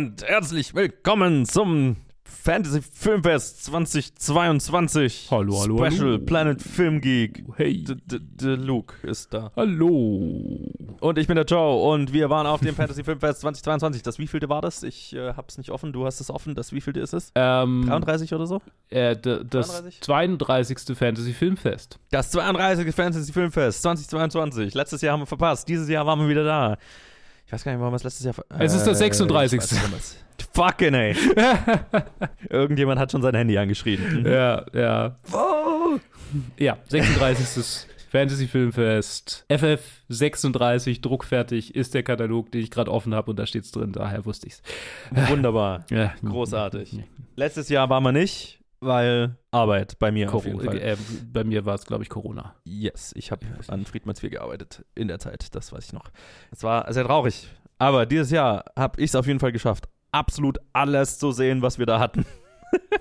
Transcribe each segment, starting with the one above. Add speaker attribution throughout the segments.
Speaker 1: Und herzlich willkommen zum Fantasy Filmfest 2022.
Speaker 2: Hallo, hallo,
Speaker 1: Special
Speaker 2: hallo.
Speaker 1: Planet Film Geek.
Speaker 2: Hey.
Speaker 1: D -d -d Luke ist da.
Speaker 2: Hallo.
Speaker 1: Und ich bin der Joe und wir waren auf dem Fantasy Filmfest 2022. Das wievielte war das? Ich äh, hab's nicht offen, du hast es offen. Das wievielte ist es?
Speaker 2: Ähm,
Speaker 1: 33 oder so?
Speaker 2: äh, das
Speaker 1: 32?
Speaker 2: 32. Fantasy Filmfest.
Speaker 1: Das 32. Fantasy Filmfest 2022. Letztes Jahr haben wir verpasst. Dieses Jahr waren wir wieder da. Ich weiß gar nicht, warum wir es letztes Jahr ver
Speaker 2: Es ist das
Speaker 1: Äh,
Speaker 2: 36..
Speaker 1: ich weiß nicht, warum es- Fucking ey. Irgendjemand hat schon sein Handy angeschrien.
Speaker 2: ja, ja. Ja, 36. Fantasy Filmfest. FF 36, druckfertig, ist der Katalog, den ich gerade offen habe und da steht's drin, daher wusste ich's.
Speaker 1: Wunderbar.
Speaker 2: Ja.
Speaker 1: Großartig. Letztes Jahr waren wir nicht, weil Arbeit bei mir auf jeden Fall.
Speaker 2: äh, bei mir war es, glaube ich, Corona.
Speaker 1: Yes, ich habe an Friedmanns 4 gearbeitet in der Zeit, das weiß ich noch. Es war sehr traurig, aber dieses Jahr habe ich es auf jeden Fall geschafft, absolut alles zu sehen, was wir da hatten.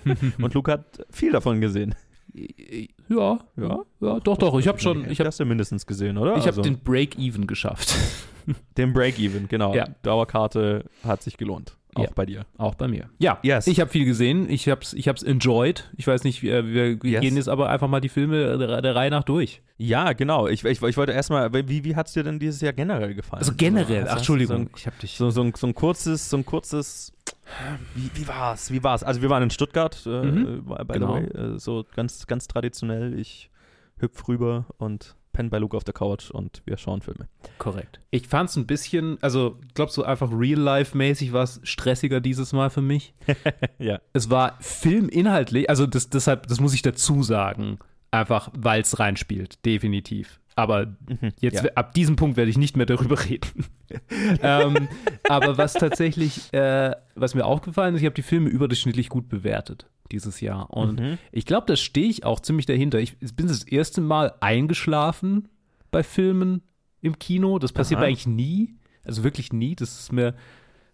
Speaker 1: Und Luke hat viel davon gesehen.
Speaker 2: Ja, ja, ja, doch, doch. Ich habe schon, ich habe
Speaker 1: hast du mindestens gesehen, oder?
Speaker 2: ich hab
Speaker 1: Also,
Speaker 2: den Break-Even geschafft.
Speaker 1: den Break-Even, genau.
Speaker 2: Ja.
Speaker 1: Dauerkarte hat sich gelohnt, auch
Speaker 2: Ja.
Speaker 1: bei dir.
Speaker 2: Auch bei mir. Ja,
Speaker 1: Yes.
Speaker 2: ich habe viel gesehen. Ich habe es ich hab's enjoyed. Ich weiß nicht, wir, wir
Speaker 1: Yes.
Speaker 2: gehen jetzt aber einfach mal die Filme der, der Reihe nach durch.
Speaker 1: Ja, genau. Ich, ich, ich wollte erstmal, wie, wie hat es dir denn dieses Jahr generell gefallen?
Speaker 2: Also generell,
Speaker 1: So,
Speaker 2: ach,
Speaker 1: hast du
Speaker 2: Entschuldigung, ich habe dich.
Speaker 1: So, so, ein, so ein kurzes, so ein kurzes. Wie, wie war's? Wie war's? Also wir waren in Stuttgart, äh,
Speaker 2: Mhm.
Speaker 1: by by
Speaker 2: Genau.
Speaker 1: the way, äh, so ganz, ganz traditionell. Ich hüpf rüber und penne bei Luke auf der Couch und wir schauen Filme.
Speaker 2: Korrekt. Ich fand es ein bisschen, also glaube so einfach Real-Life-mäßig war es stressiger dieses Mal für mich.
Speaker 1: Ja.
Speaker 2: Es war filminhaltlich, also das, deshalb, das muss ich dazu sagen, einfach weil es reinspielt, definitiv. Aber jetzt
Speaker 1: Ja.
Speaker 2: ab diesem Punkt werde ich nicht mehr darüber reden. ähm, aber was tatsächlich, äh, was mir aufgefallen ist, ich habe die Filme überdurchschnittlich gut bewertet dieses Jahr. Und
Speaker 1: Mhm.
Speaker 2: ich glaube, da stehe ich auch ziemlich dahinter. Ich bin das erste Mal eingeschlafen bei Filmen im Kino. Das passiert
Speaker 1: Aha.
Speaker 2: mir eigentlich nie. Also wirklich nie. Das ist mir.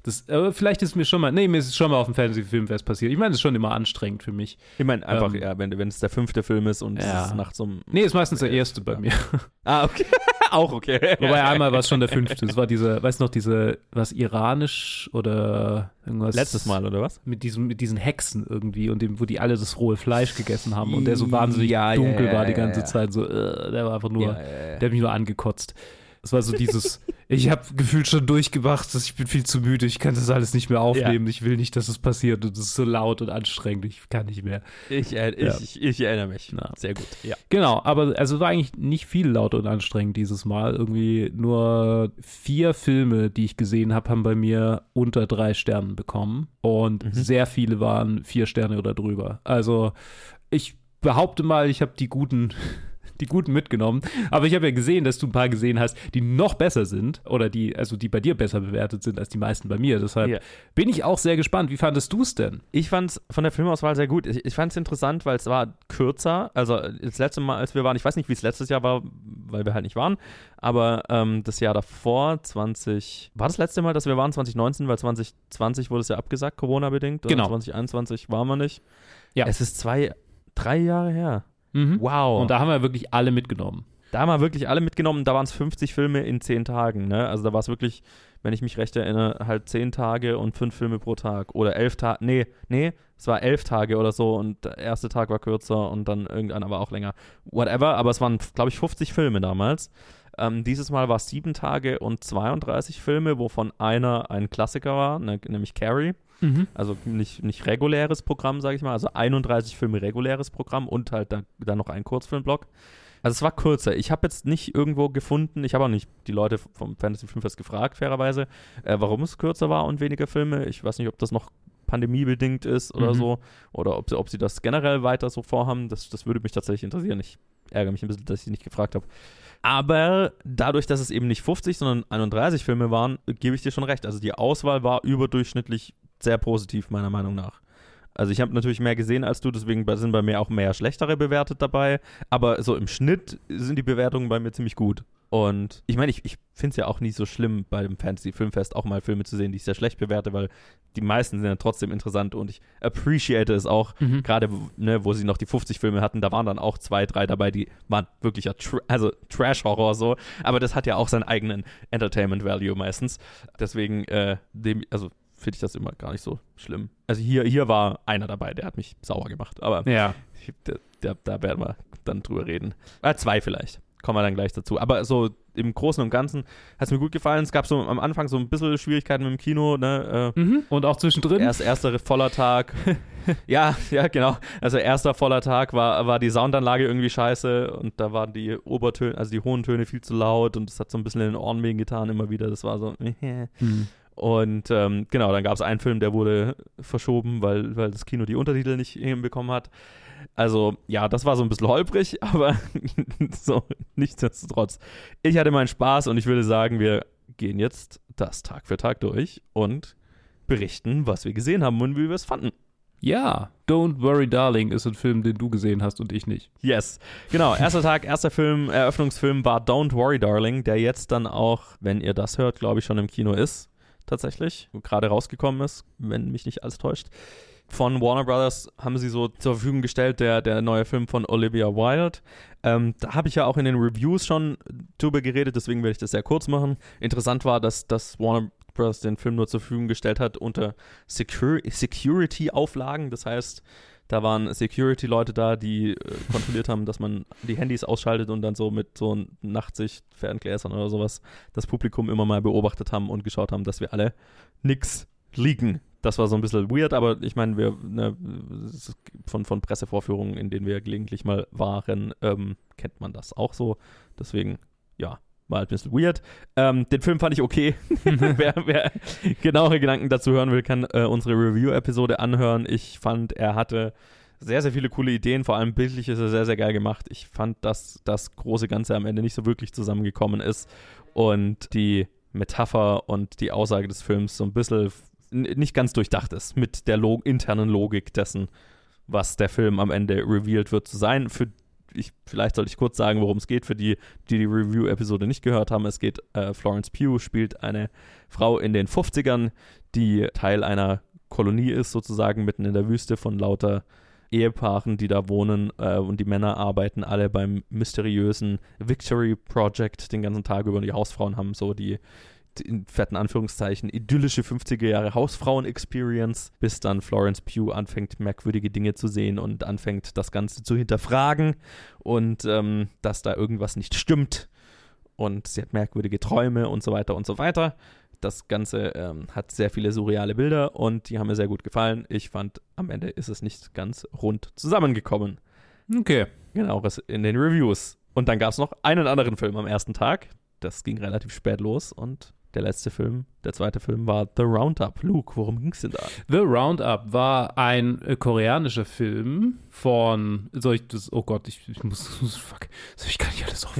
Speaker 2: Das, aber vielleicht ist mir schon mal, nee, mir ist schon mal auf dem Fantasy-Filmfest passiert. Ich meine, es ist schon immer anstrengend für mich.
Speaker 1: Ich meine, einfach,
Speaker 2: Ähm,
Speaker 1: ja, wenn, wenn es der fünfte Film ist und
Speaker 2: Ja.
Speaker 1: es ist nach so einem.
Speaker 2: Nee, ist meistens der erste bei mir.
Speaker 1: Ah, okay. Auch okay.
Speaker 2: Wobei einmal war es schon der fünfte. Es war diese, weißt du noch, diese, was iranisch oder irgendwas.
Speaker 1: Letztes Mal, oder was?
Speaker 2: Mit, diesem, mit diesen Hexen irgendwie und dem, wo die alle das rohe Fleisch gegessen haben und der so wahnsinnig
Speaker 1: Ja,
Speaker 2: dunkel war die ganze. Zeit. So, äh, der war einfach nur, der hat mich nur angekotzt. Es war so dieses, ich habe gefühlt schon durchgemacht, dass ich bin viel zu müde, ich kann das alles nicht mehr aufnehmen, ich will nicht, dass es passiert und es ist so laut und anstrengend, ich kann nicht mehr.
Speaker 1: Ich, äh,
Speaker 2: Ja.
Speaker 1: ich, ich, erinnere mich.
Speaker 2: Na.
Speaker 1: Sehr gut. Ja.
Speaker 2: Genau, aber also war eigentlich nicht viel laut und anstrengend dieses Mal. Irgendwie nur vier Filme, die ich gesehen habe, haben bei mir unter drei Sternen bekommen. Und
Speaker 1: Mhm.
Speaker 2: sehr viele waren vier Sterne oder drüber. Also ich behaupte mal, ich habe die guten. Die guten mitgenommen. Aber ich habe ja gesehen, dass du ein paar gesehen hast, die noch besser sind oder die, also die bei dir besser bewertet sind als die meisten bei mir. Deshalb
Speaker 1: Ja.
Speaker 2: bin ich auch sehr gespannt. Wie fandest du es denn?
Speaker 1: Ich fand es von der Filmauswahl sehr gut. Ich, ich fand es interessant, weil es war kürzer. Also das letzte Mal, als wir waren, ich weiß nicht, wie es letztes Jahr war, weil wir halt nicht waren, aber ähm, das Jahr davor, 20, war das letzte Mal, dass wir waren, 2019, weil 2020 wurde es ja abgesagt, Corona-bedingt.
Speaker 2: Genau.
Speaker 1: 2021 waren wir nicht.
Speaker 2: Ja.
Speaker 1: Es ist zwei, drei Jahre her.
Speaker 2: Mhm.
Speaker 1: Wow.
Speaker 2: Und da haben wir wirklich alle mitgenommen.
Speaker 1: Da haben wir wirklich alle mitgenommen. Da waren es 50 Filme in 10 Tagen. Ne? Also da war es wirklich, wenn ich mich recht erinnere, halt 10 Tage und 5 Filme pro Tag. Oder 11 Tage. Nee, nee, es war 11 Tage oder so und der erste Tag war kürzer und dann irgendeiner war auch länger. Whatever, aber es waren, glaube ich, 50 Filme damals. Ähm, dieses Mal war es 7 Tage und 32 Filme, wovon einer ein Klassiker war, ne, nämlich Carrie.
Speaker 2: Mhm.
Speaker 1: Also nicht, nicht reguläres Programm, sage ich mal. Also 31 Filme reguläres Programm und halt da, dann noch ein Kurzfilmblock. Also es war kürzer. Ich habe jetzt nicht irgendwo gefunden, ich habe auch nicht die Leute vom Fantasy Filmfest gefragt, fairerweise, äh, warum es kürzer war und weniger Filme. Ich weiß nicht, ob das noch pandemiebedingt ist oder
Speaker 2: Mhm.
Speaker 1: so. Oder ob sie, ob sie das generell weiter so vorhaben. Das, das würde mich tatsächlich interessieren. Ich ärgere mich ein bisschen, dass ich sie nicht gefragt habe. Aber dadurch, dass es eben nicht 50, sondern 31 Filme waren, gebe ich dir schon recht. Also die Auswahl war überdurchschnittlich sehr positiv, meiner Meinung nach. Also ich habe natürlich mehr gesehen als du, deswegen sind bei mir auch mehr schlechtere bewertet dabei. Aber so im Schnitt sind die Bewertungen bei mir ziemlich gut. Und ich meine, ich, ich finde es ja auch nie so schlimm, bei dem Fantasy-Filmfest auch mal Filme zu sehen, die ich sehr schlecht bewerte, weil die meisten sind ja trotzdem interessant und ich appreciate es auch,
Speaker 2: Mhm.
Speaker 1: gerade ne, wo sie noch die 50 Filme hatten, da waren dann auch zwei, drei dabei, die waren wirklich ja tr also Trash-Horror so, aber das hat ja auch seinen eigenen Entertainment-Value meistens. Deswegen, äh, dem, also finde ich das immer gar nicht so schlimm. Also hier, hier war einer dabei, der hat mich sauer gemacht, aber
Speaker 2: Ja.
Speaker 1: ich- da, da, da werden wir dann drüber reden. Äh, zwei vielleicht. Kommen wir dann gleich dazu. Aber so im Großen und Ganzen hat es mir gut gefallen. Es gab so am Anfang so ein bisschen Schwierigkeiten mit dem Kino, ne? Äh,
Speaker 2: Mhm. Und auch zwischendrin.
Speaker 1: Erst erster voller Tag. ja, ja, genau. Also erster voller Tag war, war die Soundanlage irgendwie scheiße und da waren die Obertöne, also die hohen Töne viel zu laut und es hat so ein bisschen in den Ohren weh getan immer wieder. Das war so.
Speaker 2: Mhm.
Speaker 1: Und ähm, genau, dann gab es einen Film, der wurde verschoben, weil, weil das Kino die Untertitel nicht hinbekommen hat. Also ja, das war so ein bisschen holprig, aber so nichtsdestotrotz. Ich hatte meinen Spaß und ich würde sagen, wir gehen jetzt das Tag für Tag durch und berichten, was wir gesehen haben und wie wir es fanden.
Speaker 2: Ja. Don't Worry Darling ist ein Film, den du gesehen hast und ich nicht.
Speaker 1: Yes. Genau, erster Tag, erster Film, Eröffnungsfilm war Don't Worry Darling, der jetzt dann auch, wenn ihr das hört, glaube ich, schon im Kino ist. Tatsächlich. Gerade rausgekommen ist, wenn mich nicht alles täuscht. Von Warner Brothers haben sie so zur Verfügung gestellt, der, der neue Film von Olivia Wilde. Ähm, da habe ich ja auch in den Reviews schon drüber geredet, deswegen werde ich das sehr kurz machen. Interessant war, dass, dass Warner Brothers den Film nur zur Verfügung gestellt hat unter Secur Security-Auflagen. Das heißt, da waren Security-Leute da, die äh, kontrolliert haben, dass man die Handys ausschaltet und dann so mit so Nachtsicht, Ferngläsern oder sowas das Publikum immer mal beobachtet haben und geschaut haben, dass wir alle nix liegen. Das war so ein bisschen weird, aber ich meine, wir ne, von, von Pressevorführungen, in denen wir gelegentlich mal waren, ähm, kennt man das auch so. Deswegen, ja, war halt ein bisschen weird. Ähm, den Film fand ich okay. wer, wer genauere Gedanken dazu hören will, kann äh, unsere Review-Episode anhören. Ich fand, er hatte sehr, sehr viele coole Ideen. Vor allem bildlich ist er sehr, sehr geil gemacht. Ich fand, dass das große Ganze am Ende nicht so wirklich zusammengekommen ist und die Metapher und die Aussage des Films so ein bisschen nicht ganz durchdacht ist mit der Log internen Logik dessen, was der Film am Ende revealed wird zu sein. Für ich, vielleicht sollte ich kurz sagen, worum es geht, für die, die die Review-Episode nicht gehört haben. Es geht, äh, Florence Pugh spielt eine Frau in den 50ern, die Teil einer Kolonie ist, sozusagen mitten in der Wüste von lauter Ehepaaren, die da wohnen äh, und die Männer arbeiten alle beim mysteriösen Victory Project den ganzen Tag über und die Hausfrauen haben so die, die in fetten Anführungszeichen idyllische 50er Jahre Hausfrauen-Experience, bis dann Florence Pugh anfängt, merkwürdige Dinge zu sehen und anfängt, das Ganze zu hinterfragen und ähm, dass da irgendwas nicht stimmt und sie hat merkwürdige Träume und so weiter und so weiter. Das Ganze ähm, hat sehr viele surreale Bilder und die haben mir sehr gut gefallen. Ich fand, am Ende ist es nicht ganz rund zusammengekommen.
Speaker 2: Okay.
Speaker 1: Genaueres in den Reviews. Und dann gab es noch einen anderen Film am ersten Tag. Das ging relativ spät los und der letzte Film, der zweite Film war The Roundup. Luke, worum ging es denn da?
Speaker 2: The Roundup war ein äh, koreanischer Film von, soll ich das, oh Gott, ich, ich muss, fuck, ich gar nicht alles auf.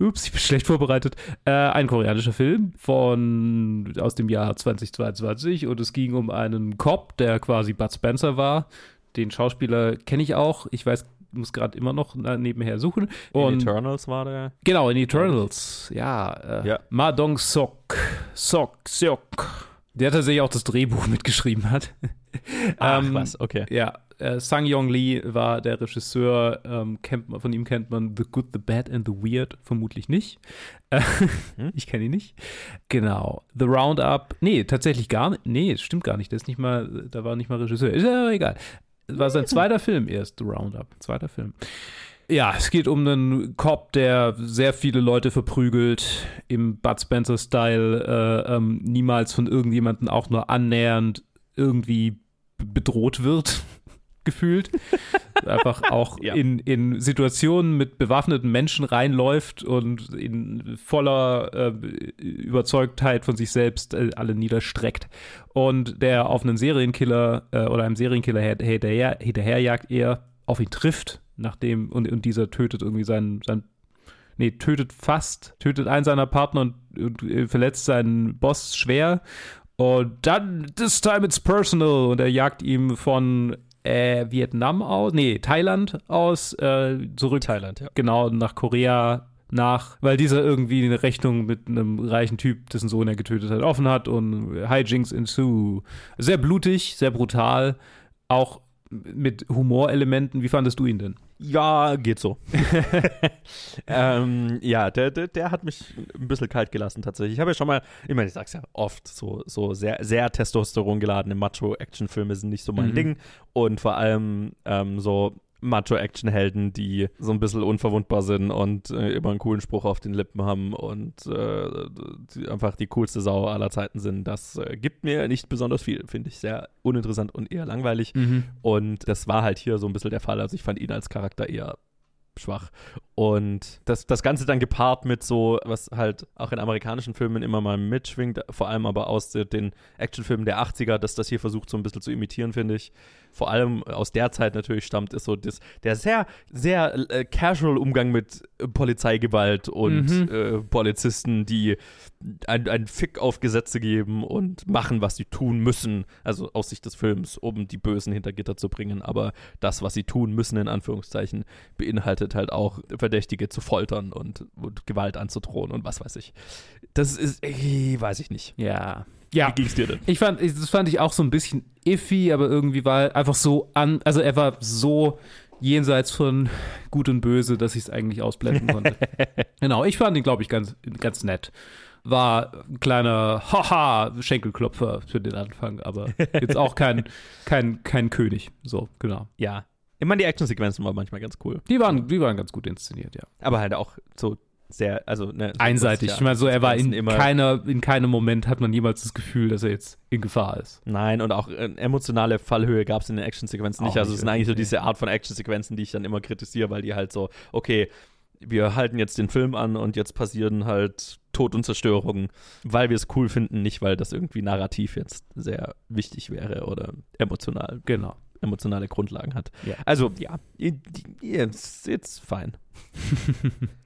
Speaker 2: Ups, ich bin schlecht vorbereitet. Äh, ein koreanischer Film von, aus dem Jahr 2022 und es ging um einen Cop, der quasi Bud Spencer war. Den Schauspieler kenne ich auch. Ich weiß, muss gerade immer noch nebenher suchen.
Speaker 1: In
Speaker 2: Und
Speaker 1: Eternals war der.
Speaker 2: Genau, in Eternals. Ja, äh,
Speaker 1: Ja.
Speaker 2: Ma Dong Sok. Sok, Sok. Der tatsächlich auch das Drehbuch mitgeschrieben hat.
Speaker 1: Ach
Speaker 2: Ähm,
Speaker 1: was, okay.
Speaker 2: Ja, äh, Sang Yong Lee war der Regisseur. Ähm, kennt man, von ihm kennt man The Good, The Bad and The Weird. Vermutlich nicht. Äh,
Speaker 1: Hm?
Speaker 2: Ich kenne ihn nicht. Genau. The Roundup. Nee, tatsächlich gar nicht. Nee, das stimmt gar nicht. Der ist nicht mal, da war nicht mal Regisseur. Ist ja egal. War sein zweiter Film erst, Roundup. Zweiter Film. Ja, es geht um einen Cop, der sehr viele Leute verprügelt, im Bud Spencer-Style, äh, ähm, niemals von irgendjemandem auch nur annähernd irgendwie bedroht wird, gefühlt. Einfach auch
Speaker 1: Ja.
Speaker 2: in, in Situationen mit bewaffneten Menschen reinläuft und in voller äh, Überzeugtheit von sich selbst äh, alle niederstreckt. Und der auf einen Serienkiller äh, oder einem Serienkiller her- hinterher, hinterherjagt, er auf ihn trifft, nachdem, und, und dieser tötet irgendwie seinen, seinen nee, tötet fast, tötet einen seiner Partner und, und äh, verletzt seinen Boss schwer. Und dann, this time it's personal. Und er jagt ihm von äh, Vietnam aus, nee, Thailand aus, äh, zurück
Speaker 1: Thailand, ja.
Speaker 2: genau nach Korea nach, weil dieser irgendwie eine Rechnung mit einem reichen Typ, dessen Sohn er getötet hat, offen hat und Hijinks ensue. Sehr blutig, sehr brutal, auch mit Humorelementen. Wie fandest du ihn denn?
Speaker 1: Ja, geht so. ähm, ja, der, der, der hat mich ein bisschen kalt gelassen tatsächlich. Ich habe ja schon mal, ich meine, ich sag's ja oft, so, so sehr, sehr Testosteron geladene Macho-Action-Filme sind nicht so mein
Speaker 2: Mhm.
Speaker 1: Ding. Und vor allem ähm, so Macho-Action-Helden, die so ein bisschen unverwundbar sind und äh, immer einen coolen Spruch auf den Lippen haben und äh, einfach die coolste Sau aller Zeiten sind. Das äh, gibt mir nicht besonders viel, finde ich sehr uninteressant und eher langweilig. Und das war halt hier so ein bisschen der Fall. Also ich fand ihn als Charakter eher schwach. Und das, das Ganze dann gepaart mit so, was halt auch in amerikanischen Filmen immer mal mitschwingt, vor allem aber aus de- den Actionfilmen der 80er, dass das hier versucht so ein bisschen zu imitieren, finde ich. Vor allem aus der Zeit natürlich stammt, ist so das, der sehr, sehr äh, casual Umgang mit äh, Polizeigewalt und
Speaker 2: Mhm.
Speaker 1: äh, Polizisten, die ein- einen Fick auf Gesetze geben und machen, was sie tun müssen, also aus Sicht des Films, um die Bösen hinter Gitter zu bringen. Aber das, was sie tun müssen, in Anführungszeichen, beinhaltet halt auch Verdächtige zu foltern und, und Gewalt anzudrohen und was weiß ich. Das ist, äh, weiß ich nicht.
Speaker 2: Ja. Ja.
Speaker 1: Wie ging's dir denn?
Speaker 2: Ich fand, das fand ich auch so ein bisschen iffy, aber irgendwie war er einfach so an, also er war so jenseits von Gut und Böse, dass ich es eigentlich ausblenden konnte. genau, ich fand ihn, glaube ich, ganz, ganz nett. War ein kleiner Haha-Schenkelklopfer für den Anfang, aber jetzt auch kein, kein, kein König. So, genau.
Speaker 1: Ja. Ich meine, die Actionsequenzen waren manchmal ganz cool.
Speaker 2: Die waren, die waren ganz gut inszeniert, ja.
Speaker 1: Aber halt auch so sehr, also, ne,
Speaker 2: Einseitig.
Speaker 1: ja,
Speaker 2: Ich meine, so er war in,
Speaker 1: immer-
Speaker 2: keiner, in keinem Moment hat man jemals das Gefühl, dass er jetzt in Gefahr ist.
Speaker 1: Nein, und auch äh, emotionale Fallhöhe gab es in den Actionsequenzen
Speaker 2: Auch
Speaker 1: nicht. Also
Speaker 2: nicht
Speaker 1: es sind eigentlich so diese Art von Actionsequenzen, die ich dann immer kritisiere, weil die halt so, okay, wir halten jetzt den Film an und jetzt passieren halt Tod und Zerstörung, weil wir es cool finden, nicht weil das irgendwie narrativ jetzt sehr wichtig wäre oder emotional,
Speaker 2: Genau.
Speaker 1: Emotionale Grundlagen hat.
Speaker 2: Ja.
Speaker 1: Also ja, jetzt it's fine.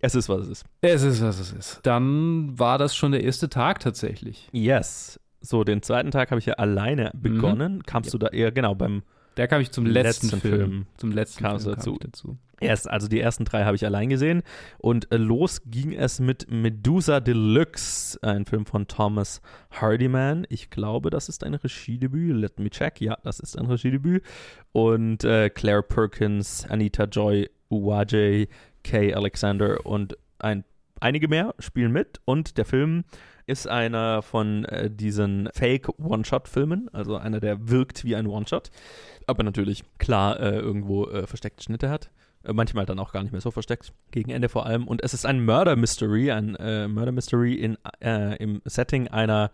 Speaker 1: es ist, was es ist.
Speaker 2: Es ist, was es ist. Dann war das schon der erste Tag tatsächlich.
Speaker 1: Yes. So, den zweiten Tag habe ich ja alleine begonnen. Kamst du da eher, genau, beim
Speaker 2: Da kam ich zum letzten,
Speaker 1: Letzten
Speaker 2: Film.
Speaker 1: Film.
Speaker 2: Zum letzten
Speaker 1: Kamst
Speaker 2: Film kam
Speaker 1: dazu.
Speaker 2: dazu.
Speaker 1: Erst, also die ersten drei habe ich allein gesehen. Und äh, los ging es mit Medusa Deluxe, ein Film von Thomas Hardiman. Ich glaube, das ist ein Regiedebüt. Let me check. Ja, das ist ein Regiedebüt. Und äh, Claire Perkins, Anita Joy, Uwaje, Kay Alexander und ein, einige mehr spielen mit. Und der Film ist einer von äh, diesen Fake-One-Shot-Filmen, also einer, der wirkt wie ein One-Shot, aber natürlich klar äh, irgendwo äh, versteckte Schnitte hat. Äh, Manchmal dann auch gar nicht mehr so versteckt, gegen Ende vor allem. Und es ist ein Murder Mystery, ein äh, Murder Mystery in, äh, im Setting einer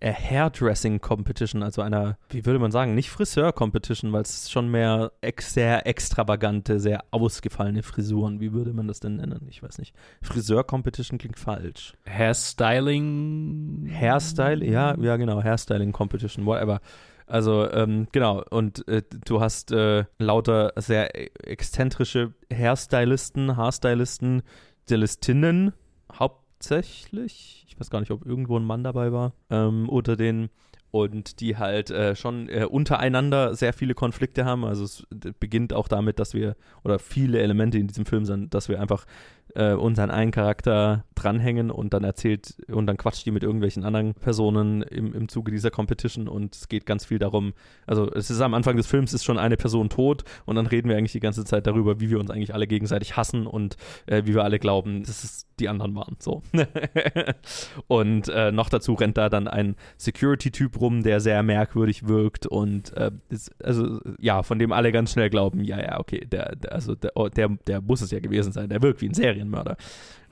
Speaker 1: äh, Hairdressing Competition, also einer, wie würde man sagen, nicht Friseur Competition, weil es schon mehr ex sehr extravagante, sehr ausgefallene Frisuren. Wie würde man das denn nennen? Ich weiß nicht. Friseur Competition klingt falsch.
Speaker 2: Hairstyling.
Speaker 1: Hairstyle, ja, ja, genau, Hairstyling Competition, whatever. Also, ähm, genau, und äh, du hast äh, lauter sehr e- exzentrische Hairstylisten, Haarstylisten, Stylistinnen hauptsächlich. Ich weiß gar nicht, ob irgendwo ein Mann dabei war, ähm, unter den und die halt äh, schon äh, untereinander sehr viele Konflikte haben. Also es beginnt auch damit, dass wir, oder viele Elemente in diesem Film sind, dass wir einfach äh, uns einen Charakter dranhängen und dann erzählt und dann quatscht die mit irgendwelchen anderen Personen im, im Zuge dieser Competition und es geht ganz viel darum, also es ist am Anfang des Films ist schon eine Person tot und dann reden wir eigentlich die ganze Zeit darüber, wie wir uns eigentlich alle gegenseitig hassen und äh, wie wir alle glauben, dass es die anderen waren. So. und äh, noch dazu rennt da dann ein Security-Typ rum, der sehr merkwürdig wirkt und äh, ist, also ja, von dem alle ganz schnell glauben, ja, ja, okay, der, der also der, oh, der, der muss es ja gewesen sein, der wirkt wie ein Serienmörder.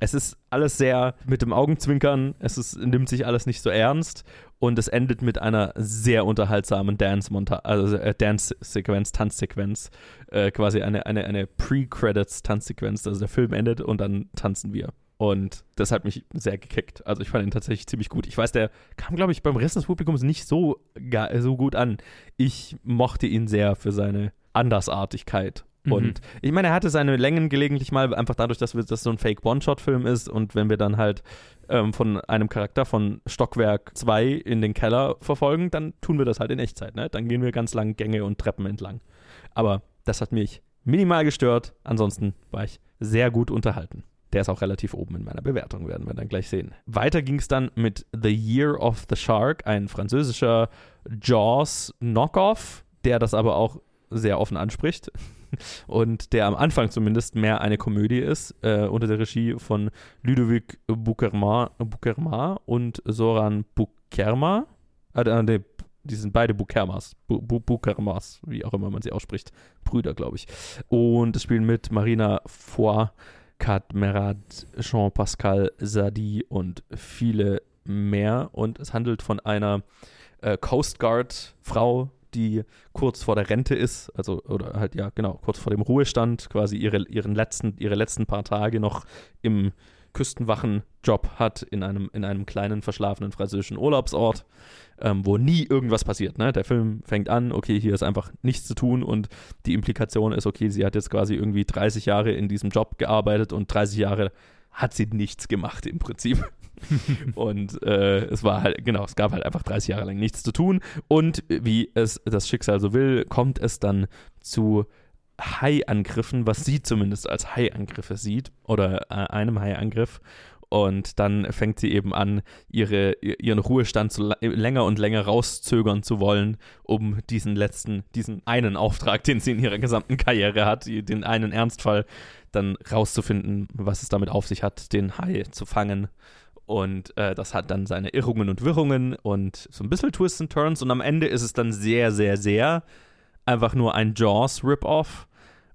Speaker 1: Es ist alles sehr mit dem Augenzwinkern, es ist, nimmt sich alles nicht so ernst und es endet mit einer sehr unterhaltsamen Dance-Montage, also äh, Dance-Sequenz, Tanzsequenz, äh, quasi eine, eine, eine Pre-Credits-Tanzsequenz, also der Film endet und dann tanzen wir. Und das hat mich sehr gekickt. Also ich fand ihn tatsächlich ziemlich gut. Ich weiß, der kam, glaube ich, beim Rest des Publikums nicht so, so gut an. Ich mochte ihn sehr für seine Andersartigkeit.
Speaker 2: Mhm.
Speaker 1: Und ich meine, er hatte seine Längen gelegentlich mal, einfach dadurch, dass das so ein Fake-One-Shot-Film ist und wenn wir dann halt ähm, von einem Charakter von Stockwerk 2 in den Keller verfolgen, dann tun wir das halt in Echtzeit. Ne? Dann gehen wir ganz lang Gänge und Treppen entlang. Aber das hat mich minimal gestört. Ansonsten war ich sehr gut unterhalten. Der ist auch relativ oben in meiner Bewertung, werden wir dann gleich sehen. Weiter ging es dann mit The Year of the Shark, ein französischer Jaws-Knockoff, der das aber auch sehr offen anspricht und der am Anfang zumindest mehr eine Komödie ist, äh, unter der Regie von Ludovic Boukerma und Soran Bukerma. Äh, nee, die sind beide Bukermas, Bu Bu Bukermas, wie auch immer man sie ausspricht. Brüder, glaube ich. Und es spielen mit Marina Foy, Kat Merad, Jean-Pascal Sadi und viele mehr. Und es handelt von einer äh, Coast Guard-Frau, die kurz vor der Rente ist, also oder halt ja genau kurz vor dem Ruhestand, quasi ihre, ihren letzten, ihre letzten paar Tage noch im Küstenwachenjob hat in einem, in einem kleinen verschlafenen französischen Urlaubsort, ähm, wo nie irgendwas passiert. Ne? Der Film fängt an, okay, hier ist einfach nichts zu tun und die Implikation ist, okay, sie hat jetzt quasi irgendwie 30 Jahre in diesem Job gearbeitet und 30 Jahre hat sie nichts gemacht im Prinzip. und äh, es war halt, genau, es gab halt einfach 30 Jahre lang nichts zu tun. Und wie es das Schicksal so will, kommt es dann zu Hai-Angriffen, was sie zumindest als Hai-Angriffe sieht, oder äh, einem Hai-Angriff. Und dann fängt sie eben an, ihre, ihren Ruhestand zu länger und länger rauszögern zu wollen, um diesen letzten, diesen einen Auftrag, den sie in ihrer gesamten Karriere hat, den einen Ernstfall, dann rauszufinden, was es damit auf sich hat, den Hai zu fangen. Und äh, das hat dann seine Irrungen und Wirrungen und so ein bisschen Twists and Turns. Und am Ende ist es dann sehr, sehr, sehr einfach nur ein Jaws-Rip-Off.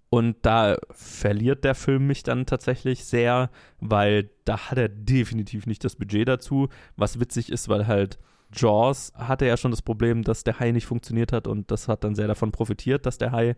Speaker 1: Und da verliert der Film mich dann tatsächlich sehr, weil da hat er definitiv nicht das Budget dazu. Was witzig ist, weil halt Jaws hatte ja schon das Problem, dass der Hai nicht funktioniert hat und das hat dann sehr davon profitiert, dass der Hai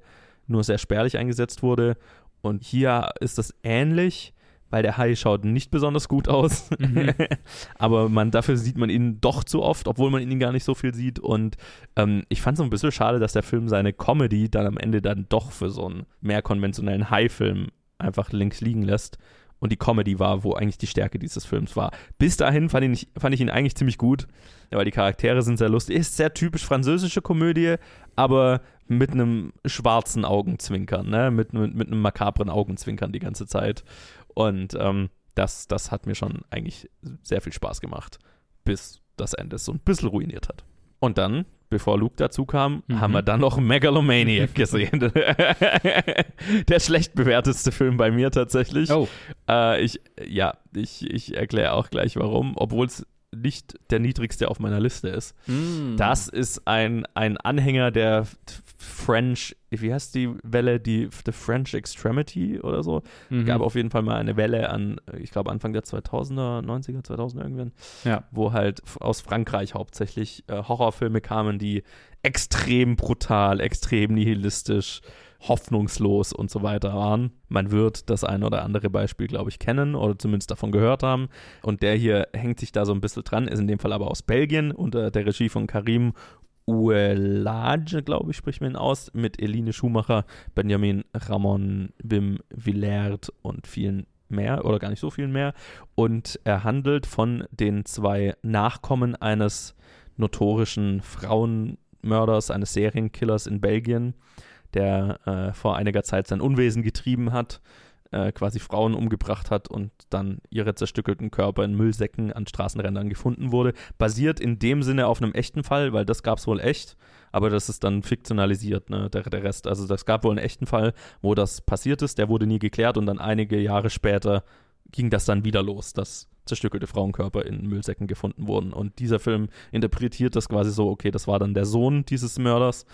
Speaker 1: nur sehr spärlich eingesetzt wurde. Und hier ist das ähnlich weil der Hai schaut nicht besonders gut aus. Mhm. Aber man, dafür sieht man ihn doch zu oft, obwohl man ihn gar nicht so viel sieht. Und ähm, ich fand es ein bisschen schade, dass der Film seine Comedy dann am Ende dann doch für so einen mehr konventionellen Hai-Film einfach links liegen lässt. Und die Comedy war, wo eigentlich die Stärke dieses Films war. Bis dahin fand ich, fand ich ihn eigentlich ziemlich gut, weil die Charaktere sind sehr lustig. Ist sehr typisch französische Komödie, aber mit einem schwarzen Augenzwinkern, ne? mit, mit, mit einem makabren Augenzwinkern die ganze Zeit. Und ähm, das, das hat mir schon eigentlich sehr viel Spaß gemacht, bis das Ende so ein bisschen ruiniert hat. Und dann, bevor Luke dazu kam, mhm. haben wir dann noch Megalomaniac gesehen. Der schlecht bewertetste Film bei mir tatsächlich. Oh. Äh, ich, ja, ich, ich erkläre auch gleich warum, obwohl es nicht der niedrigste auf meiner Liste ist. Mm. Das ist ein, ein Anhänger der French, wie heißt die Welle, die The French Extremity oder so. Mhm. Gab auf jeden Fall mal eine Welle an, ich glaube Anfang der 2000er, 90er, 2000er irgendwann, ja. wo halt aus Frankreich hauptsächlich äh, Horrorfilme kamen, die extrem brutal, extrem nihilistisch, hoffnungslos und so weiter waren. Man wird das ein oder andere Beispiel, glaube ich, kennen oder zumindest davon gehört haben. Und der hier hängt sich da so ein bisschen dran, ist in dem Fall aber aus Belgien unter der Regie von Karim Uelage, glaube ich, spricht man ihn aus, mit Eline Schumacher, Benjamin Ramon, Wim Villert und vielen mehr oder gar nicht so vielen mehr. Und er handelt von den zwei Nachkommen eines notorischen Frauenmörders, eines Serienkillers in Belgien, der äh, vor einiger Zeit sein Unwesen getrieben hat, äh, quasi Frauen umgebracht hat und dann ihre zerstückelten Körper in Müllsäcken an Straßenrändern gefunden wurde. Basiert in dem Sinne auf einem echten Fall, weil das gab es wohl echt, aber das ist dann fiktionalisiert, ne, der, der Rest. Also das gab wohl einen echten Fall, wo das passiert ist, der wurde nie geklärt und dann einige Jahre später ging das dann wieder los, dass zerstückelte Frauenkörper in Müllsäcken gefunden wurden. Und dieser Film interpretiert das quasi so, okay, das war dann der Sohn dieses Mörders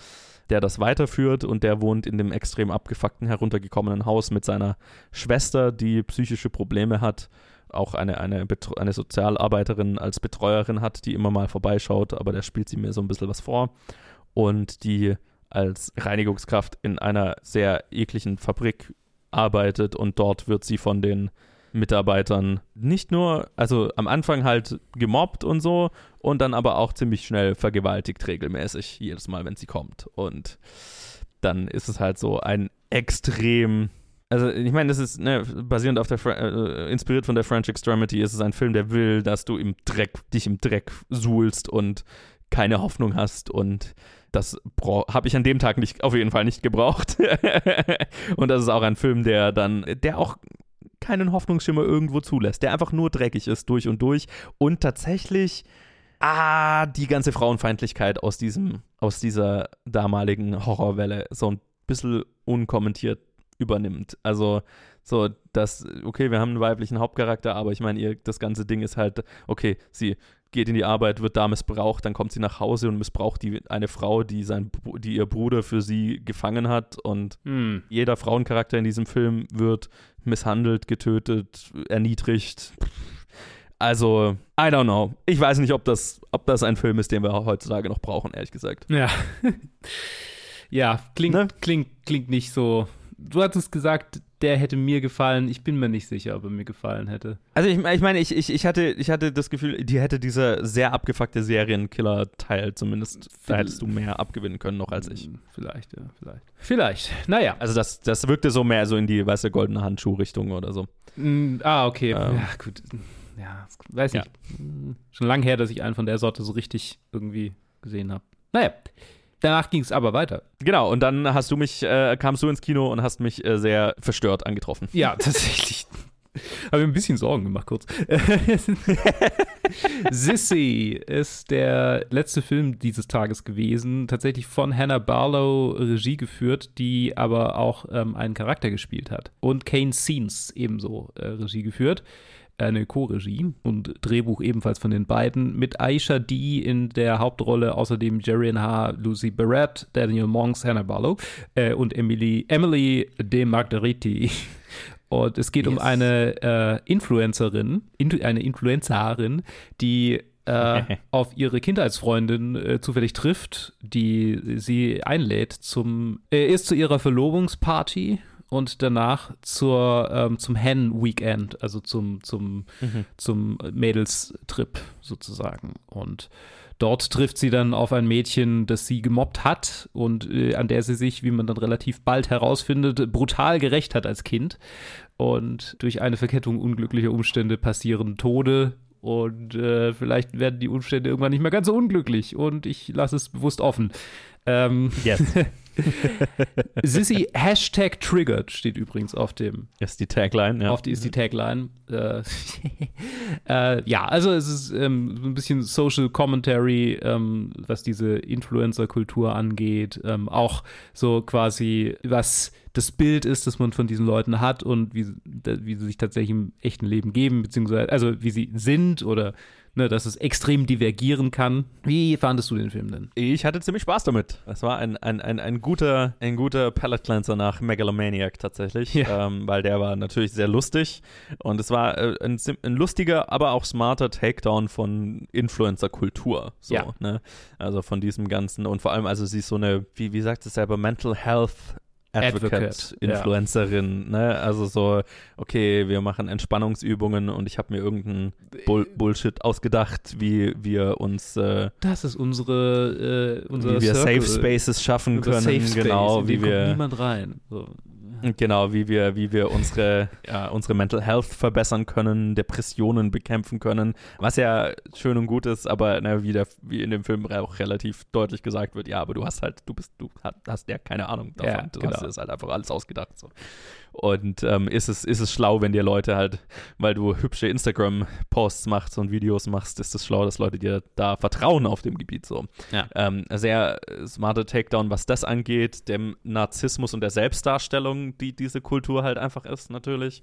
Speaker 1: der das weiterführt und der wohnt in dem extrem abgefuckten, heruntergekommenen Haus mit seiner Schwester, die psychische Probleme hat, auch eine, eine, eine Sozialarbeiterin als Betreuerin hat, die immer mal vorbeischaut, aber der spielt sie mir so ein bisschen was vor. Und die als Reinigungskraft in einer sehr ekligen Fabrik arbeitet und dort wird sie von den Mitarbeitern nicht nur, also am Anfang halt gemobbt und so und dann aber auch ziemlich schnell vergewaltigt regelmäßig, jedes Mal, wenn sie kommt. Und dann ist es halt so ein extrem. Also, ich meine, das ist ne, basierend auf der, äh, inspiriert von der French Extremity, ist es ein Film, der will, dass du im Dreck, dich im Dreck suhlst und keine Hoffnung hast und das habe ich an dem Tag nicht, auf jeden Fall nicht gebraucht. und das ist auch ein Film, der dann, der auch keinen Hoffnungsschimmer irgendwo zulässt, der einfach nur dreckig ist durch und durch und tatsächlich ah, die ganze Frauenfeindlichkeit aus diesem, aus dieser damaligen Horrorwelle so ein bisschen unkommentiert übernimmt. Also so, dass, okay, wir haben einen weiblichen Hauptcharakter, aber ich meine, ihr, das ganze Ding ist halt, okay, sie geht in die Arbeit, wird da missbraucht, dann kommt sie nach Hause und missbraucht die eine Frau, die sein, die ihr Bruder für sie gefangen hat und
Speaker 2: Hm.
Speaker 1: jeder Frauencharakter in diesem Film wird misshandelt, getötet, erniedrigt. Also, I don't know. Ich weiß nicht, ob das, ob das ein Film ist, den wir heutzutage noch brauchen, ehrlich gesagt.
Speaker 2: Ja. ja, klingt,
Speaker 1: Ne?
Speaker 2: klingt, klingt nicht so. Du hattest gesagt, der hätte mir gefallen. Ich bin mir nicht sicher, ob er mir gefallen hätte.
Speaker 1: Also ich, ich meine, ich, ich, ich, hatte, ich hatte das Gefühl, die hätte dieser sehr abgefuckte Serienkiller-Teil zumindest, da hättest du mehr abgewinnen können noch als ich.
Speaker 2: Hm, Vielleicht, ja, vielleicht. Vielleicht. Naja.
Speaker 1: Also das, das wirkte so mehr so in die, weißt du, goldene Handschuh-Richtung oder so.
Speaker 2: Mm, ah, okay.
Speaker 1: Ähm.
Speaker 2: ja, gut. Ja, weiß
Speaker 1: Ja.
Speaker 2: nicht. Mm, Schon lange her, dass ich einen von der Sorte so richtig irgendwie gesehen habe. Naja. Danach ging es aber weiter.
Speaker 1: Genau, und dann hast du mich, äh, kamst du ins Kino und hast mich äh, sehr verstört angetroffen.
Speaker 2: Ja, tatsächlich. Habe mir ein bisschen Sorgen gemacht, kurz. Sissy ist der letzte Film dieses Tages gewesen, tatsächlich von Hannah Barlow Regie geführt, die aber auch ähm, einen Charakter gespielt hat. Und Kane Scenes ebenso äh, Regie geführt. Eine Co-Regie und Drehbuch ebenfalls von den beiden. Mit Aisha D in der Hauptrolle, außerdem Jerian H., Lucy Barrett, Daniel Monks, Hannah Barlow äh, und Emily, Emily de Margheriti. Und es geht um
Speaker 1: Yes.
Speaker 2: eine äh, Influencerin, in, eine Influencerin, die äh, auf ihre Kindheitsfreundin äh, zufällig trifft, die sie einlädt zum, äh, erst zu ihrer Verlobungsparty und danach zur, ähm, zum Hen-Weekend, also zum, zum, zum Mädelstrip sozusagen. Und dort trifft sie dann auf ein Mädchen, das sie gemobbt hat und äh, an der sie sich, wie man dann relativ bald herausfindet, brutal gerecht hat als Kind. Und durch eine Verkettung unglücklicher Umstände passieren Tode und äh, vielleicht werden die Umstände irgendwann nicht mehr ganz so unglücklich und ich lasse es bewusst offen. Ähm,
Speaker 1: Yes.
Speaker 2: Sissy Hashtag triggered steht übrigens auf dem
Speaker 1: ist die Tagline, ja.
Speaker 2: auf die ist die Tagline. Äh, äh, ja, also es ist ähm, so ein bisschen Social Commentary, ähm, was diese Influencer-Kultur angeht. Ähm, auch so quasi, was das Bild ist, das man von diesen Leuten hat und wie, wie sie sich tatsächlich im echten Leben geben, beziehungsweise, also wie sie sind oder ne, dass es extrem divergieren kann. Wie fandest du den Film denn?
Speaker 1: Ich hatte ziemlich Spaß damit. Es war ein, ein, ein, ein guter, ein guter Palette Cleanser nach Megalomaniac tatsächlich,
Speaker 2: Ja.
Speaker 1: ähm, weil der war natürlich sehr lustig und es war äh, ein, ein lustiger, aber auch smarter Takedown von Influencer-Kultur. So,
Speaker 2: Ja.
Speaker 1: ne? Also von diesem ganzen und vor allem, also sie ist so eine, wie, wie sagt es selber, Mental Health Advocate,
Speaker 2: Advocate, ja.
Speaker 1: Influencerin, ne? Also so, okay, wir machen Entspannungsübungen und ich habe mir irgendeinen Bull Bullshit ausgedacht, wie wir uns äh,
Speaker 2: Das ist unsere, äh, unser
Speaker 1: wie wir
Speaker 2: Circle,
Speaker 1: Safe Spaces schaffen können,
Speaker 2: Safe Space,
Speaker 1: genau, wie wir
Speaker 2: niemand rein. So.
Speaker 1: Genau, wie wir wie wir unsere ja, unsere Mental Health verbessern können, Depressionen bekämpfen können, was ja schön und gut ist, aber ne, wie, der, wie in dem Film auch relativ deutlich gesagt wird, ja, aber du hast halt, du bist, du hast, hast ja keine Ahnung davon,
Speaker 2: Ja,
Speaker 1: du
Speaker 2: genau.
Speaker 1: hast es halt einfach alles ausgedacht. So. Und ähm, ist, es, ist es schlau, wenn dir Leute halt, weil du hübsche Instagram-Posts machst und Videos machst, ist es schlau, dass Leute dir da vertrauen auf dem Gebiet so.
Speaker 2: Ja.
Speaker 1: Ähm, sehr smarter Takedown, was das angeht, dem Narzissmus und der Selbstdarstellung, die diese Kultur halt einfach ist, natürlich.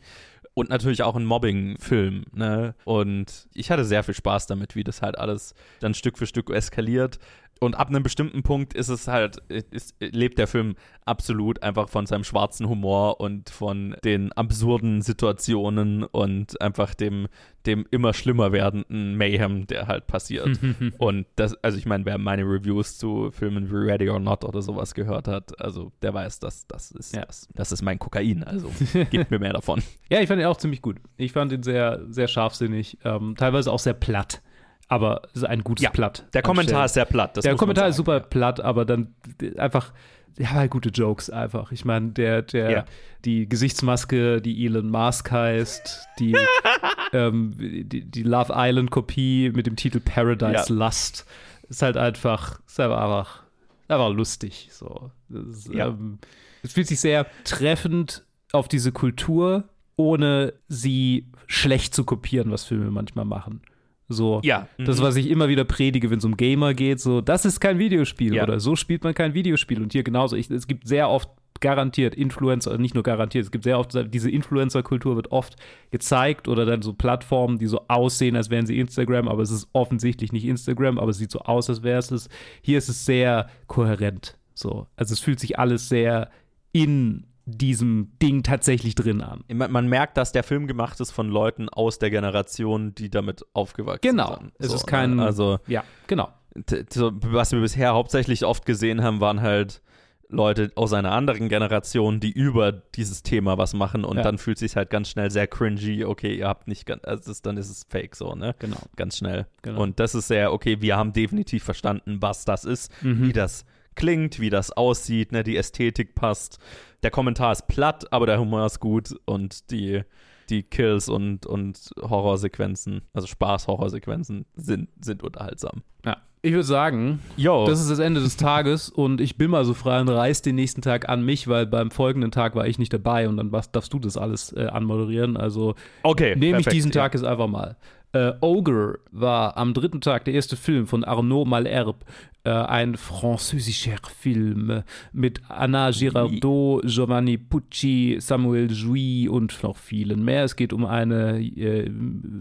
Speaker 1: Und natürlich auch ein Mobbing-Film, ne? Und ich hatte sehr viel Spaß damit, wie das halt alles dann Stück für Stück eskaliert. Und ab einem bestimmten Punkt ist es halt, ist, lebt der Film absolut einfach von seinem schwarzen Humor und von den absurden Situationen und einfach dem, dem immer schlimmer werdenden Mayhem, der halt passiert. Und das, also ich meine, wer meine Reviews zu Filmen wie Ready or Not oder sowas gehört hat, also der weiß, dass das ist,
Speaker 2: Ja.
Speaker 1: das, das ist mein Kokain. Also gibt mir mehr davon.
Speaker 2: Ja, ich fand ihn auch ziemlich gut. Ich fand ihn sehr, sehr scharfsinnig, ähm, teilweise auch sehr platt. Aber es ist ein gutes
Speaker 1: Ja,
Speaker 2: Platt.
Speaker 1: Der Kommentar
Speaker 2: anstellen.
Speaker 1: ist sehr platt.
Speaker 2: Der Kommentar ist super platt, aber dann einfach, ja, halt gute Jokes einfach. Ich meine, der, der,
Speaker 1: Ja.
Speaker 2: die Gesichtsmaske, die Elon Musk heißt, die, ähm, die, die Love Island Kopie mit dem Titel Paradise
Speaker 1: Ja.
Speaker 2: Lust, ist halt einfach, ist einfach, einfach, lustig. So. Ist,
Speaker 1: Ja.
Speaker 2: ähm, es fühlt sich sehr treffend auf diese Kultur ohne sie schlecht zu kopieren, was Filme manchmal machen. So,
Speaker 1: Ja.
Speaker 2: das,
Speaker 1: Mhm.
Speaker 2: was ich immer wieder predige, wenn es um Gamer geht, so, das ist kein Videospiel
Speaker 1: Ja.
Speaker 2: oder so spielt man kein Videospiel. Und hier genauso. Ich, es gibt sehr oft garantiert Influencer, nicht nur garantiert, es gibt sehr oft, diese Influencer-Kultur wird oft gezeigt oder dann so Plattformen, die so aussehen, als wären sie Instagram, aber es ist offensichtlich nicht Instagram, aber es sieht so aus, als wäre es es. Hier ist es sehr kohärent. So. Also es fühlt sich alles sehr in diesem Ding tatsächlich drin an.
Speaker 1: Man, man merkt, dass der Film gemacht ist von Leuten aus der Generation, die damit aufgewachsen
Speaker 2: Genau.
Speaker 1: sind.
Speaker 2: Es
Speaker 1: So,
Speaker 2: ist kein.
Speaker 1: ne? Also,
Speaker 2: ja, genau.
Speaker 1: was wir bisher hauptsächlich oft gesehen haben, waren halt Leute aus einer anderen Generation, die über dieses Thema was machen und
Speaker 2: Ja.
Speaker 1: dann fühlt sich halt ganz schnell sehr cringy, okay, ihr habt nicht ganz, also es ist, dann ist es fake so, ne?
Speaker 2: Genau.
Speaker 1: Ganz schnell.
Speaker 2: Genau.
Speaker 1: Und das ist sehr, okay, wir haben definitiv verstanden, was das ist,
Speaker 2: Mhm.
Speaker 1: wie das klingt, wie das aussieht, ne? Die Ästhetik passt. Der Kommentar ist platt, aber der Humor ist gut und die, die Kills und, und Horrorsequenzen, also Spaß-Horrorsequenzen sind, sind unterhaltsam.
Speaker 2: Ja. Ich würde sagen,
Speaker 1: Yo.
Speaker 2: Das ist das Ende des Tages und ich bin mal so frei und reiß den nächsten Tag an mich, weil beim folgenden Tag war ich nicht dabei und dann was, darfst du das alles äh, anmoderieren. Also
Speaker 1: okay.
Speaker 2: nehme ich diesen
Speaker 1: ja.
Speaker 2: Tag jetzt einfach mal. Äh, Ogre war am dritten Tag der erste Film von Arnaud Malherbe, äh, ein französischer Film mit Anna Girardot, Giovanni Pucci, Samuel Jouy und noch vielen mehr. Es geht um eine äh,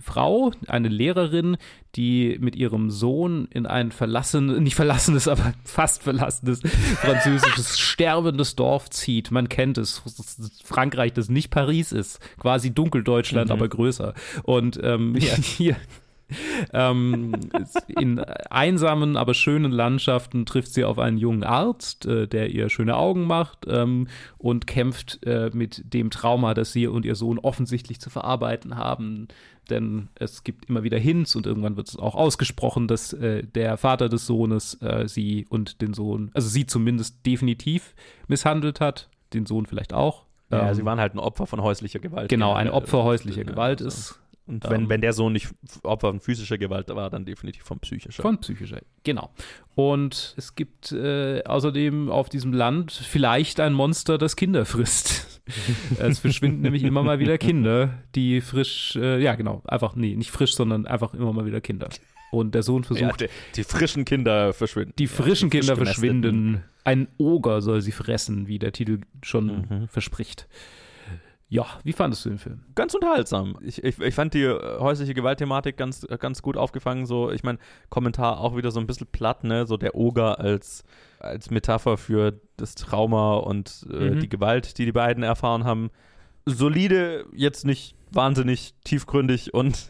Speaker 2: Frau, eine Lehrerin, die mit ihrem Sohn in ein verlassenes, nicht verlassenes, aber fast verlassenes französisches sterbendes Dorf zieht. Man kennt es. Frankreich, das nicht Paris ist. Quasi Dunkeldeutschland, aber größer. Und ähm, hier. Ähm, in einsamen, aber schönen Landschaften trifft sie auf einen jungen Arzt, äh, der ihr schöne Augen macht ähm, und kämpft äh, mit dem Trauma, das sie und ihr Sohn offensichtlich zu verarbeiten haben. Denn es gibt immer wieder Hints und irgendwann wird es auch ausgesprochen, dass äh, der Vater des Sohnes äh, sie und den Sohn, also sie zumindest definitiv misshandelt hat, den Sohn vielleicht auch.
Speaker 1: Ja,
Speaker 2: Ähm,
Speaker 1: sie waren halt ein Opfer von häuslicher Gewalt.
Speaker 2: genau, ein. Opfer häuslicher Gewalt
Speaker 1: also.
Speaker 2: ist.
Speaker 1: Und wenn, wenn der Sohn nicht Opfer von physischer Gewalt war, dann definitiv von psychischer.
Speaker 2: Von psychischer, genau. Und es gibt äh, außerdem auf diesem Land vielleicht ein Monster, das Kinder frisst. es verschwinden nämlich immer mal wieder Kinder, die frisch, äh, ja genau, einfach, nee, nicht frisch, sondern einfach immer mal wieder Kinder. Und der Sohn
Speaker 1: ja,
Speaker 2: versucht,
Speaker 1: die, die frischen Kinder verschwinden.
Speaker 2: die frischen
Speaker 1: frisch
Speaker 2: Kinder
Speaker 1: genesteten.
Speaker 2: verschwinden. Ein Oger soll sie fressen, wie der Titel schon
Speaker 1: Mhm.
Speaker 2: verspricht. Ja, wie fandest du den Film?
Speaker 1: Ganz unterhaltsam. Ich, ich, ich fand die äh, häusliche Gewaltthematik ganz, äh, ganz gut aufgefangen. So, ich meine, Kommentar auch wieder so ein bisschen platt, ne? So der Oger als, als Metapher für das Trauma und äh,
Speaker 2: Mhm.
Speaker 1: die Gewalt, die die beiden erfahren haben. Solide, jetzt nicht wahnsinnig tiefgründig und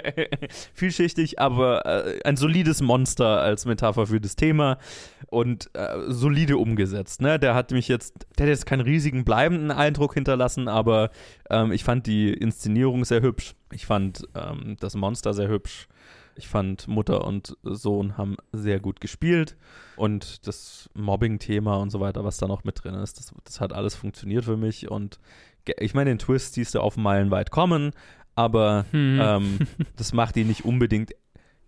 Speaker 1: vielschichtig, aber äh, ein solides Monster als Metapher für das Thema und äh, solide umgesetzt. Ne? Der hat mich jetzt, der hat jetzt keinen riesigen bleibenden Eindruck hinterlassen, aber ähm, ich fand die Inszenierung sehr hübsch. Ich fand ähm, das Monster sehr hübsch. Ich fand Mutter und Sohn haben sehr gut gespielt und das Mobbing-Thema und so weiter, was da noch mit drin ist, das, das hat alles funktioniert für mich und ich meine, den Twist siehst du auf Meilenweit kommen, aber
Speaker 2: Hm.
Speaker 1: ähm, das macht ihn nicht unbedingt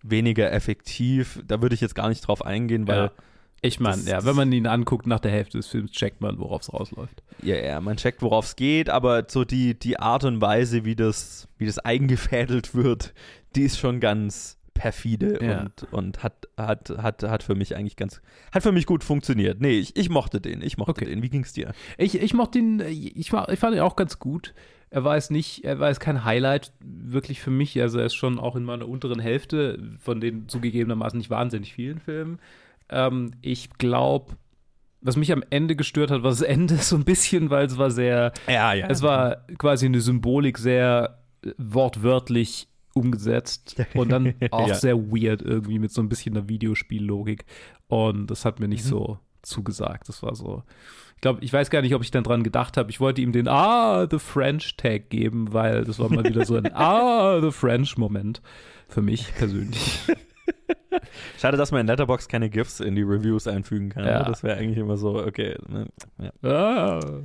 Speaker 1: weniger effektiv. Da würde ich jetzt gar nicht drauf eingehen, weil
Speaker 2: Ja. Ich meine, ja, wenn man ihn anguckt nach der Hälfte des Films, checkt man, worauf es rausläuft.
Speaker 1: Ja, ja, man checkt, worauf es geht, aber so die, die Art und Weise, wie das, wie das eingefädelt wird, die ist schon ganz perfide
Speaker 2: Ja.
Speaker 1: und, und hat, hat, hat, hat für mich eigentlich ganz, hat für mich gut funktioniert. Nee, ich, ich mochte den, ich mochte
Speaker 2: Okay.
Speaker 1: den. Wie ging's dir?
Speaker 2: Ich, ich mochte ihn, ich, war- ich fand ihn auch ganz gut. Er war es nicht, er war es kein Highlight wirklich für mich. Also er ist schon auch in meiner unteren Hälfte von den zugegebenermaßen nicht wahnsinnig vielen Filmen. Ähm, ich glaube, was mich am Ende gestört hat, war das Ende so ein bisschen, weil es war sehr,
Speaker 1: Ja, ja.
Speaker 2: es war quasi eine Symbolik sehr äh, wortwörtlich umgesetzt und dann auch
Speaker 1: Ja.
Speaker 2: sehr weird irgendwie mit so ein bisschen einer Videospiellogik. Und das hat mir nicht
Speaker 1: Mhm.
Speaker 2: so zugesagt. Das war so. Ich glaube, ich weiß gar nicht, ob ich dann dran gedacht habe. Ich wollte ihm den Ah, the French Tag geben, weil das war mal wieder so ein Ah, the French Moment für mich persönlich.
Speaker 1: Schade, dass man in Letterbox keine GIFs in die Reviews einfügen kann.
Speaker 2: Ja.
Speaker 1: ne? Das wäre eigentlich immer so, okay, ne? ja,
Speaker 2: ah.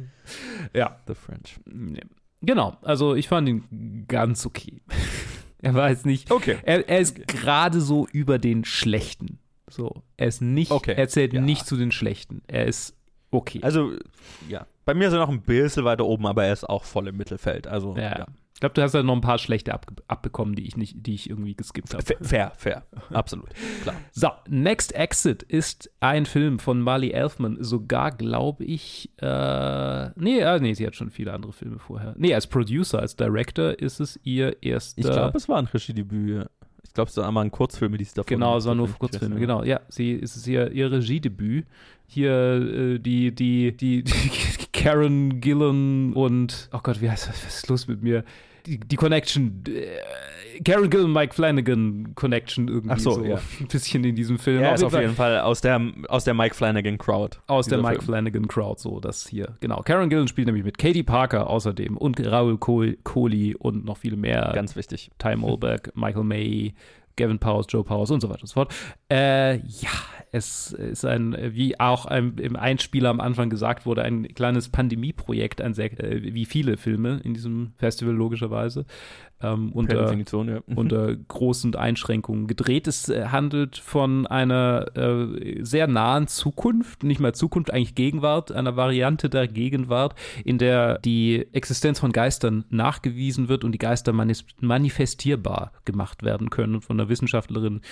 Speaker 2: Ja,
Speaker 1: The French.
Speaker 2: nee. genau. Also ich fand ihn ganz okay. er war jetzt nicht.
Speaker 1: Okay.
Speaker 2: Er, er ist gerade so über den Schlechten. So, er ist nicht,
Speaker 1: Okay.
Speaker 2: er zählt
Speaker 1: Ja.
Speaker 2: nicht zu den Schlechten. Er ist Okay.
Speaker 1: Also, ja. Bei mir ist er noch ein bisschen weiter oben, aber er ist auch voll im Mittelfeld. Also,
Speaker 2: ja.
Speaker 1: ja.
Speaker 2: Ich glaube, du hast ja noch ein paar schlechte ab abbekommen, die ich nicht, die ich irgendwie geskippt habe.
Speaker 1: Fair, fair, fair. absolut. Klar.
Speaker 2: So, Next Exit ist ein Film von Marley Elfman. Sogar, glaube ich, äh, nee, äh, nee, sie hat schon viele andere Filme vorher. Nee, als Producer, als Director ist es ihr erster.
Speaker 1: Ich glaube, es war ein Regiedebüt. Ich glaube, es war einmal ein Kurzfilm, die sie davon
Speaker 2: Genau, es war nur Kurzfilme, genau. Ja, sie es ist ihr, ihr Regiedebüt. Hier äh, die, die, die, die Karen Gillan und, oh Gott, wie heißt das? Was ist los mit mir? Die, die Connection, äh, Karen Gillan, Mike Flanagan Connection irgendwie
Speaker 1: Ach so,
Speaker 2: so
Speaker 1: ja.
Speaker 2: ein bisschen in diesem Film.
Speaker 1: Ja,
Speaker 2: Auf
Speaker 1: ist
Speaker 2: jeden
Speaker 1: auf jeden Fall aus der, aus der Mike Flanagan Crowd.
Speaker 2: aus der Mike
Speaker 1: Film.
Speaker 2: Flanagan Crowd, so das hier. Genau. Karen Gillan spielt nämlich mit Katie Parker außerdem und Raoul Coley und noch viele mehr.
Speaker 1: Ganz wichtig.
Speaker 2: Ty Mulberg, Michael May, Gavin Powers, Joe Powers und so weiter und so fort. Äh, ja, es ist ein, wie auch ein, im Einspieler am Anfang gesagt wurde, ein kleines Pandemieprojekt, ein sehr, äh, wie viele Filme in diesem Festival logischerweise. Ähm, unter,
Speaker 1: Definition, ja.
Speaker 2: unter großen Einschränkungen gedreht. Es äh, handelt von einer äh, sehr nahen Zukunft, nicht mal Zukunft, eigentlich Gegenwart, einer Variante der Gegenwart, in der die Existenz von Geistern nachgewiesen wird und die Geister manifestierbar gemacht werden können von einer Wissenschaftlerin,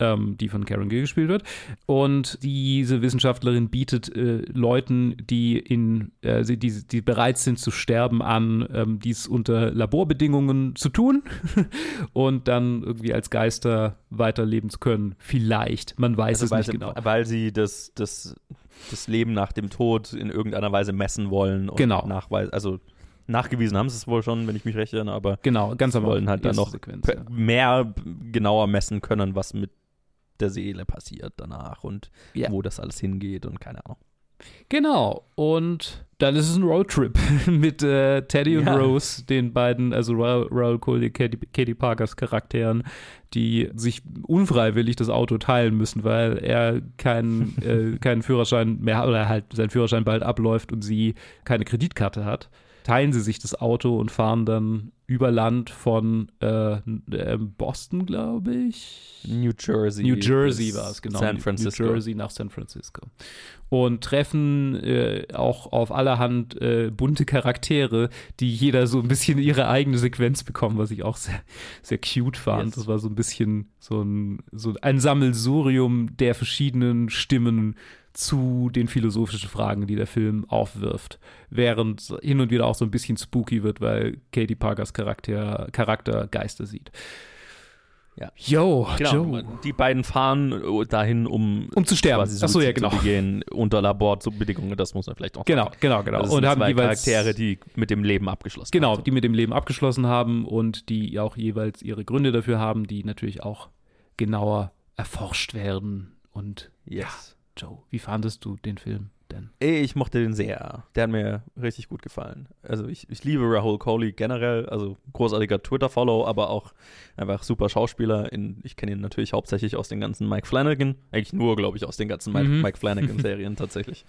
Speaker 2: ähm, die von Karen Gill gespielt wird. Und diese Wissenschaftlerin bietet äh, Leuten, die in äh, die, die bereit sind zu sterben, an, ähm, dies unter Laborbedingungen zu tun und dann irgendwie als Geister weiterleben zu können. Vielleicht. Man weiß
Speaker 1: Also
Speaker 2: es nicht
Speaker 1: sie,
Speaker 2: genau.
Speaker 1: weil sie das, das, das Leben nach dem Tod in irgendeiner Weise messen wollen und
Speaker 2: Genau.
Speaker 1: nachweisen. Also nachgewiesen haben sie es wohl schon, wenn ich mich recht erinnere, aber
Speaker 2: Genau, ganz am
Speaker 1: wollen halt dann noch
Speaker 2: ja.
Speaker 1: mehr genauer messen können, was mit der Seele passiert danach und
Speaker 2: Ja.
Speaker 1: wo das alles hingeht und keine Ahnung.
Speaker 2: Genau. Und dann ist es ein Roadtrip mit äh, Teddy und
Speaker 1: Ja.
Speaker 2: Rose, den beiden, also Raoul, Raoul Katie, Katie Parkers Charakteren, die sich unfreiwillig das Auto teilen müssen, weil er keinen äh, keinen Führerschein mehr hat oder halt sein Führerschein bald abläuft und sie keine Kreditkarte hat. Teilen sie sich das Auto und fahren dann über Land von äh, äh, Boston, glaube ich.
Speaker 1: New Jersey.
Speaker 2: New Jersey war es, genau.
Speaker 1: San
Speaker 2: New-
Speaker 1: Francisco.
Speaker 2: New Jersey nach San Francisco. Und treffen äh, auch auf allerhand äh, bunte Charaktere, die jeder so ein bisschen ihre eigene Sequenz bekommen, was ich auch sehr, sehr cute fand.
Speaker 1: Yes.
Speaker 2: Das war so ein bisschen so ein, so ein Sammelsurium der verschiedenen Stimmen zu den philosophischen Fragen, die der Film aufwirft. Während hin und wieder auch so ein bisschen spooky wird, weil Katie Parkers Charakter, Charakter Geister sieht.
Speaker 1: Ja.
Speaker 2: Yo,
Speaker 1: Genau,
Speaker 2: Joe.
Speaker 1: die beiden fahren äh, dahin, um,
Speaker 2: Um zu sterben.
Speaker 1: quasi
Speaker 2: Ach so, ja, genau.
Speaker 1: zu begehen unter Laborbedingungen, das muss man vielleicht auch
Speaker 2: Genau,
Speaker 1: sagen.
Speaker 2: genau, genau.
Speaker 1: Es
Speaker 2: und haben
Speaker 1: zwei
Speaker 2: jeweils
Speaker 1: Charaktere, die mit dem Leben abgeschlossen
Speaker 2: genau,
Speaker 1: haben.
Speaker 2: die mit dem Leben abgeschlossen haben und die auch jeweils ihre Gründe dafür haben, die natürlich auch genauer erforscht werden. Und
Speaker 1: Yes.
Speaker 2: Joe, wie fandest du den Film denn?
Speaker 1: Ich mochte den sehr. Der hat mir richtig gut gefallen. Also ich, ich liebe Rahul Kohli generell, also großartiger Twitter-Follow, aber auch einfach super Schauspieler. In, ich kenne ihn natürlich hauptsächlich aus den ganzen Mike Flanagan, eigentlich nur, glaube ich, aus den ganzen Mike,
Speaker 2: Mhm.
Speaker 1: Mike Flanagan-Serien tatsächlich.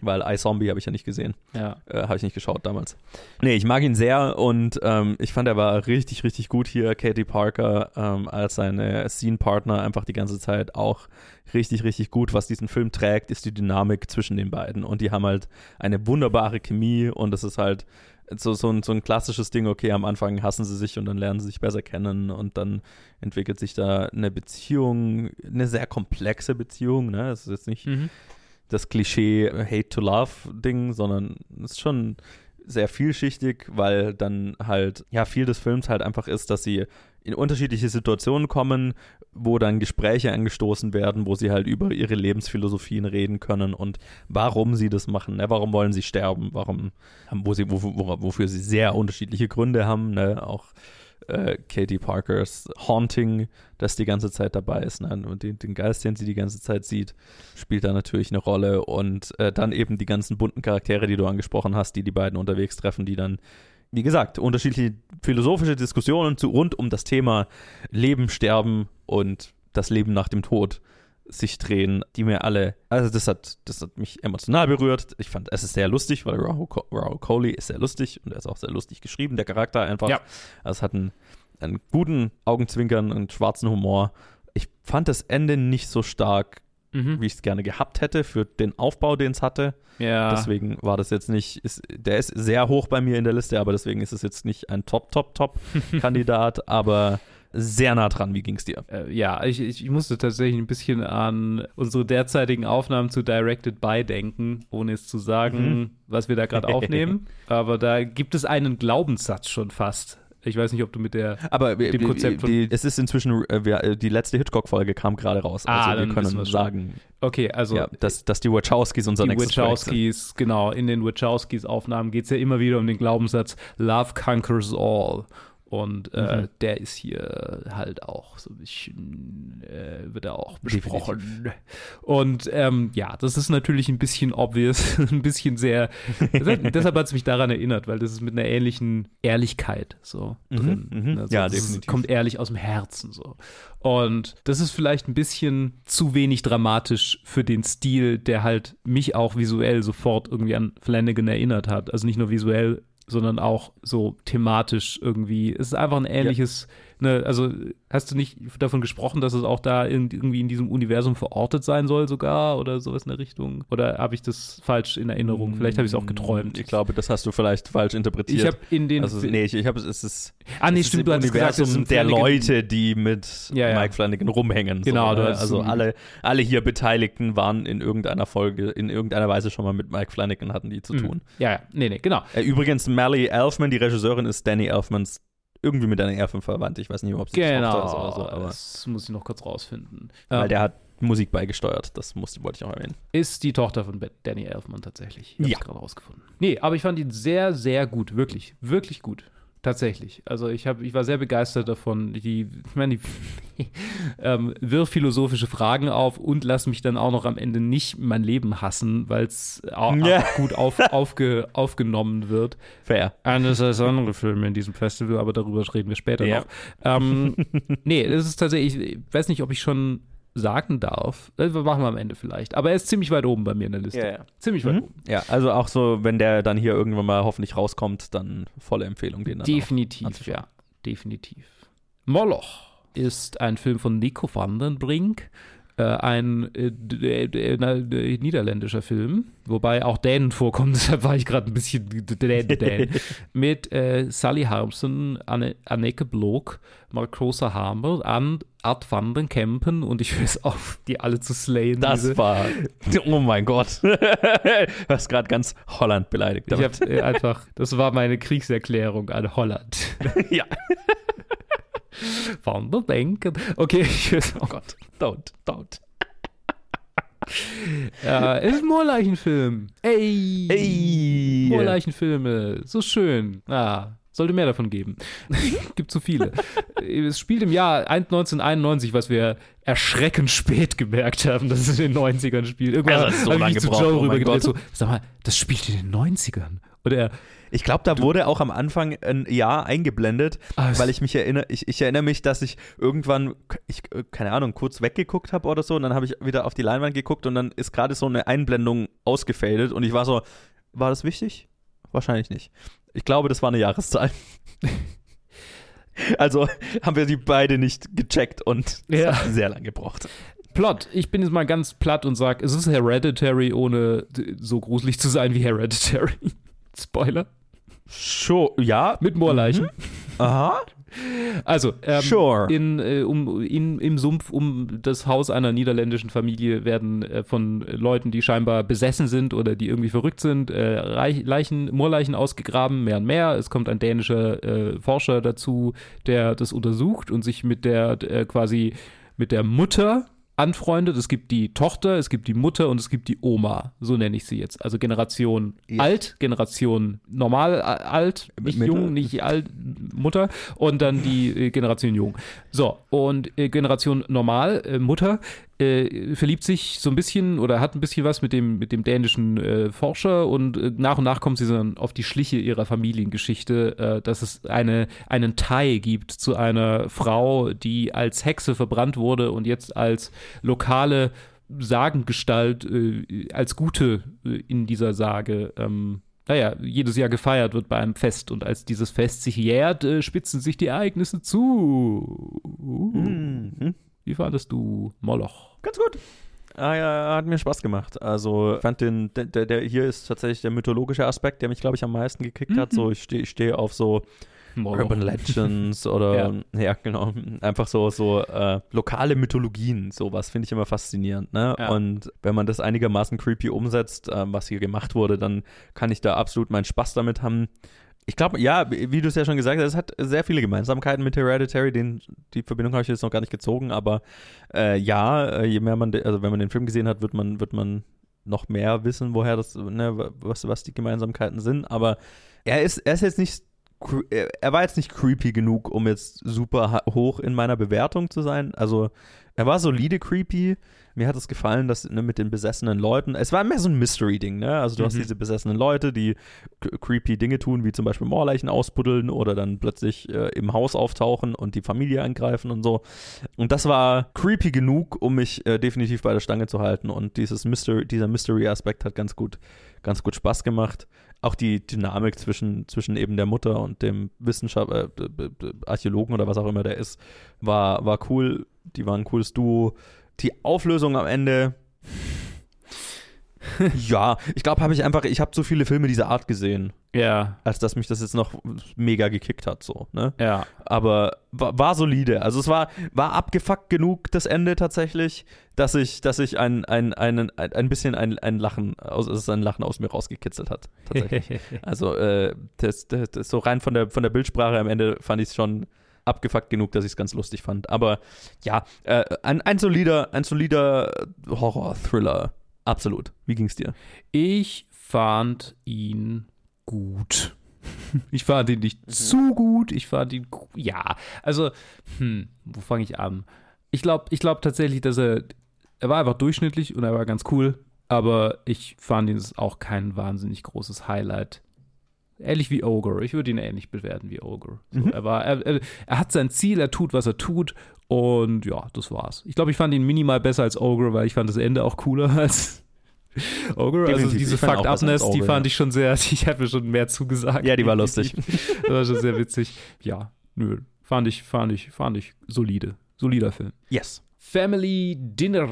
Speaker 1: Weil iZombie habe ich ja nicht gesehen.
Speaker 2: Ja.
Speaker 1: Äh, habe ich nicht geschaut damals. Nee, ich mag ihn sehr und ähm, ich fand, er war richtig, richtig gut hier. Katie Parker ähm, als seine Scene-Partner einfach die ganze Zeit auch richtig, richtig gut. Was diesen Film trägt, ist die Dynamik zwischen den beiden. Und die haben halt eine wunderbare Chemie und es ist halt so, so, ein, so ein klassisches Ding, okay, am Anfang hassen sie sich und dann lernen sie sich besser kennen und dann entwickelt sich da eine Beziehung, eine sehr komplexe Beziehung. Ne? Es ist jetzt nicht
Speaker 2: Mhm.
Speaker 1: Das Klischee Hate to Love Ding, sondern es ist schon sehr vielschichtig, weil dann halt, ja, viel des Films halt einfach ist, dass sie in unterschiedliche Situationen kommen, wo dann Gespräche angestoßen werden, wo sie halt über ihre Lebensphilosophien reden können und warum sie das machen, ne? warum wollen sie sterben, warum, wo sie, wo, wo, wofür sie sehr unterschiedliche Gründe haben, ne? auch äh, Katie Parkers Haunting, das die ganze Zeit dabei ist, ne? und den, den Geist, den sie die ganze Zeit sieht, spielt da natürlich eine Rolle und äh, dann eben die ganzen bunten Charaktere, die du angesprochen hast, die die beiden unterwegs treffen, die dann, wie gesagt, unterschiedliche philosophische Diskussionen zu, rund um das Thema Leben, Sterben und das Leben nach dem Tod sich drehen, die mir alle, also das hat, das hat mich emotional berührt. Ich fand, es ist sehr lustig, weil Rahul, Rahul Kohli ist sehr lustig und er ist auch sehr lustig geschrieben, der Charakter einfach.
Speaker 2: Ja.
Speaker 1: Also es hat einen, einen guten Augenzwinkern und schwarzen Humor. Ich fand das Ende nicht so stark
Speaker 2: Mhm.
Speaker 1: wie ich es gerne gehabt hätte für den Aufbau, den es hatte.
Speaker 2: Ja.
Speaker 1: Deswegen war das jetzt nicht, ist, der ist sehr hoch bei mir in der Liste, aber deswegen ist es jetzt nicht ein Top, Top, Top-Kandidat, aber sehr nah dran. Wie ging es dir?
Speaker 2: Äh, ja, ich, ich musste tatsächlich ein bisschen an unsere derzeitigen Aufnahmen zu Directed By denken, ohne es zu sagen,
Speaker 1: Mhm.
Speaker 2: was wir da gerade aufnehmen. Aber da gibt es einen Glaubenssatz schon fast. Ich weiß nicht, ob du mit der.
Speaker 1: Aber
Speaker 2: Dem Konzept von-
Speaker 1: die, es ist inzwischen, äh, äh, die letzte Hitchcock-Folge kam gerade raus.
Speaker 2: Ah,
Speaker 1: Also wir können sagen,
Speaker 2: Okay, also
Speaker 1: ja, dass, dass die Wachowskis unser
Speaker 2: die
Speaker 1: nächstes.
Speaker 2: Wachowskis, genau, in den Wachowskis Aufnahmen geht es ja immer wieder um den Glaubenssatz Love conquers all. Und äh,
Speaker 1: Mhm.
Speaker 2: der ist hier halt auch so ein bisschen, äh, wird da auch besprochen. Und ähm, ja, das ist natürlich ein bisschen obvious, ein bisschen sehr, deshalb, deshalb hat es mich daran erinnert, weil das ist mit einer ähnlichen Ehrlichkeit so
Speaker 1: Mhm,
Speaker 2: drin.
Speaker 1: mhm.
Speaker 2: Also
Speaker 1: Ja, definitiv.
Speaker 2: kommt ehrlich aus dem Herzen so. Und das ist vielleicht ein bisschen zu wenig dramatisch für den Stil, der halt mich auch visuell sofort irgendwie an Flanagan erinnert hat. Also nicht nur visuell, sondern auch so thematisch irgendwie. Es ist einfach ein ähnliches, ne, also hast du nicht davon gesprochen, dass es auch da in, irgendwie in diesem Universum verortet sein soll sogar oder sowas in der Richtung? Oder habe ich das falsch in Erinnerung? Vielleicht habe ich es auch geträumt.
Speaker 1: Ich glaube, das hast du vielleicht falsch interpretiert.
Speaker 2: Ich habe in den
Speaker 1: also, nee, ich, ich habe es ist
Speaker 2: Ah, nee,
Speaker 1: es ist
Speaker 2: stimmt,
Speaker 1: im
Speaker 2: du gesagt,
Speaker 1: Universum
Speaker 2: ein
Speaker 1: der Leute, die mit
Speaker 2: Ja, ja.
Speaker 1: Mike Flanagan rumhängen.
Speaker 2: Genau,
Speaker 1: so, ne?
Speaker 2: hast
Speaker 1: also alle, alle hier Beteiligten waren in irgendeiner Folge, in irgendeiner Weise schon mal mit Mike Flanagan hatten die zu
Speaker 2: Mhm.
Speaker 1: tun.
Speaker 2: Ja, ja, nee, nee, genau.
Speaker 1: Äh, übrigens, Mally Elfman, die Regisseurin, ist Danny Elfmans irgendwie mit Danny Elfman verwandt. Ich weiß nicht, ob sie
Speaker 2: Genau,
Speaker 1: Tochter ist oder so, aber
Speaker 2: das muss ich noch kurz rausfinden.
Speaker 1: weil
Speaker 2: Ähm,
Speaker 1: der hat Musik beigesteuert. Das musste, wollte ich auch erwähnen.
Speaker 2: ist die Tochter von Danny Elfman tatsächlich. Ich
Speaker 1: Ja.
Speaker 2: gerade rausgefunden. Nee, aber ich fand ihn sehr, sehr gut. Wirklich, wirklich gut. Tatsächlich. Also ich, hab, ich war sehr begeistert davon. Die, ich meine, die ähm, wirf philosophische Fragen auf und lass mich dann auch noch am Ende nicht mein Leben hassen, weil es auch
Speaker 1: Ja.
Speaker 2: gut auf, aufge, aufgenommen wird.
Speaker 1: Fair.
Speaker 2: Anders als andere Filme in diesem Festival, aber darüber reden wir später
Speaker 1: Ja.
Speaker 2: noch. Ähm, nee, das ist tatsächlich, ich weiß nicht, ob ich schon sagen darf. Das machen wir am Ende vielleicht. Aber er ist ziemlich weit oben bei mir in der Liste.
Speaker 1: Ja, ja.
Speaker 2: Ziemlich weit
Speaker 1: Mhm.
Speaker 2: oben.
Speaker 1: Ja, also auch so, wenn der dann hier irgendwann mal hoffentlich rauskommt, dann volle Empfehlung, den dann
Speaker 2: Definitiv, ja. Definitiv. Moloch ist ein Film von Nico van den Brink. Äh, ein äh, na, d- niederländischer Film, wobei auch Dänen vorkommen, deshalb war ich gerade ein bisschen Dän, Dän. mit äh, Sally Harmsen, Anne, Anneke Blok, Marcosa Hamer, An, Art van den Kempen und ich höre es auf, die alle zu slayen.
Speaker 1: Das
Speaker 2: diese-
Speaker 1: war, oh mein Gott. du hast gerade ganz Holland beleidigt.
Speaker 2: ich
Speaker 1: damit.
Speaker 2: habe äh, einfach, das war meine Kriegserklärung an Holland.
Speaker 1: ja.
Speaker 2: Van der Denken. Okay, ich höre es
Speaker 1: Oh Gott. Don't, don't.
Speaker 2: Ja, es ist ein Moorleichenfilm. Ey.
Speaker 1: Ey.
Speaker 2: Moorleichenfilme. So schön. Ah, sollte mehr davon geben. Gibt zu viele. es spielt im Jahr 1991, was wir erschreckend spät gemerkt haben, dass es in den 90ern spielt. Irgendwann
Speaker 1: Also, so
Speaker 2: habe ich zu Joe
Speaker 1: oh
Speaker 2: rübergedreht, so, sag mal, das spielt in den 90ern. Und er,
Speaker 1: Ich glaube, da wurde auch am Anfang ein Jahr eingeblendet,
Speaker 2: es-
Speaker 1: weil ich mich erinnere, ich, ich erinnere mich, dass ich irgendwann, ich, äh, keine Ahnung, kurz weggeguckt habe oder so und dann habe ich wieder auf die Leinwand geguckt und dann ist gerade so eine Einblendung ausgefadet und ich war so, war das wichtig? Wahrscheinlich nicht. Ich glaube, das war eine Jahreszahl. also haben wir die beide nicht gecheckt und es
Speaker 2: Ja.
Speaker 1: hat sehr lange gebraucht.
Speaker 2: Plot. Ich bin jetzt mal ganz platt und sage, es ist Hereditary, ohne so gruselig zu sein wie Hereditary. Spoiler.
Speaker 1: Sure, ja.
Speaker 2: Mit Moorleichen.
Speaker 1: Aha.
Speaker 2: Also, ähm,
Speaker 1: Sure.
Speaker 2: in, äh, um, in, im Sumpf um das Haus einer niederländischen Familie werden äh, von Leuten, die scheinbar besessen sind oder die irgendwie verrückt sind, äh, Leichen, Moorleichen ausgegraben, mehr und mehr. Es kommt ein dänischer äh, Forscher dazu, der das untersucht und sich mit der äh, quasi mit der Mutter anfreundet. Es gibt die Tochter, es gibt die Mutter und es gibt die Oma. So nenne ich sie jetzt. Also Generation
Speaker 1: Ja.
Speaker 2: alt, Generation normal alt, nicht
Speaker 1: Mittel.
Speaker 2: jung, nicht alt, Mutter und dann die äh, Generation jung. So, und äh, Generation normal, äh, Mutter, äh, verliebt sich so ein bisschen oder hat ein bisschen was mit dem, mit dem dänischen äh, Forscher und äh, nach und nach kommt sie dann auf die Schliche ihrer Familiengeschichte, äh, dass es eine, einen Thai gibt zu einer Frau, die als Hexe verbrannt wurde und jetzt als lokale Sagengestalt, äh, als Gute äh, in dieser Sage ähm, naja, jedes Jahr gefeiert wird bei einem Fest. Und als dieses Fest sich jährt, äh, spitzen sich die Ereignisse zu. Uh.
Speaker 1: Mhm.
Speaker 2: Wie fandest du Moloch?
Speaker 1: Ganz gut. ah, ja, hat mir Spaß gemacht. Also ich fand den, der, der hier ist tatsächlich der mythologische Aspekt, der mich, glaube ich, am meisten gekickt hat. So, ich stehe steh auf so
Speaker 2: Moloch.
Speaker 1: Urban Legends oder ja. genau, einfach so, so äh, lokale Mythologien, sowas finde ich immer faszinierend. Ne?
Speaker 2: Ja.
Speaker 1: Und wenn man das einigermaßen creepy umsetzt, äh, was hier gemacht wurde, dann kann ich da absolut meinen Spaß damit haben. Ich glaube, ja, wie du es ja schon gesagt hast, es hat sehr viele Gemeinsamkeiten mit Hereditary. Den, die Verbindung habe ich jetzt noch gar nicht gezogen, aber äh, ja, äh, je mehr man, also wenn man den Film gesehen hat, wird man, wird man noch mehr wissen, woher das, ne, was, was die Gemeinsamkeiten sind. Aber er ist, er ist jetzt nicht er war jetzt nicht creepy genug, um jetzt super hoch in meiner Bewertung zu sein. Also er war solide creepy. Mir hat es gefallen, dass ne, mit den besessenen Leuten, es war mehr so ein Mystery-Ding, ne? Also du mhm. hast diese besessenen Leute, die creepy Dinge tun, wie zum Beispiel Moorleichen ausbuddeln oder dann plötzlich äh, im Haus auftauchen und die Familie angreifen und so. Und das war creepy genug, um mich äh, definitiv bei der Stange zu halten. Und dieses Mystery, dieser Mystery-Aspekt hat ganz gut, ganz gut Spaß gemacht auch die Dynamik zwischen, zwischen eben der Mutter und dem Wissenschaftler, äh, Archäologen oder was auch immer der ist, war, war cool. Die waren ein cooles Duo. Die Auflösung am Ende, ja, ich glaube, habe ich einfach, ich habe so viele Filme dieser Art gesehen.
Speaker 2: Ja.
Speaker 1: Als dass mich das jetzt noch mega gekickt hat, so, ne?
Speaker 2: Ja.
Speaker 1: Aber war, war solide. Also es war, war abgefuckt genug, das Ende tatsächlich, dass ich, dass ich ein, ein, ein, ein, ein bisschen ein, ein Lachen, aus, es ein Lachen aus mir rausgekitzelt hat. Tatsächlich. also, äh, das, das, das, so rein von der, von der Bildsprache am Ende fand ich es schon abgefuckt genug, dass ich es ganz lustig fand. Aber ja, äh, ein, ein solider, ein solider Horror-Thriller Absolut. Wie ging es dir?
Speaker 2: Ich fand ihn gut. Ich fand ihn nicht mhm. zu gut. Ich fand ihn, ja, also, hm, wo fange ich an? Ich glaube ich glaub tatsächlich, dass er, er war einfach durchschnittlich und er war ganz cool, aber ich fand ihn auch kein wahnsinnig großes Highlight. Ähnlich wie Ogre. Ich würde ihn ähnlich bewerten wie Ogre. So, mhm. er, war, er, er, er, hat sein Ziel, er tut, was er tut. Und ja, das war's. Ich glaube, ich fand ihn minimal besser als Ogre, weil ich fand das Ende auch cooler als Ogre. Also Definitiv. Also diese Fucked Upness, die fand ja. ich schon sehr, ich habe mir schon mehr zugesagt.
Speaker 1: Ja, die war lustig.
Speaker 2: das war schon sehr witzig. Ja, nö. Fand ich, fand ich, fand ich solide. Solider Film.
Speaker 1: Yes.
Speaker 2: Family Dinner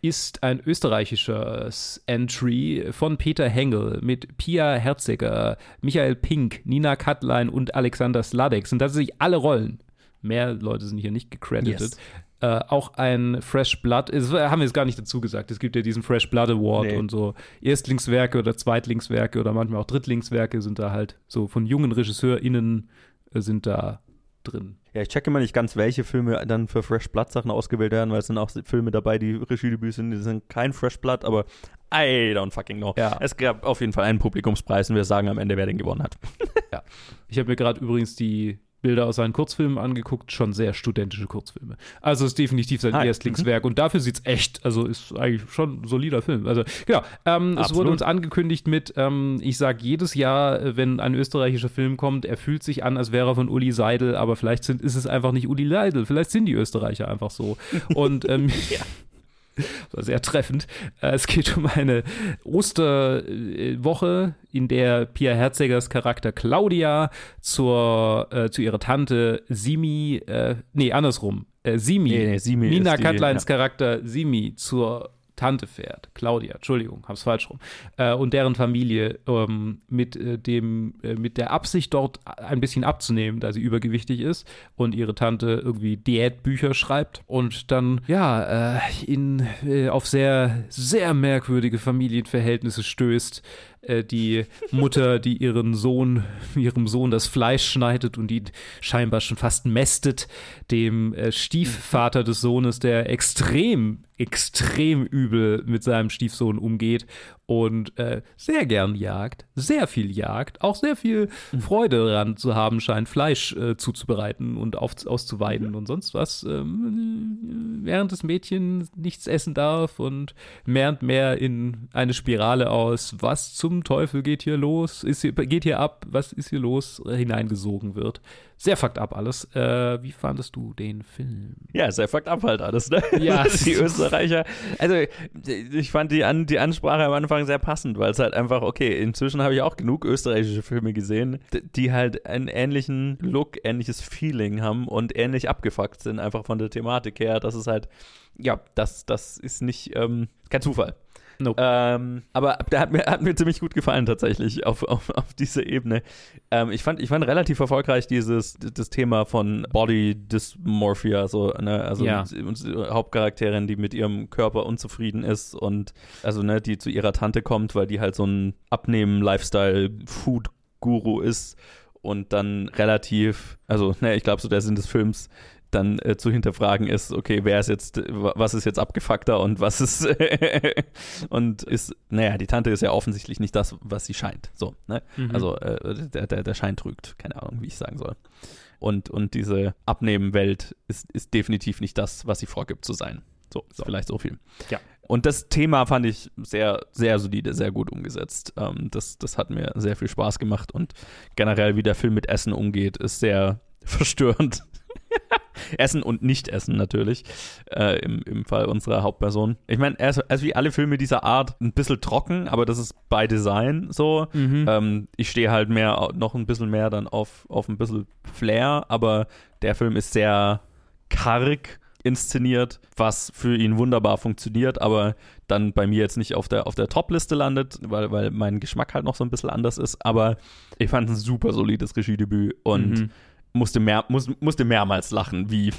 Speaker 2: ist ein österreichisches Entry von Peter Hengel mit Pia Herziger, Michael Pink, Nina Katlein und Alexander Sladek. Sind tatsächlich alle Rollen. Mehr Leute sind hier nicht gecredited. Yes. Äh, auch ein Fresh Blood, das haben wir jetzt gar nicht dazu gesagt. Es gibt ja diesen Fresh Blood Award nee. und so Erstlingswerke oder Zweitlingswerke oder manchmal auch Drittlingswerke sind da halt so von jungen RegisseurInnen äh, sind da drin.
Speaker 1: Ja, ich checke immer nicht ganz, welche Filme dann für Fresh Blood Sachen ausgewählt werden, weil es sind auch Filme dabei, die Regiedebüts sind, die sind kein Fresh Blood, aber I don't fucking know.
Speaker 2: Ja.
Speaker 1: Es gab auf jeden Fall einen Publikumspreis und wir sagen am Ende, wer den gewonnen hat.
Speaker 2: ja. Ich habe mir gerade übrigens die Bilder aus seinen Kurzfilmen angeguckt, schon sehr studentische Kurzfilme. Also ist definitiv sein ah, Erstlingswerk mhm. und dafür sieht es echt, also ist eigentlich schon ein solider Film. Also genau, ähm, es wurde uns angekündigt mit, ähm, ich sage jedes Jahr, äh, wenn ein österreichischer Film kommt, er fühlt sich an, als wäre er von Uli Seidel, aber vielleicht sind, ist es einfach nicht Uli Seidel, vielleicht sind die Österreicher einfach so. Und ähm, ja. War sehr treffend. Äh, es geht um eine Osterwoche, in der Pia Herzegers Charakter Claudia zur, äh, zu ihrer Tante Simi, äh, nee, andersrum, äh, Simi, nee, nee, Simi Nina Katleins ja. Charakter Simi zur Tante fährt, Claudia, Entschuldigung, hab's falsch rum, äh, und deren Familie ähm, mit äh, dem, äh, mit der Absicht dort ein bisschen abzunehmen, da sie übergewichtig ist und ihre Tante irgendwie Diätbücher schreibt und dann ja äh, in äh, auf sehr sehr merkwürdige Familienverhältnisse stößt, äh, die Mutter, die ihren Sohn, ihrem Sohn das Fleisch schneidet und ihn scheinbar schon fast mästet, dem äh, Stiefvater des Sohnes, der extrem, extrem übel mit seinem Stiefsohn umgeht und äh, sehr gern jagt, sehr viel jagt, auch sehr viel mhm. Freude daran zu haben scheint, Fleisch äh, zuzubereiten und auf, auszuweiden mhm. und sonst was, ähm, während das Mädchen nichts essen darf und mehr und mehr in eine Spirale aus, was zum zum Teufel geht hier los, ist hier, geht hier ab, was ist hier los, hineingesogen wird. Sehr fucked up alles. Äh, wie fandest du den Film?
Speaker 1: Ja, sehr fucked up halt alles, ne?
Speaker 2: Ja.
Speaker 1: die Österreicher. Also, ich fand die, An die Ansprache am Anfang sehr passend, weil es halt einfach, okay, inzwischen habe ich auch genug österreichische Filme gesehen, die halt einen ähnlichen Look, ähnliches Feeling haben und ähnlich abgefuckt sind, einfach von der Thematik her. Das ist halt, ja, das, das ist nicht ähm, kein Zufall.
Speaker 2: Nope.
Speaker 1: Ähm, aber der hat mir, hat mir ziemlich gut gefallen tatsächlich auf, auf, auf dieser Ebene. Ähm, ich, fand, ich fand relativ erfolgreich dieses das Thema von Body Dysmorphia, so, ne? also
Speaker 2: Ja.
Speaker 1: unsere Hauptcharakterin, die mit ihrem Körper unzufrieden ist und also ne, die zu ihrer Tante kommt, weil die halt so ein Abnehmen-Lifestyle-Food-Guru ist und dann relativ, also ne, ich glaube so der Sinn des Films dann äh, zu hinterfragen ist, okay, wer ist jetzt, wa- was ist jetzt abgefuckter und was ist und ist, naja, die Tante ist ja offensichtlich nicht das, was sie scheint. So, ne?
Speaker 2: Mhm.
Speaker 1: Also äh, der, der, der Schein trügt, keine Ahnung, wie ich sagen soll. Und, und diese Abnehmen-Welt ist, ist definitiv nicht das, was sie vorgibt zu sein. So,
Speaker 2: So.
Speaker 1: vielleicht so viel.
Speaker 2: Ja.
Speaker 1: Und das Thema fand ich sehr, sehr solide, sehr gut umgesetzt. Ähm, das, das hat mir sehr viel Spaß gemacht und generell, wie der Film mit Essen umgeht, ist sehr verstörend. Essen und Nicht-Essen natürlich, äh, im, im Fall unserer Hauptperson. Ich meine, er ist, er ist wie alle Filme dieser Art ein bisschen trocken, aber das ist by Design so.
Speaker 2: Mhm.
Speaker 1: Ähm, ich stehe halt mehr, noch ein bisschen mehr dann auf, auf ein bisschen Flair, aber der Film ist sehr karg inszeniert, was für ihn wunderbar funktioniert, aber dann bei mir jetzt nicht auf der, auf der Top-Liste landet, weil, weil mein Geschmack halt noch so ein bisschen anders ist. Aber ich fand es ein super solides Regiedebüt und
Speaker 2: Mhm.
Speaker 1: Musste, mehr, muss, musste mehrmals lachen, wie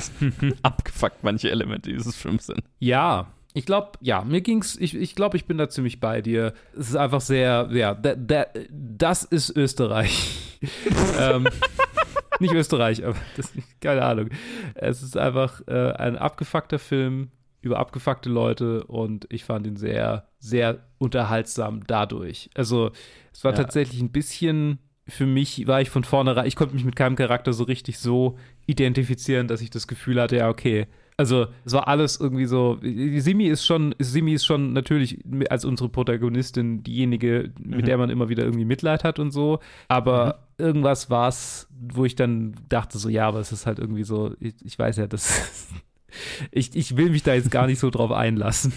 Speaker 1: abgefuckt manche Elemente dieses Films sind.
Speaker 2: Ja, ich glaube, ja, mir ging's, ich, ich glaube, ich bin da ziemlich bei dir. Es ist einfach sehr, ja, da, da, das ist Österreich. ähm, nicht Österreich, aber das, keine Ahnung. Es ist einfach äh, ein abgefuckter Film über abgefuckte Leute und ich fand ihn sehr, sehr unterhaltsam dadurch. Also, es war
Speaker 1: Ja.
Speaker 2: tatsächlich ein bisschen, für mich war ich von vornherein, ich konnte mich mit keinem Charakter so richtig so identifizieren, dass ich das Gefühl hatte, ja, okay. Also, es war alles irgendwie so. Simi ist schon, Simi ist schon natürlich als unsere Protagonistin diejenige, mit
Speaker 1: Mhm.
Speaker 2: der man immer wieder irgendwie Mitleid hat und so. Aber irgendwas war es, wo ich dann dachte, so, ja, aber es ist halt irgendwie so, ich, ich weiß ja, das. ich, ich will mich da jetzt gar nicht so drauf einlassen.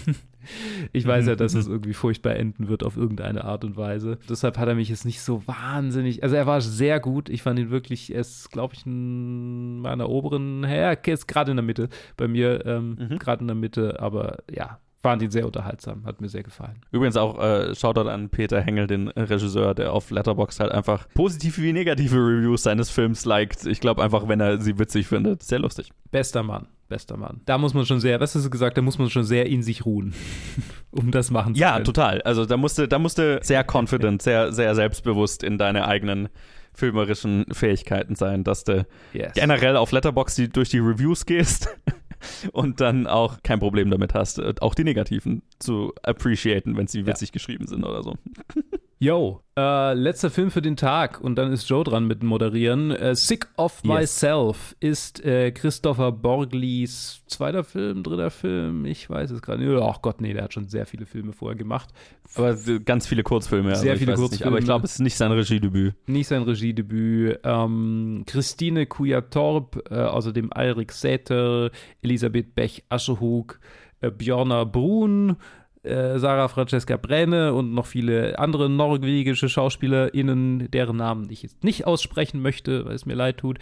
Speaker 2: Ich weiß ja, dass es irgendwie furchtbar enden wird auf irgendeine Art und Weise. Deshalb hat er mich jetzt nicht so wahnsinnig. Also er war sehr gut. Ich fand ihn wirklich, er ist, glaube ich, in meiner oberen, ja, er ist gerade in der Mitte. Bei mir ähm,
Speaker 1: Mhm.
Speaker 2: gerade in der Mitte, aber ja, fand ihn sehr unterhaltsam. Hat mir sehr gefallen.
Speaker 1: Übrigens auch äh, Shoutout an Peter Hengel, den Regisseur, der auf Letterboxd halt einfach positive wie negative Reviews seines Films liked. Ich glaube einfach, wenn er sie witzig findet. Sehr lustig.
Speaker 2: Bester Mann. Bester Mann. Da muss man schon sehr, was hast du gesagt, da muss man schon sehr in sich ruhen, um das machen zu
Speaker 1: Ja,
Speaker 2: können.
Speaker 1: total. Also da musste, da musste sehr confident, sehr, sehr selbstbewusst in deine eigenen filmerischen Fähigkeiten sein, dass du
Speaker 2: Yes.
Speaker 1: generell auf Letterboxd die, durch die Reviews gehst und dann auch kein Problem damit hast, äh, auch die negativen zu appreciaten, wenn sie witzig geschrieben sind oder so.
Speaker 2: Yo, äh, letzter Film für den Tag und dann ist Joe dran mit dem Moderieren. Äh, Sick of
Speaker 1: Yes.
Speaker 2: Myself ist äh, Christopher Borglis zweiter Film, dritter Film, ich weiß es gerade nicht. Ach Gott, nee, der hat schon sehr viele Filme vorher gemacht.
Speaker 1: Aber ganz viele Kurzfilme. also
Speaker 2: Sehr viele
Speaker 1: es Nicht, aber
Speaker 2: Kurzfilme.
Speaker 1: ich glaube, es ist nicht sein Regiedebüt.
Speaker 2: Nicht sein Regiedebüt. Ähm, Christine Kujatorp, äh, außerdem Eirik Säter, Elisabeth Bech-Ascherhug, äh, Björna Brun, äh, Sarah Francesca Brenne und noch viele andere norwegische SchauspielerInnen, deren Namen ich jetzt nicht aussprechen möchte, weil es mir leid tut,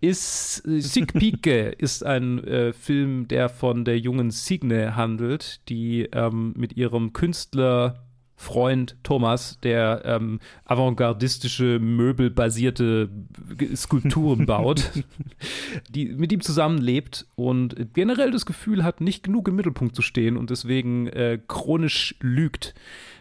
Speaker 2: ist Sig Pike, ist ein äh, Film, der von der jungen Signe handelt, die ähm, mit ihrem Künstler Freund Thomas, der ähm, avantgardistische, möbelbasierte Skulpturen baut, die mit ihm zusammenlebt und generell das Gefühl hat, nicht genug im Mittelpunkt zu stehen und deswegen äh, chronisch lügt.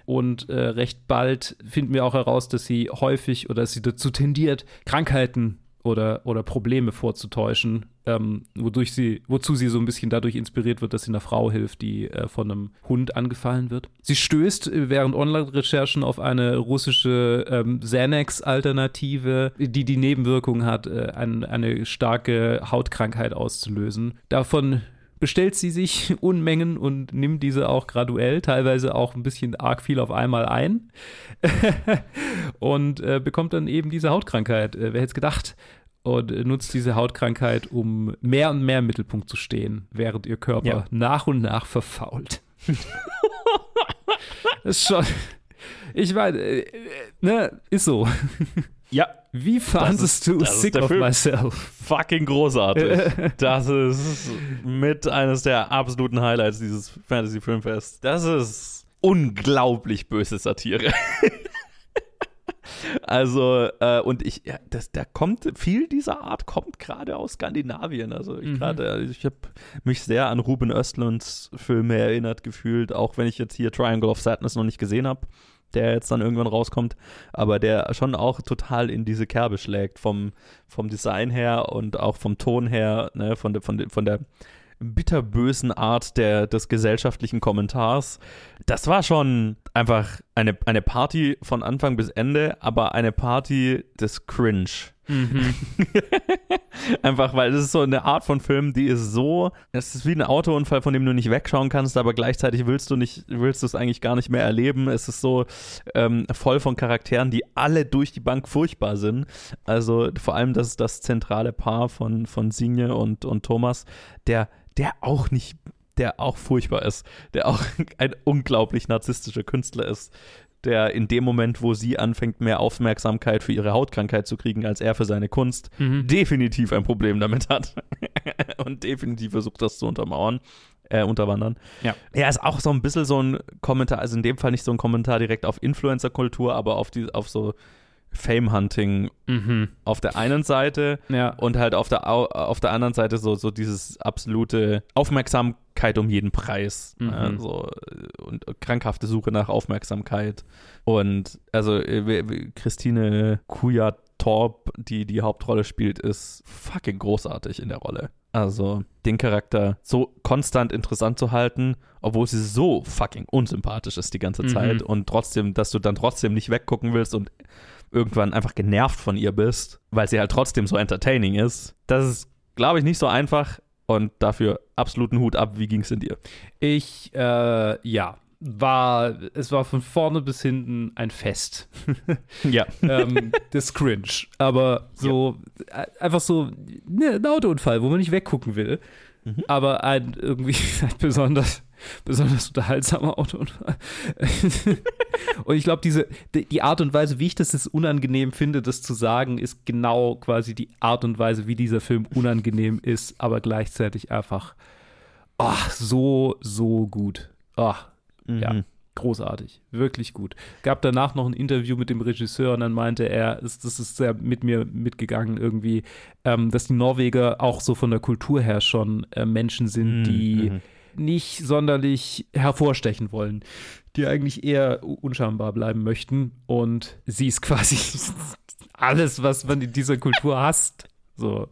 Speaker 2: Und äh, recht bald finden wir auch heraus, dass sie häufig oder dass sie dazu tendiert, Krankheiten oder, oder Probleme vorzutäuschen, ähm, wodurch sie, wozu sie so ein bisschen dadurch inspiriert wird, dass sie einer Frau hilft, die äh, von einem Hund angefallen wird. Sie stößt äh, während Online-Recherchen auf eine russische ähm, Xanax-Alternative, die die Nebenwirkung hat, äh, ein, eine starke Hautkrankheit auszulösen. Davon bestellt sie sich Unmengen und nimmt diese auch graduell, teilweise auch ein bisschen arg viel auf einmal ein und äh, bekommt dann eben diese Hautkrankheit. Äh, wer hätte es gedacht? Und äh, nutzt diese Hautkrankheit, um mehr und mehr im Mittelpunkt zu stehen, während ihr Körper
Speaker 1: Ja.
Speaker 2: nach und nach verfault. das ist schon. Ich meine, äh, äh, ne, ist so.
Speaker 1: Ja,
Speaker 2: Wie fandest du
Speaker 1: das
Speaker 2: Sick of
Speaker 1: Film.
Speaker 2: Myself?
Speaker 1: fucking großartig. Das ist mit eines der absoluten Highlights dieses Fantasy Filmfest. Das ist unglaublich böse Satire. Also, äh, und ich, ja, das, da kommt, viel dieser Art kommt gerade aus Skandinavien. Also, ich
Speaker 2: Mhm.
Speaker 1: gerade, ich habe mich sehr an Ruben Östlunds Filme erinnert gefühlt, auch wenn ich jetzt hier Triangle of Sadness noch nicht gesehen habe, der jetzt dann irgendwann rauskommt, aber der schon auch total in diese Kerbe schlägt, vom, vom Design her und auch vom Ton her, ne, von der, von der, von der bitterbösen Art der, des gesellschaftlichen Kommentars. Das war schon einfach eine, eine Party von Anfang bis Ende, aber eine Party des Cringe.
Speaker 2: Mhm.
Speaker 1: Einfach, weil es ist so eine Art von Film, die ist so, es ist wie ein Autounfall, von dem du nicht wegschauen kannst, aber gleichzeitig willst du nicht, willst du es eigentlich gar nicht mehr erleben. Es ist so ähm, voll von Charakteren, die alle durch die Bank furchtbar sind. Also vor allem das, das zentrale Paar von, von Signe und, und Thomas, der, der auch nicht, der auch furchtbar ist, der auch ein unglaublich narzisstischer Künstler ist der in dem Moment, wo sie anfängt, mehr Aufmerksamkeit für ihre Hautkrankheit zu kriegen, als er für seine Kunst,
Speaker 2: Mhm.
Speaker 1: definitiv ein Problem damit hat. und definitiv versucht, das zu untermauern, äh, unterwandern.
Speaker 2: Ja.
Speaker 1: Er ist auch so ein bisschen so ein Kommentar, also in dem Fall nicht so ein Kommentar direkt auf Influencer-Kultur, aber auf, die, auf so Fame-Hunting
Speaker 2: Mhm.
Speaker 1: auf der einen Seite
Speaker 2: Ja.
Speaker 1: und halt auf der, au- auf der anderen Seite so, so dieses absolute Aufmerksamkeit um jeden Preis.
Speaker 2: Mhm.
Speaker 1: So, äh, und krankhafte Suche nach Aufmerksamkeit. Und also äh, Christine Kuja Torp, die die Hauptrolle spielt, ist fucking großartig in der Rolle. Also den Charakter so konstant interessant zu halten, obwohl sie so fucking unsympathisch ist die ganze
Speaker 2: Mhm.
Speaker 1: Zeit und trotzdem, dass du dann trotzdem nicht weggucken willst und irgendwann einfach genervt von ihr bist, weil sie halt trotzdem so entertaining ist. Das ist, glaube ich, nicht so einfach und dafür absoluten Hut ab. Wie ging es in dir?
Speaker 2: Ich, äh, ja, war, es war von vorne bis hinten ein Fest.
Speaker 1: Ja.
Speaker 2: ähm, des Cringe. Aber so, äh, einfach so ne, ein Autounfall, wo man nicht weggucken will.
Speaker 1: Mhm.
Speaker 2: Aber ein irgendwie ein besonders, besonders unterhaltsamer Autounfall. und ich glaube, diese, die, Art und Weise, wie ich das jetzt unangenehm finde, das zu sagen, ist genau quasi die Art und Weise, wie dieser Film unangenehm ist, aber gleichzeitig einfach ach, so, so gut. Ach, ja,
Speaker 1: Mhm.
Speaker 2: großartig, wirklich gut. Gab danach noch ein Interview mit dem Regisseur und dann meinte er, das, ist sehr mit mir mitgegangen irgendwie, ähm, dass die Norweger auch so von der Kultur her schon äh, Menschen sind,
Speaker 1: Mhm,
Speaker 2: die
Speaker 1: mhm.
Speaker 2: nicht sonderlich hervorstechen wollen, die eigentlich eher u- unschambar bleiben möchten und sie ist quasi alles, was man in dieser Kultur hasst. So,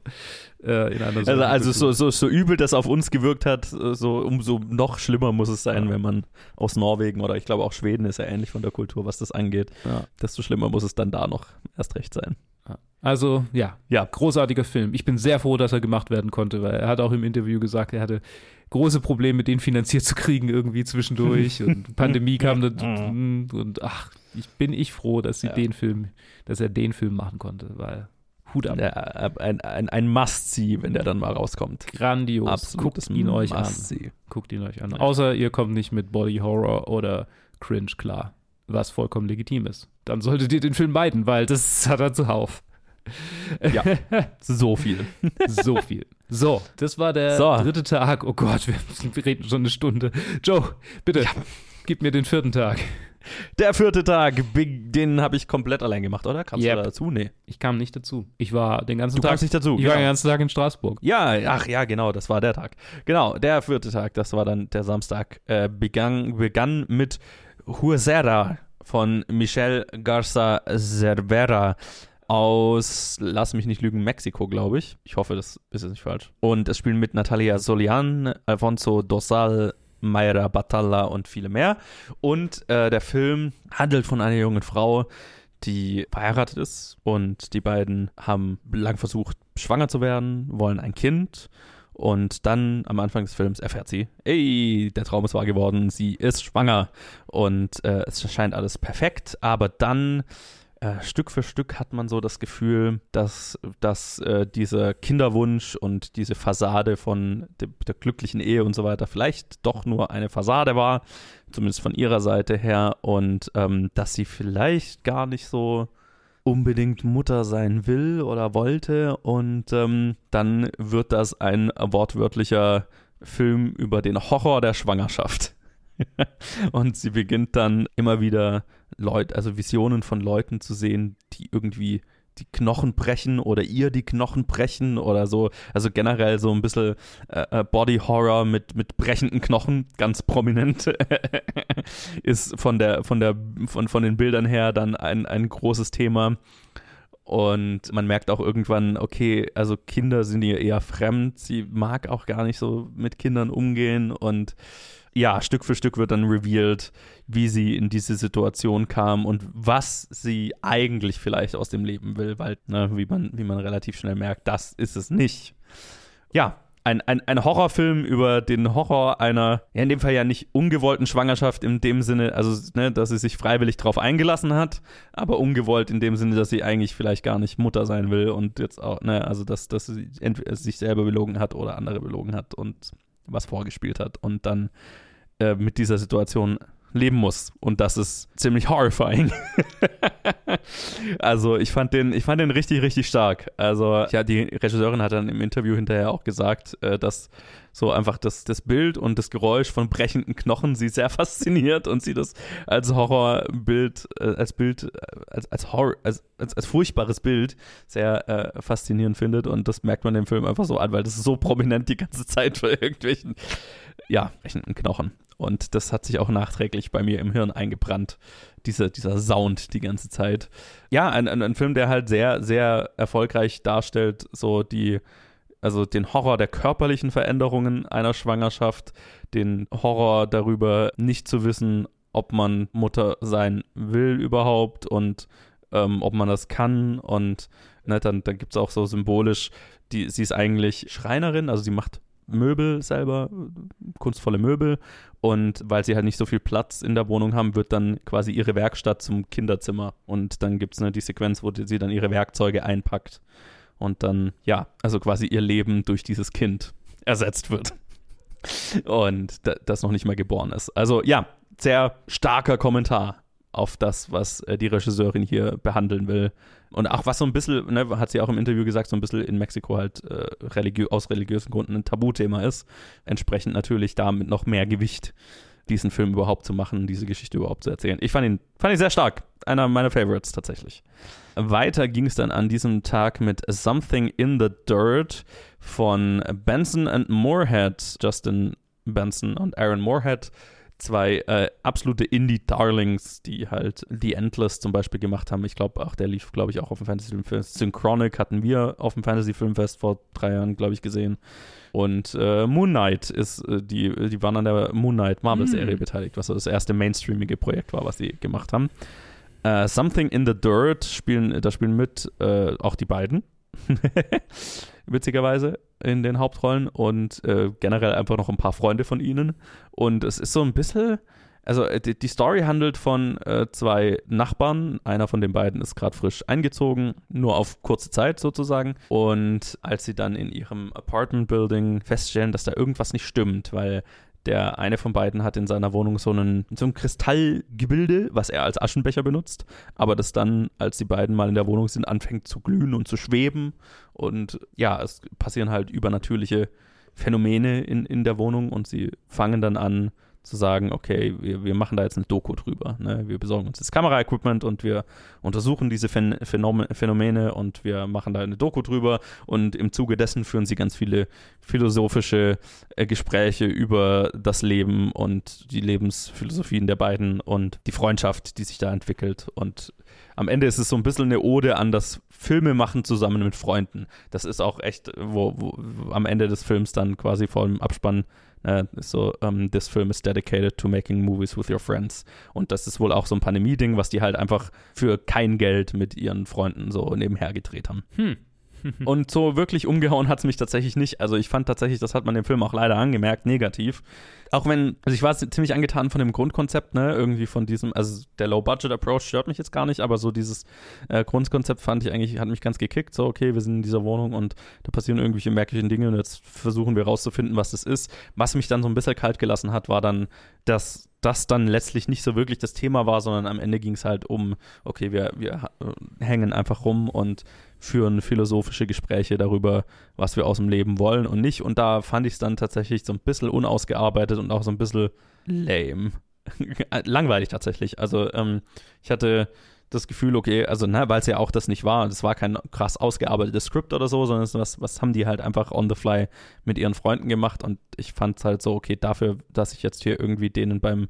Speaker 2: äh, in einer
Speaker 1: Also, also so, so, so übel das auf uns gewirkt hat, so umso noch schlimmer muss es sein,
Speaker 2: Ja.
Speaker 1: wenn man aus Norwegen oder ich glaube auch Schweden ist ja ähnlich von der Kultur, was das angeht.
Speaker 2: Ja.
Speaker 1: Desto schlimmer muss es dann da noch erst recht sein.
Speaker 2: Also, ja,
Speaker 1: Ja.
Speaker 2: großartiger Film. Ich bin sehr froh, dass er gemacht werden konnte, weil er hat auch im Interview gesagt, er hatte große Probleme, den finanziert zu kriegen irgendwie zwischendurch und Pandemie kam dann und ach, ich bin ich froh, dass sie
Speaker 1: Ja.
Speaker 2: den Film, dass er den Film machen konnte, weil Hut ab.
Speaker 1: Ja, ein, ein, ein Must-See, wenn der dann mal rauskommt.
Speaker 2: Grandios.
Speaker 1: Absolutes
Speaker 2: Guckt ihn euch an. Guckt ihn euch an.
Speaker 1: Ja.
Speaker 2: Außer ihr kommt nicht mit Body Horror oder Cringe klar, was vollkommen legitim ist. Dann solltet ihr den Film meiden, weil das hat er zuhauf.
Speaker 1: Ja. So viel.
Speaker 2: So viel. So, das war der
Speaker 1: So.
Speaker 2: dritte Tag. Oh Gott, wir, wir reden schon eine Stunde. Joe, bitte, gib mir den vierten Tag.
Speaker 1: Der vierte Tag, den habe ich komplett allein gemacht, oder? Kamst
Speaker 2: Yep.
Speaker 1: du da dazu? Nee.
Speaker 2: Ich kam nicht dazu. Ich war den ganzen
Speaker 1: Du
Speaker 2: Tag.
Speaker 1: kamst nicht dazu.
Speaker 2: ich war den
Speaker 1: genau.
Speaker 2: ganzen Tag in Straßburg.
Speaker 1: Ja, ach ja, genau, das war der Tag. Genau, der vierte Tag, das war dann der Samstag, äh, begann, begann mit Huesera von Michel Garza Cervera aus, lass mich nicht lügen, Mexiko, glaube ich. Ich hoffe, das ist jetzt nicht falsch. Und es spielen mit Natalia Solian, Alfonso Dosal, Mayra Batalla und viele mehr. Und äh, der Film handelt von einer jungen Frau, die verheiratet ist und die beiden haben lang versucht, schwanger zu werden, wollen ein Kind Und dann am Anfang des Films erfährt sie, ey, der Traum ist wahr geworden, sie ist schwanger. Und äh, es scheint alles perfekt, aber dann äh, Stück für Stück hat man so das Gefühl, dass, dass äh, dieser Kinderwunsch und diese Fassade von de, der glücklichen Ehe und so weiter vielleicht doch nur eine Fassade war, zumindest von ihrer Seite her, und ähm, dass sie vielleicht gar nicht so unbedingt Mutter sein will oder wollte. Und ähm, dann wird das ein wortwörtlicher Film über den Horror der Schwangerschaft. und sie beginnt dann immer wieder Leute, also Visionen von Leuten zu sehen, die irgendwie die Knochen brechen oder ihr die Knochen brechen oder so. Also generell so ein bisschen äh, äh Body Horror mit, mit brechenden Knochen, ganz prominent, ist von der, von der, von, von den Bildern her dann ein, ein großes Thema. Und man merkt auch irgendwann, okay, also Kinder sind ihr eher fremd. Sie mag auch gar nicht so mit Kindern umgehen und ja, Stück für Stück wird dann revealed, wie sie in diese Situation kam und was sie eigentlich vielleicht aus dem Leben will, weil, ne, wie man, wie man relativ schnell merkt, das ist es nicht. Ja, ein, ein, ein Horrorfilm über den Horror einer, ja, in dem Fall ja nicht ungewollten Schwangerschaft in dem Sinne, also, ne, dass sie sich freiwillig drauf eingelassen hat, aber ungewollt in dem Sinne, dass sie eigentlich vielleicht gar nicht Mutter sein will und jetzt auch, ne, also, dass, dass sie entweder sich selber belogen hat oder andere belogen hat und was vorgespielt hat. Und dann äh, mit dieser Situation leben muss. Und das ist ziemlich horrifying. also ich fand den, ich fand den richtig, richtig stark. Also ja, die Regisseurin hat dann im Interview hinterher auch gesagt, äh, dass so einfach das, das Bild und das Geräusch von brechenden Knochen sie sehr fasziniert und sie das als Horrorbild, äh, als Bild, äh, als, als Horror, als, als, als furchtbares Bild sehr äh, faszinierend findet. Und das merkt man dem Film einfach so an, weil das so prominent die ganze Zeit für irgendwelchen, ja, brechenden Knochen. Und das hat sich auch nachträglich bei mir im Hirn eingebrannt, diese, dieser Sound die ganze Zeit. Ja, ein, ein, ein Film, der halt sehr, sehr erfolgreich darstellt, so die, also den Horror der körperlichen Veränderungen einer Schwangerschaft, den Horror darüber, nicht zu wissen, ob man Mutter sein will überhaupt und ähm, ob man das kann. Und ne, dann, dann gibt es auch so symbolisch, die, sie ist eigentlich Schreinerin, also sie macht Möbel selber, kunstvolle Möbel. Und weil sie halt nicht so viel Platz in der Wohnung haben, wird dann quasi ihre Werkstatt zum Kinderzimmer. Und dann gibt es ne, die Sequenz, wo sie dann ihre Werkzeuge einpackt. Und dann, ja, also quasi ihr Leben durch dieses Kind ersetzt wird. Und das noch nicht mal geboren ist. Also ja, sehr starker Kommentar auf das, was äh, die Regisseurin hier behandeln will. Und auch was so ein bisschen, ne, hat sie auch im Interview gesagt, so ein bisschen in Mexiko halt äh, religiö aus religiösen Gründen ein Tabuthema ist. Entsprechend natürlich damit noch mehr Gewicht, diesen Film überhaupt zu machen, diese Geschichte überhaupt zu erzählen. Ich fand ihn, fand ihn sehr stark. Einer meiner Favorites tatsächlich. Weiter ging es dann an diesem Tag mit Something in the Dirt von Benson and Moorhead, Justin Benson und Aaron Moorhead zwei äh, absolute Indie-Darlings, die halt The Endless zum Beispiel gemacht haben. Ich glaube, auch der lief, glaube ich, auch auf dem Fantasy Filmfest. Synchronic hatten wir auf dem Fantasy Filmfest vor drei Jahren, glaube ich, gesehen. Und äh, Moon Knight ist, äh, die, die waren an der Moon Knight Marvel-Serie mm. beteiligt, was so das erste mainstreamige Projekt war, was sie gemacht haben. Uh, Something in the Dirt spielen, da spielen mit äh, auch die beiden. Witzigerweise in den Hauptrollen und äh, generell einfach noch ein paar Freunde von ihnen. Und es ist so ein bisschen, also äh, die, die Story handelt von äh, zwei Nachbarn. Einer von den beiden ist gerade frisch eingezogen, nur auf kurze Zeit sozusagen. Und als sie dann in ihrem Apartment-Building feststellen, dass da irgendwas nicht stimmt, weil der eine von beiden hat in seiner Wohnung so, einen, so ein Kristallgebilde, was er als Aschenbecher benutzt, aber das dann, als die beiden mal in der Wohnung sind, anfängt zu glühen und zu schweben. Und ja, es passieren halt übernatürliche Phänomene in, in der Wohnung und sie fangen dann an, zu sagen, okay, wir, wir machen da jetzt eine Doku drüber. Ne? Wir besorgen uns das Kameraequipment und wir untersuchen diese Phän Phänomene und wir machen da eine Doku drüber und im Zuge dessen führen sie ganz viele philosophische äh, Gespräche über das Leben und die Lebensphilosophien der beiden und die Freundschaft, die sich da entwickelt und am Ende ist es so ein bisschen eine Ode an das Filme machen zusammen mit Freunden. Das ist auch echt, wo, wo am Ende des Films dann quasi vor dem Abspann äh, so, um, ähm, this film is dedicated to making movies with your friends. Und das ist wohl auch so ein Pandemie-Ding, was die halt einfach für kein Geld mit ihren Freunden so nebenher gedreht haben.
Speaker 2: Hm.
Speaker 1: und so wirklich umgehauen hat es mich tatsächlich nicht. Also ich fand tatsächlich, das hat man dem Film auch leider angemerkt, negativ. Auch wenn, also ich war ziemlich angetan von dem Grundkonzept, ne, irgendwie von diesem, also der Low-Budget-Approach stört mich jetzt gar nicht, aber so dieses äh, Grundkonzept fand ich eigentlich, hat mich ganz gekickt. So, okay, wir sind in dieser Wohnung und da passieren irgendwelche merklichen Dinge und jetzt versuchen wir rauszufinden, was das ist. Was mich dann so ein bisschen kalt gelassen hat, war dann, dass das dann letztlich nicht so wirklich das Thema war, sondern am Ende ging es halt um, okay, wir, wir äh, hängen einfach rum und führen philosophische Gespräche darüber, was wir aus dem Leben wollen und nicht. Und da fand ich es dann tatsächlich so ein bisschen unausgearbeitet und auch so ein bisschen lame. Langweilig tatsächlich. Also ähm, ich hatte das Gefühl, okay, also ne, weil es ja auch das nicht war, das war kein krass ausgearbeitetes Skript oder so, sondern was, was haben die halt einfach on the fly mit ihren Freunden gemacht und ich fand es halt so, okay, dafür, dass ich jetzt hier irgendwie denen beim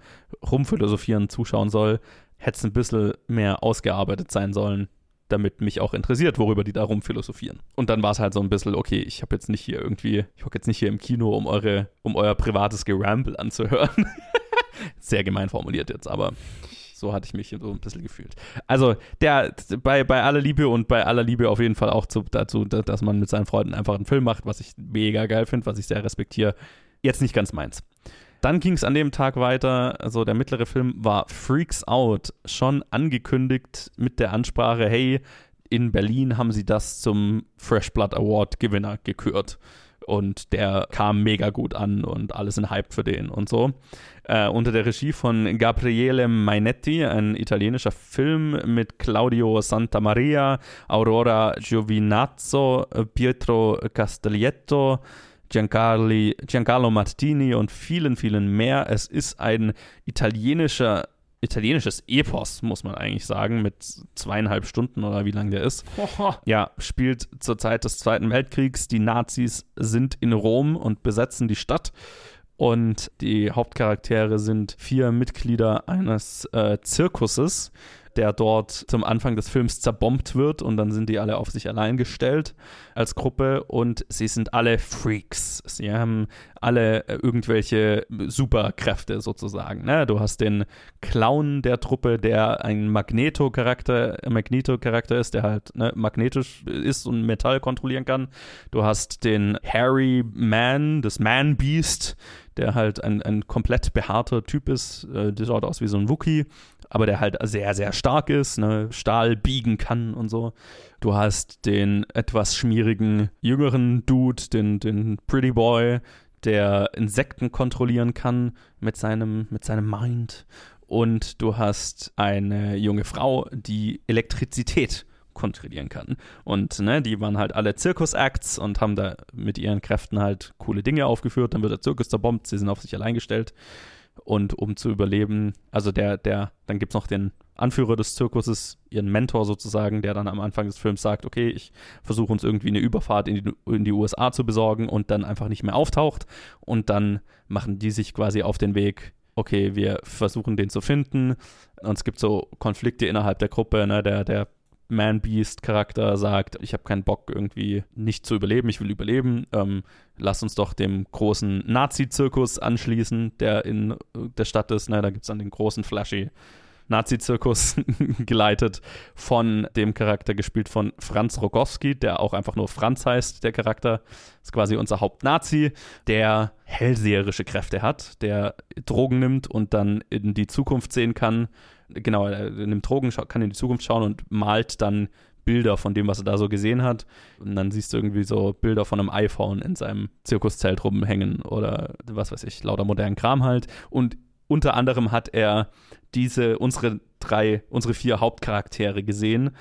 Speaker 1: Rumphilosophieren zuschauen soll, hätte es ein bisschen mehr ausgearbeitet sein sollen, damit mich auch interessiert, worüber die da rumphilosophieren. Und dann war es halt so ein bisschen, okay, ich habe jetzt nicht hier irgendwie, ich hocke jetzt nicht hier im Kino, um eure, um euer privates Geramble anzuhören. Sehr gemein formuliert jetzt, aber so hatte ich mich so ein bisschen gefühlt. Also, der, bei, bei aller Liebe und bei aller Liebe auf jeden Fall auch zu, dazu, dass man mit seinen Freunden einfach einen Film macht, was ich mega geil finde, was ich sehr respektiere. Jetzt nicht ganz meins. Dann ging es an dem Tag weiter. Also der mittlere Film war Freaks Out, schon angekündigt mit der Ansprache, hey, in Berlin haben sie das zum Fresh Blood Award Gewinner gekürt und der kam mega gut an und alle sind hyped für den und so. Äh, unter der Regie von Gabriele Mainetti, ein italienischer Film mit Claudio Santamaria, Aurora Giovinazzo, Pietro Castellietto, Giancarli, Giancarlo Martini und vielen, vielen mehr. Es ist ein italienischer italienisches Epos, muss man eigentlich sagen, mit zweieinhalb Stunden oder wie lang der ist. Ja, spielt zur Zeit des Zweiten Weltkriegs. Die Nazis sind in Rom und besetzen die Stadt. Und die Hauptcharaktere sind vier Mitglieder eines äh, Zirkuses, der dort zum Anfang des Films zerbombt wird und dann sind die alle auf sich allein gestellt als Gruppe und sie sind alle Freaks. Sie haben alle äh, irgendwelche Superkräfte sozusagen. Ne? Du hast den Clown der Truppe, der ein Magneto-Charakter Magneto -Charakter ist, der halt ne, magnetisch ist und Metall kontrollieren kann. Du hast den Harry Man, das Man-Beast, der halt ein, ein komplett behaarter Typ ist. Äh, der schaut aus wie so ein Wookie aber der halt sehr, sehr stark ist, ne? Stahl biegen kann und so. Du hast den etwas schmierigen jüngeren Dude, den, den Pretty Boy, der Insekten kontrollieren kann mit seinem, mit seinem Mind. Und du hast eine junge Frau, die Elektrizität kontrollieren kann. Und ne, die waren halt alle Zirkus-Acts und haben da mit ihren Kräften halt coole Dinge aufgeführt. Dann wird der Zirkus zerbombt, sie sind auf sich allein gestellt. Und um zu überleben, also der, der, dann gibt es noch den Anführer des Zirkuses, ihren Mentor sozusagen, der dann am Anfang des Films sagt, okay, ich versuche uns irgendwie eine Überfahrt in die, in die USA zu besorgen und dann einfach nicht mehr auftaucht. Und dann machen die sich quasi auf den Weg, okay, wir versuchen den zu finden. Und es gibt so Konflikte innerhalb der Gruppe, ne? der, der Man-Beast-Charakter sagt, ich habe keinen Bock irgendwie nicht zu überleben, ich will überleben. Ähm, lass uns doch dem großen Nazi-Zirkus anschließen, der in der Stadt ist. Ne, da gibt es dann den großen flashy Nazi-Zirkus geleitet von dem Charakter gespielt von Franz Rogowski, der auch einfach nur Franz heißt, der Charakter. Ist quasi unser Hauptnazi, der hellseherische Kräfte hat, der Drogen nimmt und dann in die Zukunft sehen kann. Genau, er nimmt Drogen, kann in die Zukunft schauen und malt dann Bilder von dem, was er da so gesehen hat. Und dann siehst du irgendwie so Bilder von einem iPhone in seinem Zirkuszelt rumhängen oder was weiß ich, lauter modernen Kram halt. Und unter anderem hat er diese, unsere drei, unsere vier Hauptcharaktere gesehen.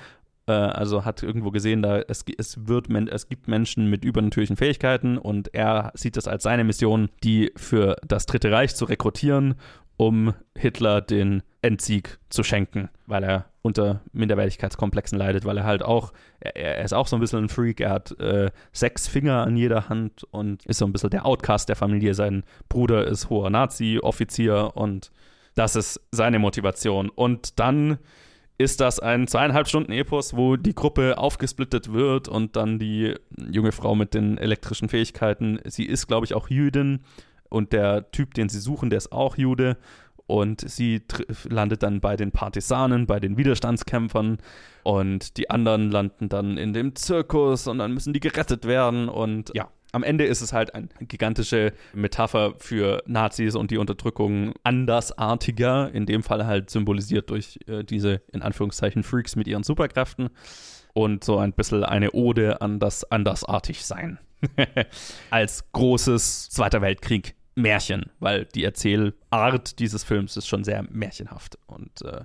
Speaker 1: Äh, also hat irgendwo gesehen, da es, es, wird, es gibt Menschen mit übernatürlichen Fähigkeiten und er sieht das als seine Mission, die für das Dritte Reich zu rekrutieren, um Hitler den Endsieg zu schenken, weil er unter Minderwertigkeitskomplexen leidet, weil er halt auch, er, er ist auch so ein bisschen ein Freak, er hat äh, sechs Finger an jeder Hand und ist so ein bisschen der Outcast der Familie. Sein Bruder ist hoher Nazi-Offizier und das ist seine Motivation. Und dann ist das ein zweieinhalb Stunden Epos, wo die Gruppe aufgesplittet wird und dann die junge Frau mit den elektrischen Fähigkeiten, sie ist, glaube ich, auch Jüdin und der Typ, den sie suchen, der ist auch Jude und sie landet dann bei den Partisanen, bei den Widerstandskämpfern und die anderen landen dann in dem Zirkus und dann müssen die gerettet werden und ja. Am Ende ist es halt eine gigantische Metapher für Nazis und die Unterdrückung andersartiger, in dem Fall halt symbolisiert durch äh, diese in Anführungszeichen Freaks mit ihren Superkräften und so ein bisschen eine Ode an das Andersartigsein. Als großes Zweiter Weltkrieg Märchen, weil die Erzählart dieses Films ist schon sehr märchenhaft. Und äh,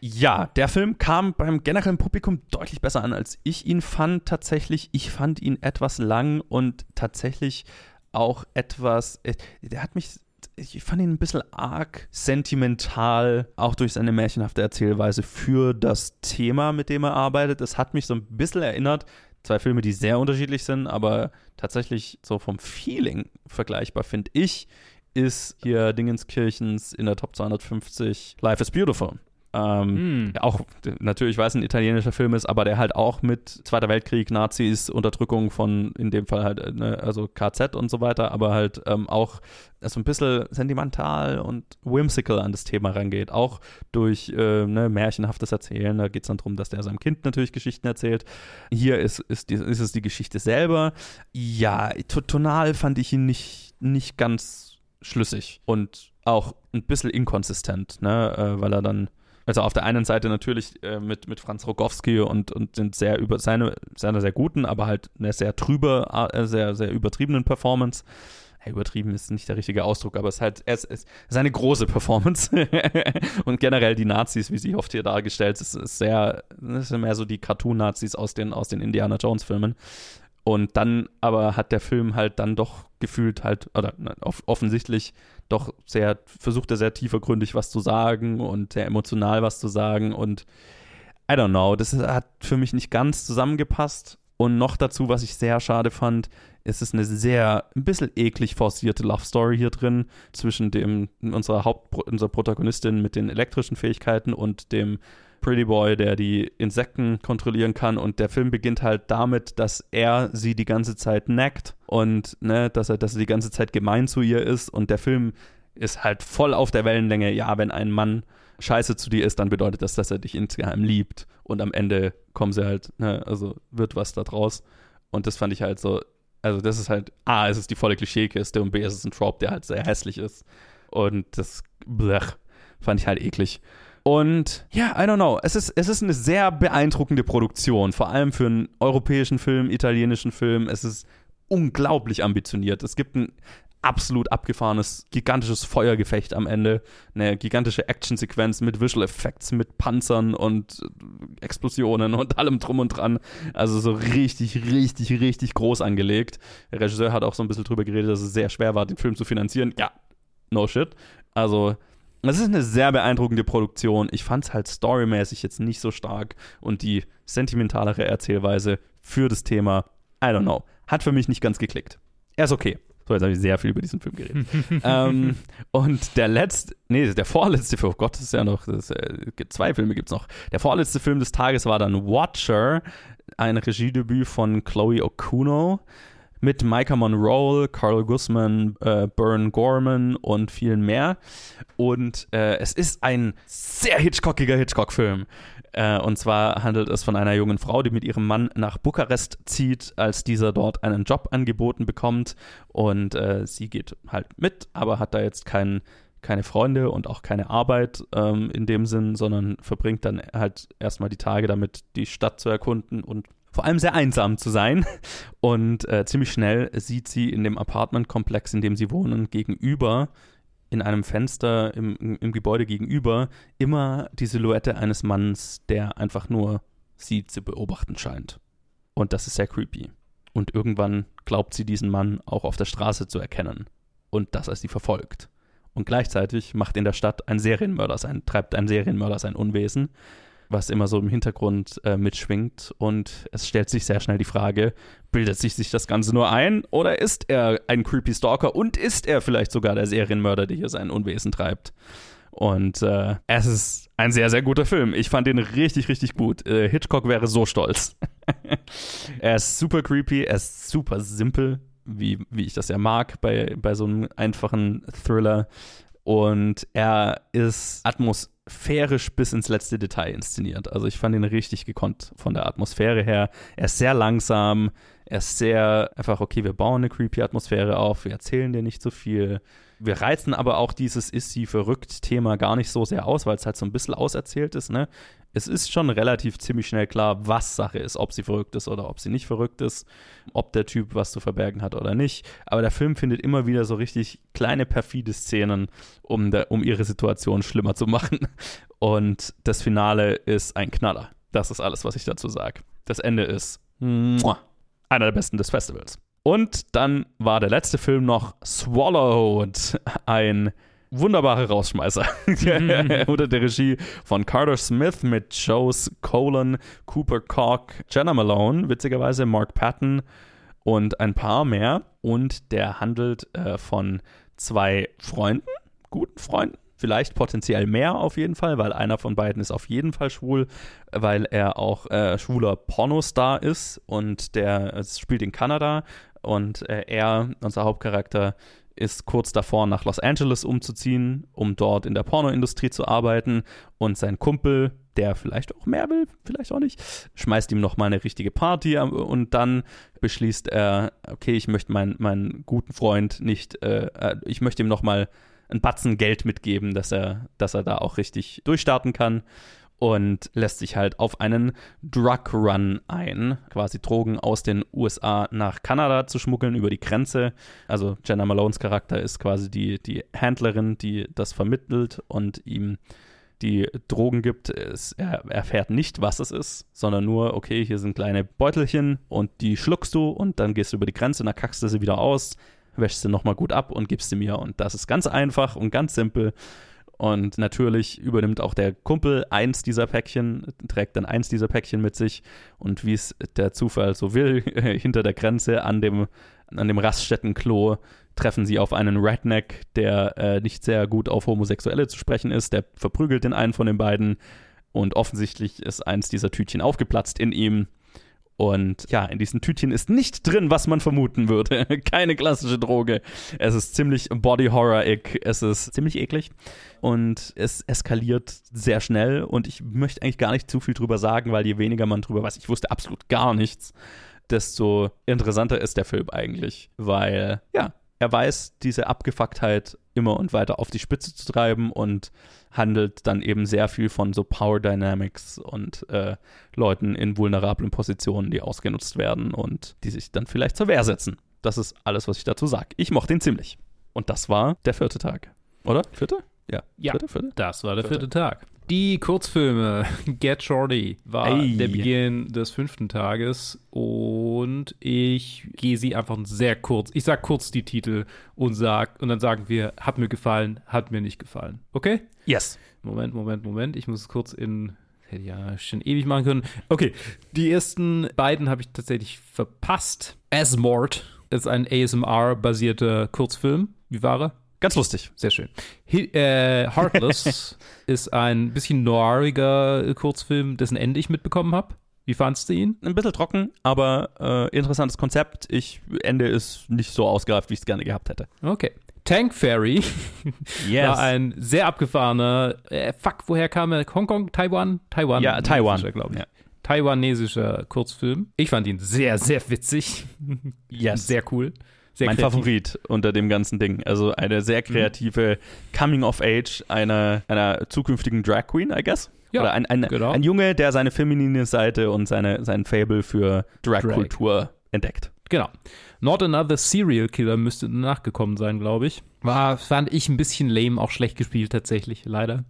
Speaker 1: ja, der Film kam beim generellen Publikum deutlich besser an, als ich ihn fand. Tatsächlich, ich fand ihn etwas lang und tatsächlich auch etwas. Äh, der hat mich. Ich fand ihn ein bisschen arg sentimental, auch durch seine märchenhafte Erzählweise für das Thema, mit dem er arbeitet. Es hat mich so ein bisschen erinnert zwei Filme, die sehr unterschiedlich sind, aber tatsächlich so vom Feeling vergleichbar, finde ich, ist hier Dingenskirchens in der Top 250 Life is Beautiful. Ähm, mm. Auch natürlich, weil es ein italienischer Film ist, aber der halt auch mit Zweiter Weltkrieg, Nazis, Unterdrückung von, in dem Fall halt, ne, also KZ und so weiter, aber halt ähm, auch so ein bisschen sentimental und whimsical an das Thema rangeht. Auch durch äh, ne, märchenhaftes Erzählen. Da geht es dann darum, dass der seinem Kind natürlich Geschichten erzählt. Hier ist, ist, die, ist es die Geschichte selber. Ja, tonal fand ich ihn nicht, nicht ganz schlüssig und auch ein bisschen inkonsistent, ne, äh, weil er dann also auf der einen Seite natürlich äh, mit, mit Franz Rogowski und, und sind sehr über seine, seine sehr guten, aber halt eine sehr trübe, äh, sehr, sehr übertriebenen Performance. Ja, übertrieben ist nicht der richtige Ausdruck, aber es ist halt es, es ist eine große Performance. und generell die Nazis, wie sie oft hier dargestellt ist, ist sehr, das sind mehr so die Cartoon-Nazis aus den, aus den Indiana Jones-Filmen. Und dann aber hat der Film halt dann doch gefühlt halt, oder off offensichtlich doch sehr, versucht er sehr tiefergründig was zu sagen und sehr emotional was zu sagen und I don't know, das hat für mich nicht ganz zusammengepasst. Und noch dazu, was ich sehr schade fand, ist es eine sehr, ein bisschen eklig forcierte Love Story hier drin zwischen dem, unserer Haupt, unserer Protagonistin mit den elektrischen Fähigkeiten und dem Pretty Boy, der die Insekten kontrollieren kann. Und der Film beginnt halt damit, dass er sie die ganze Zeit neckt und ne, dass er, dass er die ganze Zeit gemein zu ihr ist. Und der Film ist halt voll auf der Wellenlänge. Ja, wenn ein Mann scheiße zu dir ist, dann bedeutet das, dass er dich insgeheim liebt. Und am Ende kommen sie halt, ne, also wird was da draus. Und das fand ich halt so, also das ist halt, A, es ist die volle Klischeekiste und B, es ist ein Trope, der halt sehr hässlich ist. Und das, blech, fand ich halt eklig. Und ja, I don't know. Es ist, es ist eine sehr beeindruckende Produktion, vor allem für einen europäischen Film, italienischen Film. Es ist unglaublich ambitioniert. Es gibt ein absolut abgefahrenes, gigantisches Feuergefecht am Ende. Eine gigantische Actionsequenz mit Visual Effects, mit Panzern und Explosionen und allem drum und dran. Also so richtig, richtig, richtig groß angelegt. Der Regisseur hat auch so ein bisschen drüber geredet, dass es sehr schwer war, den Film zu finanzieren. Ja, no shit. Also es ist eine sehr beeindruckende Produktion. Ich fand es halt storymäßig jetzt nicht so stark und die sentimentalere Erzählweise für das Thema, I don't know, hat für mich nicht ganz geklickt. Er ist okay. So, jetzt habe ich sehr viel über diesen Film geredet. ähm, und der letzte, nee, der vorletzte Film, oh Gott, das ist ja noch, das, äh, zwei Filme gibt es noch. Der vorletzte Film des Tages war dann Watcher, ein Regiedebüt von Chloe Okuno mit Micah Monroe, Carl Guzman, äh, Bern Gorman und vielen mehr. Und äh, es ist ein sehr Hitchcockiger Hitchcock-Film. Äh, und zwar handelt es von einer jungen Frau, die mit ihrem Mann nach Bukarest zieht, als dieser dort einen Job angeboten bekommt. Und äh, sie geht halt mit, aber hat da jetzt keinen keine Freunde und auch keine Arbeit ähm, in dem Sinn, sondern verbringt dann halt erstmal die Tage damit, die Stadt zu erkunden und vor allem sehr einsam zu sein. Und äh, ziemlich schnell sieht sie in dem Apartmentkomplex, in dem sie wohnen, gegenüber, in einem Fenster im, im Gebäude gegenüber, immer die Silhouette eines Mannes, der einfach nur sie zu beobachten scheint. Und das ist sehr creepy. Und irgendwann glaubt sie diesen Mann auch auf der Straße zu erkennen. Und dass er sie verfolgt. Und gleichzeitig macht in der Stadt ein Serienmörder sein, treibt ein Serienmörder sein Unwesen was immer so im Hintergrund äh, mitschwingt. Und es stellt sich sehr schnell die Frage, bildet sich sich das Ganze nur ein oder ist er ein creepy Stalker und ist er vielleicht sogar der Serienmörder, der hier sein Unwesen treibt? Und äh, es ist ein sehr, sehr guter Film. Ich fand ihn richtig, richtig gut. Äh, Hitchcock wäre so stolz. er ist super creepy, er ist super simpel, wie, wie ich das ja mag bei, bei so einem einfachen Thriller. Und er ist atmosphärisch bis ins letzte Detail inszeniert. Also ich fand ihn richtig gekonnt von der Atmosphäre her. Er ist sehr langsam, er ist sehr einfach, okay, wir bauen eine creepy Atmosphäre auf, wir erzählen dir nicht so viel. Wir reizen aber auch dieses Ist sie verrückt Thema gar nicht so sehr aus, weil es halt so ein bisschen auserzählt ist, ne? Es ist schon relativ ziemlich schnell klar, was Sache ist, ob sie verrückt ist oder ob sie nicht verrückt ist, ob der Typ was zu verbergen hat oder nicht. Aber der Film findet immer wieder so richtig kleine perfide Szenen, um, der, um ihre Situation schlimmer zu machen. Und das Finale ist ein Knaller. Das ist alles, was ich dazu sage. Das Ende ist muah, einer der besten des Festivals. Und dann war der letzte Film noch Swallowed, ein wunderbare Rausschmeißer unter der Regie von Carter Smith mit Joes Colon, Cooper Cork, Jenna Malone, witzigerweise Mark Patton und ein paar mehr. Und der handelt äh, von zwei Freunden, guten Freunden, vielleicht potenziell mehr auf jeden Fall, weil einer von beiden ist auf jeden Fall schwul, weil er auch äh, schwuler Pornostar ist und der spielt in Kanada und äh, er, unser Hauptcharakter, ist kurz davor, nach Los Angeles umzuziehen, um dort in der Pornoindustrie zu arbeiten. Und sein Kumpel, der vielleicht auch mehr will, vielleicht auch nicht, schmeißt ihm nochmal eine richtige Party und dann beschließt er, okay, ich möchte meinen, meinen guten Freund nicht, äh, äh ich möchte ihm nochmal ein Batzen Geld mitgeben, dass er, dass er da auch richtig durchstarten kann und lässt sich halt auf einen Drug Run ein, quasi Drogen aus den USA nach Kanada zu schmuggeln über die Grenze. Also Jenna Malones Charakter ist quasi die, die Händlerin, die das vermittelt und ihm die Drogen gibt. Es, er erfährt nicht, was es ist, sondern nur, okay, hier sind kleine Beutelchen und die schluckst du und dann gehst du über die Grenze, dann kackst du sie wieder aus, wäschst sie nochmal gut ab und gibst sie mir. Und das ist ganz einfach und ganz simpel. Und natürlich übernimmt auch der Kumpel eins dieser Päckchen, trägt dann eins dieser Päckchen mit sich. Und wie es der Zufall so will, hinter der Grenze an dem, an dem Raststättenklo treffen sie auf einen Redneck, der äh, nicht sehr gut auf Homosexuelle zu sprechen ist. Der verprügelt den einen von den beiden. Und offensichtlich ist eins dieser Tütchen aufgeplatzt in ihm. Und ja, in diesen Tütchen ist nicht drin, was man vermuten würde. Keine klassische Droge. Es ist ziemlich Body Horror-ig. Es ist ziemlich eklig. Und es eskaliert sehr schnell. Und ich möchte eigentlich gar nicht zu viel drüber sagen, weil je weniger man drüber weiß, ich wusste absolut gar nichts, desto interessanter ist der Film eigentlich. Weil, ja, er weiß, diese Abgefucktheit immer und weiter auf die Spitze zu treiben und handelt dann eben sehr viel von so Power Dynamics und äh, Leuten in vulnerablen Positionen, die ausgenutzt werden und die sich dann vielleicht zur Wehr setzen. Das ist alles, was ich dazu sage. Ich mochte ihn ziemlich. Und das war der vierte Tag. Oder? Vierte?
Speaker 2: Ja. ja. Vierte, vierte? Das war der vierte, vierte Tag. Die Kurzfilme Get Shorty war Ey. der Beginn des fünften Tages und ich gehe sie einfach sehr kurz. Ich sag kurz die Titel und sag und dann sagen wir, hat mir gefallen, hat mir nicht gefallen. Okay?
Speaker 1: Yes.
Speaker 2: Moment, Moment, Moment. Ich muss es kurz in hätte ja schon ewig machen können. Okay, die ersten beiden habe ich tatsächlich verpasst. Asmort ist ein ASMR-basierter Kurzfilm. Wie war er?
Speaker 1: Ganz lustig.
Speaker 2: Sehr schön. He äh, Heartless ist ein bisschen noiriger Kurzfilm, dessen Ende ich mitbekommen habe. Wie fandst du ihn?
Speaker 1: Ein bisschen trocken, aber äh, interessantes Konzept. Ich, Ende ist nicht so ausgereift, wie ich es gerne gehabt hätte.
Speaker 2: Okay. Tank Fairy yes. war ein sehr abgefahrener, äh, fuck, woher kam er? Hongkong, Taiwan?
Speaker 1: Taiwan. Ja, Taiwan,
Speaker 2: glaube ich. Ja. Taiwanesischer Kurzfilm. Ich fand ihn sehr, sehr witzig.
Speaker 1: Yes.
Speaker 2: Sehr cool. Sehr
Speaker 1: mein kreativ. Favorit unter dem ganzen Ding. Also eine sehr mhm. kreative mhm. Coming of Age einer, einer zukünftigen Drag Queen, I guess. Ja, Oder ein, ein, genau. ein Junge, der seine feminine Seite und seine, sein Fable für Drag-Kultur Drag. entdeckt.
Speaker 2: Genau. Not Another Serial Killer müsste nachgekommen sein, glaube ich. War, fand ich ein bisschen lame, auch schlecht gespielt tatsächlich, leider.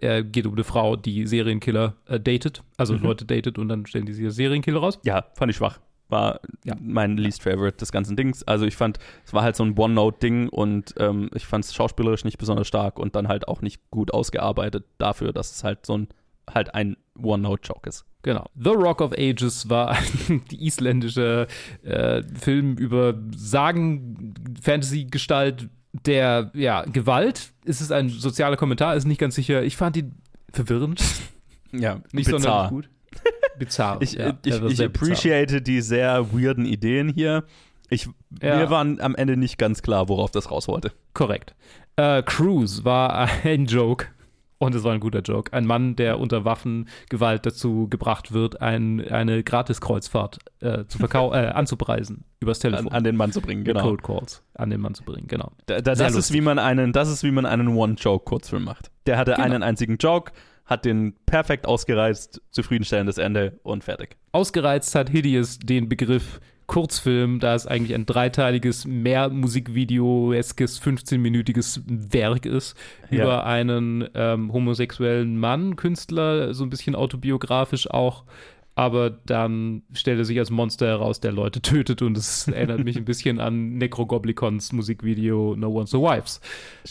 Speaker 2: Er geht um eine Frau, die Serienkiller äh, datet, also mhm. Leute datet und dann stellen die sich als Serienkiller raus.
Speaker 1: Ja, fand ich schwach war ja. mein least favorite des ganzen Dings. Also ich fand, es war halt so ein One-Note-Ding und ähm, ich fand es schauspielerisch nicht besonders stark und dann halt auch nicht gut ausgearbeitet dafür, dass es halt so ein halt ein One-Note-Joke ist.
Speaker 2: Genau. The Rock of Ages war die isländische äh, Film über Sagen-Fantasy-Gestalt der ja, Gewalt. Ist es ein sozialer Kommentar? Ist nicht ganz sicher. Ich fand ihn verwirrend.
Speaker 1: Ja, nicht bizarr. sonderlich gut.
Speaker 2: Bizarr.
Speaker 1: Ich, ja, ich, ich appreciate bizarr. die sehr weirden Ideen hier. Ich,
Speaker 2: Ja.
Speaker 1: Mir waren am Ende nicht ganz klar, worauf das raus wollte.
Speaker 2: Korrekt. Äh, Cruise war ein Joke. Und es war ein guter Joke. Ein Mann, der unter Waffengewalt dazu gebracht wird, ein, eine Gratiskreuzfahrt äh, zu verkau äh, anzupreisen übers
Speaker 1: An,
Speaker 2: Telefon.
Speaker 1: an den Mann zu bringen, genau.
Speaker 2: Code Calls an den Mann zu bringen, genau.
Speaker 1: Da, da, das, ist, wie man einen, das ist, wie man einen One-Joke-Kurzfilm macht. Der hatte
Speaker 2: Genau.
Speaker 1: einen einzigen Joke, hat den perfekt ausgereizt, zufriedenstellendes Ende und fertig.
Speaker 2: Ausgereizt hat Hideous den Begriff Kurzfilm, da es eigentlich ein dreiteiliges, mehr Musikvideo-eskes, 15-minütiges Werk ist,
Speaker 1: Ja.
Speaker 2: über einen ähm, homosexuellen Mann, Künstler, so ein bisschen autobiografisch auch, aber dann stellt er sich als Monster heraus, der Leute tötet und es erinnert mich ein bisschen an Necrogoblicons Musikvideo No One Survives.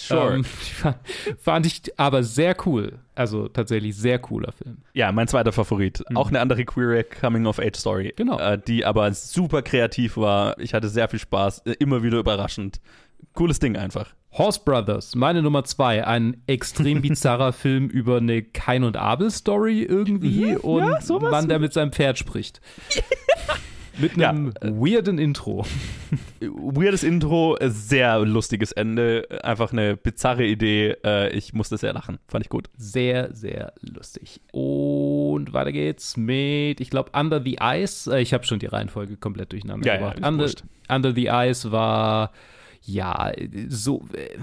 Speaker 2: Ähm, fand, fand ich aber sehr cool. Also tatsächlich sehr cooler Film.
Speaker 1: Ja, mein zweiter Favorit. Auch eine andere queer Coming-of-Age-Story.
Speaker 2: Mhm. Genau.
Speaker 1: Äh, die aber super kreativ war. Ich hatte sehr viel Spaß. Äh, immer wieder überraschend. Cooles Ding einfach.
Speaker 2: Horse Brothers, meine Nummer zwei, ein extrem bizarrer Film über eine Kain und Abel Story irgendwie und
Speaker 1: sowas.
Speaker 2: Mann, der mit seinem Pferd spricht. mit
Speaker 1: Ja,
Speaker 2: einem weirden Intro.
Speaker 1: Weirdes Intro, sehr lustiges Ende. Einfach eine bizarre Idee. Äh, Ich musste sehr lachen. Fand ich gut.
Speaker 2: Sehr, sehr lustig. Und weiter geht's mit, ich glaube, Under the Ice. Äh, Ich habe schon die Reihenfolge komplett durcheinander
Speaker 1: Ja, ja,
Speaker 2: gebracht.
Speaker 1: ist
Speaker 2: Under. Under the Ice war, ja, so äh,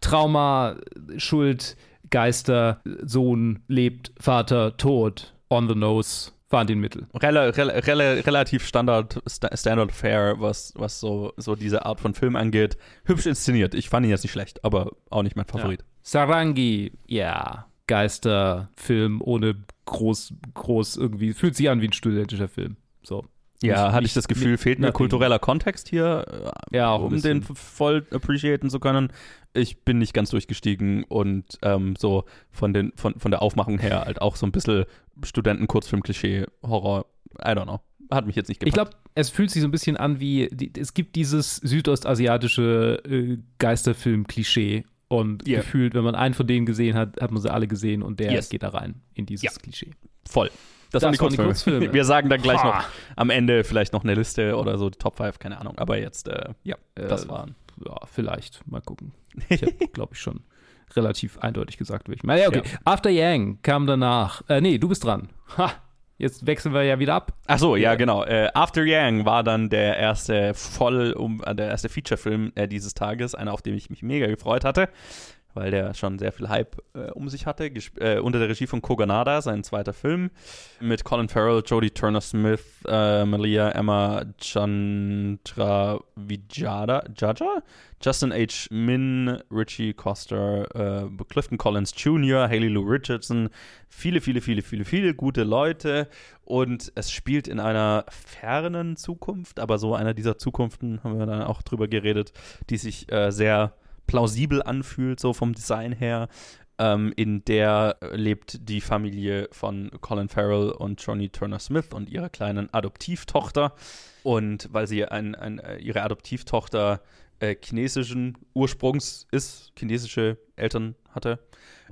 Speaker 2: Trauma, Schuld, Geister, Sohn lebt, Vater tot, on the nose, fahren den Mittel.
Speaker 1: Rela rela rela relativ Standard, Sta Standard Fare, was, was so, so diese Art von Film angeht. Hübsch inszeniert. Ich fand ihn jetzt nicht schlecht, aber auch nicht mein Favorit.
Speaker 2: Sarangi, ja, Geisterfilm ohne groß, groß irgendwie, fühlt sich an wie ein studentischer Film. So.
Speaker 1: Ja,
Speaker 2: Nicht-
Speaker 1: hatte ich das Gefühl, fehlt mir kultureller Kontext hier, äh,
Speaker 2: Ja,
Speaker 1: um den voll appreciaten zu können. Ich bin nicht ganz durchgestiegen und ähm, so von, den, von, von der Aufmachung her halt auch so ein bisschen Studenten-Kurzfilm-Klischee, Horror, I don't know. Hat mich jetzt nicht
Speaker 2: Ich
Speaker 1: gepackt.
Speaker 2: glaube, es fühlt sich so ein bisschen an wie, die, es gibt dieses südostasiatische äh, Geisterfilm-Klischee und
Speaker 1: Ja.
Speaker 2: gefühlt, wenn man einen von denen gesehen hat, hat man sie alle gesehen und der
Speaker 1: Yes.
Speaker 2: geht da rein in dieses
Speaker 1: Ja.
Speaker 2: Klischee.
Speaker 1: voll. Das,
Speaker 2: Das
Speaker 1: waren die Kurzfilme.
Speaker 2: Kurzfilme.
Speaker 1: Wir sagen dann gleich noch
Speaker 2: Ha.
Speaker 1: am Ende vielleicht noch eine Liste oder so, die Top 5, keine Ahnung. Aber jetzt, äh, ja, das
Speaker 2: Äh,
Speaker 1: waren.
Speaker 2: Ja, vielleicht. Mal gucken. Ich habe, glaube ich, schon relativ eindeutig gesagt, welchen. Ja, okay. After Yang kam danach. Äh, nee, du bist dran. Ha! Jetzt wechseln wir ja wieder ab.
Speaker 1: Ach so, ja,
Speaker 2: Ja.
Speaker 1: genau. Äh, After Yang war dann der erste voll um, äh, der erste Feature-Film äh, dieses Tages, einer, auf den ich mich mega gefreut hatte, weil der schon sehr viel Hype äh, um sich hatte. Gesp äh, unter der Regie von Koganada, sein zweiter Film, mit Colin Farrell, Jodie Turner-Smith, äh, Malia Emma Chandra Vijada, Jaja, Justin H. Min, Richie Coster, äh, Clifton Collins Jr., Haley Lou Richardson, viele, viele, viele, viele, viele gute Leute. Und es spielt in einer fernen Zukunft, aber so einer dieser Zukunften, haben wir dann auch drüber geredet, die sich äh, sehr plausibel anfühlt, so vom Design her. Ähm, in der lebt die Familie von Colin Farrell und Johnny Turner Smith und ihrer kleinen Adoptivtochter. Und weil sie ein, ein, äh, ihre Adoptivtochter äh, chinesischen Ursprungs ist, chinesische Eltern hatte,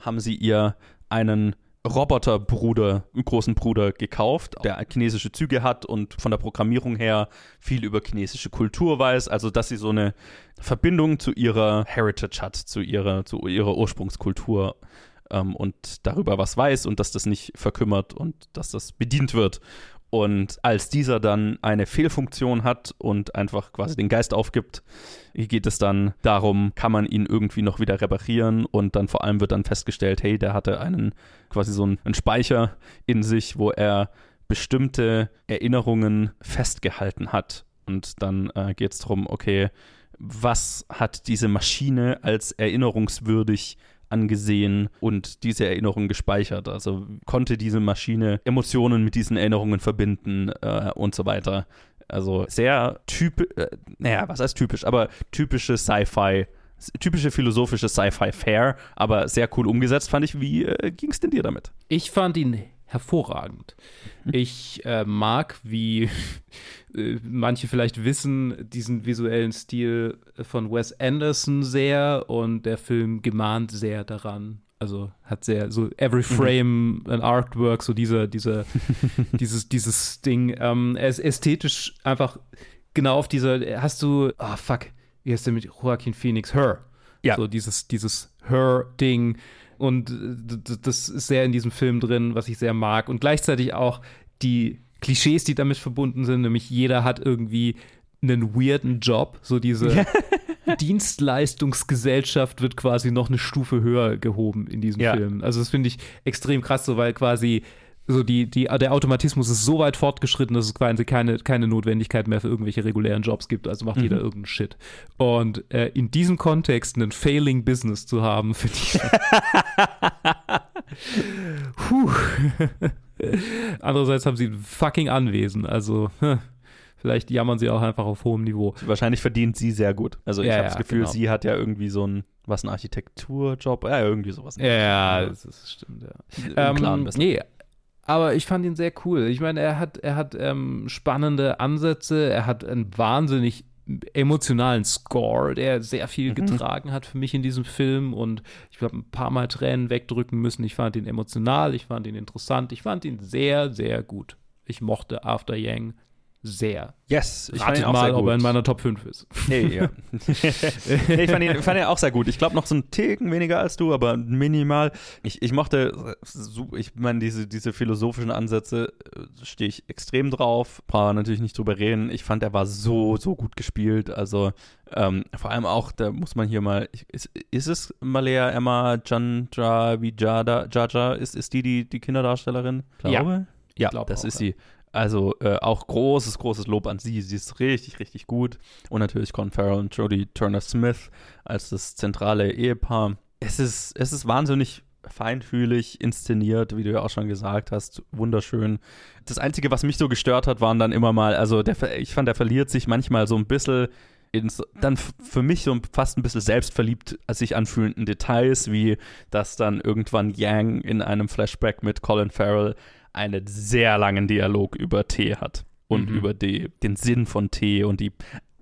Speaker 1: haben sie ihr einen Roboterbruder, großen Bruder gekauft, der chinesische Züge hat und von der Programmierung her viel über chinesische Kultur weiß, also dass sie so eine Verbindung zu ihrer Heritage hat, zu ihrer, zu ihrer Ursprungskultur ähm, und darüber was weiß und dass das nicht verkümmert und dass das bedient wird. Und als dieser dann eine Fehlfunktion hat und einfach quasi den Geist aufgibt, geht es dann darum, kann man ihn irgendwie noch wieder reparieren und dann vor allem wird dann festgestellt, hey, der hatte einen quasi so einen, einen Speicher in sich, wo er bestimmte Erinnerungen festgehalten hat. Und dann äh, geht es darum, okay, was hat diese Maschine als erinnerungswürdig angesehen und diese Erinnerungen gespeichert. Also konnte diese Maschine Emotionen mit diesen Erinnerungen verbinden äh, und so weiter. Also sehr typisch, äh, naja, was heißt typisch, aber typische Sci-Fi, typische philosophische Sci-Fi-Fair, aber sehr cool umgesetzt, fand ich. Wie äh, ging es denn dir damit?
Speaker 2: Ich fand ihn hervorragend.
Speaker 1: Mhm.
Speaker 2: Ich äh, mag, wie äh, manche vielleicht wissen, diesen visuellen Stil von Wes Anderson sehr und der Film gemahnt sehr daran. Also hat sehr so every frame an artwork, so dieser, dieser, dieses, dieses Ding. Ähm, er ist ästhetisch einfach genau auf dieser, hast du, ah oh, fuck, wie heißt der mit Joaquin Phoenix? Her.
Speaker 1: Ja.
Speaker 2: So dieses, dieses Her-Ding. Und das ist sehr in diesem Film drin, was ich sehr mag. Und gleichzeitig auch die Klischees, die damit verbunden sind, nämlich jeder hat irgendwie einen weirden Job, so diese Dienstleistungsgesellschaft wird quasi noch eine Stufe höher gehoben in diesem ja. Film. Also das finde ich extrem krass, so weil quasi so die, die, der Automatismus ist so weit fortgeschritten, dass es quasi keine, keine Notwendigkeit mehr für irgendwelche regulären Jobs gibt. Also macht mhm. jeder irgendeinen Shit. Und äh, in diesem Kontext einen Failing Business zu haben, finde ich. Puh. Andererseits haben sie ein fucking Anwesen. Also, vielleicht jammern sie auch einfach auf hohem Niveau.
Speaker 1: Wahrscheinlich verdient sie sehr gut. Also, ich ja, habe das Gefühl, genau. sie hat ja irgendwie so ein, was, ein Architekturjob? Ja, irgendwie sowas.
Speaker 2: Ja, das, das stimmt, ja. Ähm, nee, aber ich fand ihn sehr cool. Ich meine, er hat, er hat ähm, spannende Ansätze, er hat einen wahnsinnig emotionalen Score, der sehr viel mhm. getragen hat für mich in diesem Film und ich habe ein paar Mal Tränen wegdrücken müssen. Ich fand ihn emotional, ich fand ihn interessant, ich fand ihn sehr, sehr gut. Ich mochte After Yang sehr.
Speaker 1: Yes,
Speaker 2: ich Ratet fand ihn mal, ob er in meiner Top 5 ist.
Speaker 1: Nee, ja. nee, ich fand ihn, fand ihn auch sehr gut. Ich glaube noch so einen Ticken weniger als du, aber minimal. Ich, ich mochte, ich meine, diese, diese philosophischen Ansätze äh, stehe ich extrem drauf. Brauche natürlich nicht drüber reden. Ich fand, er war so, so gut gespielt. Also ähm, vor allem auch, da muss man hier mal, ist, ist es Malea Emma Chandra Vijada, Jaja, ist, ist die, die die Kinderdarstellerin?
Speaker 2: Glaube?
Speaker 1: Ja, ja das auch, ist sie. Also äh, auch großes, großes Lob an sie. Sie ist richtig, richtig gut. Und natürlich Colin Farrell und Jodie Turner-Smith als das zentrale Ehepaar. Es ist, es ist wahnsinnig feinfühlig inszeniert, wie du ja auch schon gesagt hast. Wunderschön. Das Einzige, was mich so gestört hat, waren dann immer mal, also der, ich fand, der verliert sich manchmal so ein bisschen ins, dann für mich so fast ein bisschen selbstverliebt als sich anfühlenden Details, wie dass dann irgendwann Yang in einem Flashback mit Colin Farrell einen sehr langen Dialog über Tee hat und mhm. über die, den Sinn von Tee und die.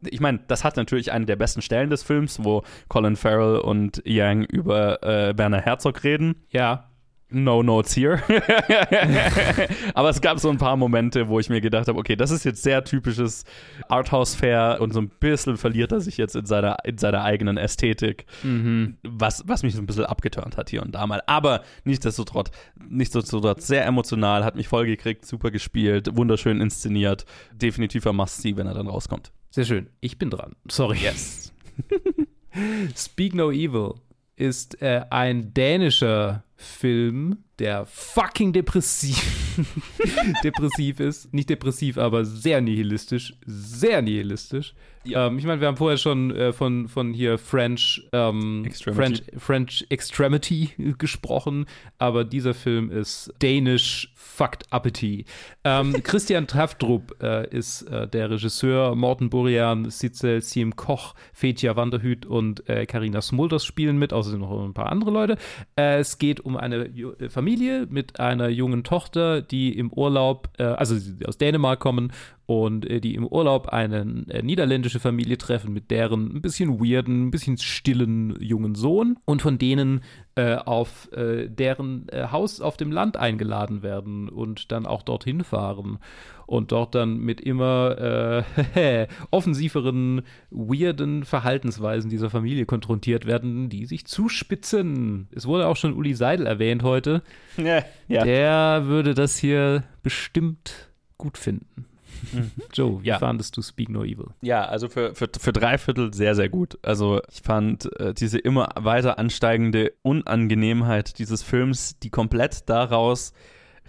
Speaker 1: Ich meine, das hat natürlich eine der besten Stellen des Films, wo Colin Farrell und Yang über äh, Werner Herzog reden.
Speaker 2: Ja.
Speaker 1: No Notes here. Aber es gab so ein paar Momente, wo ich mir gedacht habe, okay, das ist jetzt sehr typisches Arthouse-Fair und so ein bisschen verliert er sich jetzt in seiner, in seiner eigenen Ästhetik, mhm. was, was mich so ein bisschen abgeturnt hat hier und da mal. Aber nichtsdestotrotz, nichtsdestotrotz sehr emotional, hat mich vollgekriegt, super gespielt, wunderschön inszeniert. Definitiver Must-See, wenn er dann rauskommt.
Speaker 2: Sehr schön. Ich bin dran. Sorry.
Speaker 1: Yes.
Speaker 2: Speak No Evil ist äh, ein dänischer Film, der fucking depressiv, depressiv ist. Nicht depressiv, aber sehr nihilistisch. Sehr nihilistisch. Ja. Ähm, ich meine, wir haben vorher schon äh, von, von hier French, ähm, Extremity. French, French Extremity gesprochen, aber dieser Film ist dänisch fucked uppity. Ähm, Christian Traftrup äh, ist äh, der Regisseur, Morten Burian, Sitzel, Siem Koch, Fetja Wanderhüt und Karina äh, Smulders spielen mit, außerdem noch ein paar andere Leute. Äh, es geht um eine äh, Familie mit einer jungen Tochter, die im Urlaub, also aus Dänemark kommen und äh, die im Urlaub eine äh, niederländische Familie treffen mit deren ein bisschen weirden, ein bisschen stillen jungen Sohn und von denen äh, auf äh, deren äh, Haus auf dem Land eingeladen werden und dann auch dorthin fahren und dort dann mit immer äh, offensiveren, weirden Verhaltensweisen dieser Familie konfrontiert werden, die sich zuspitzen. Es wurde auch schon Uli Seidel erwähnt heute.
Speaker 1: Ja, ja.
Speaker 2: Der würde das hier bestimmt gut finden. Mhm. Joe, wie ja. fandest du Speak No Evil?
Speaker 1: Ja, also für, für, für drei Viertel sehr, sehr gut. Also ich fand äh, diese immer weiter ansteigende Unangenehmheit dieses Films, die komplett daraus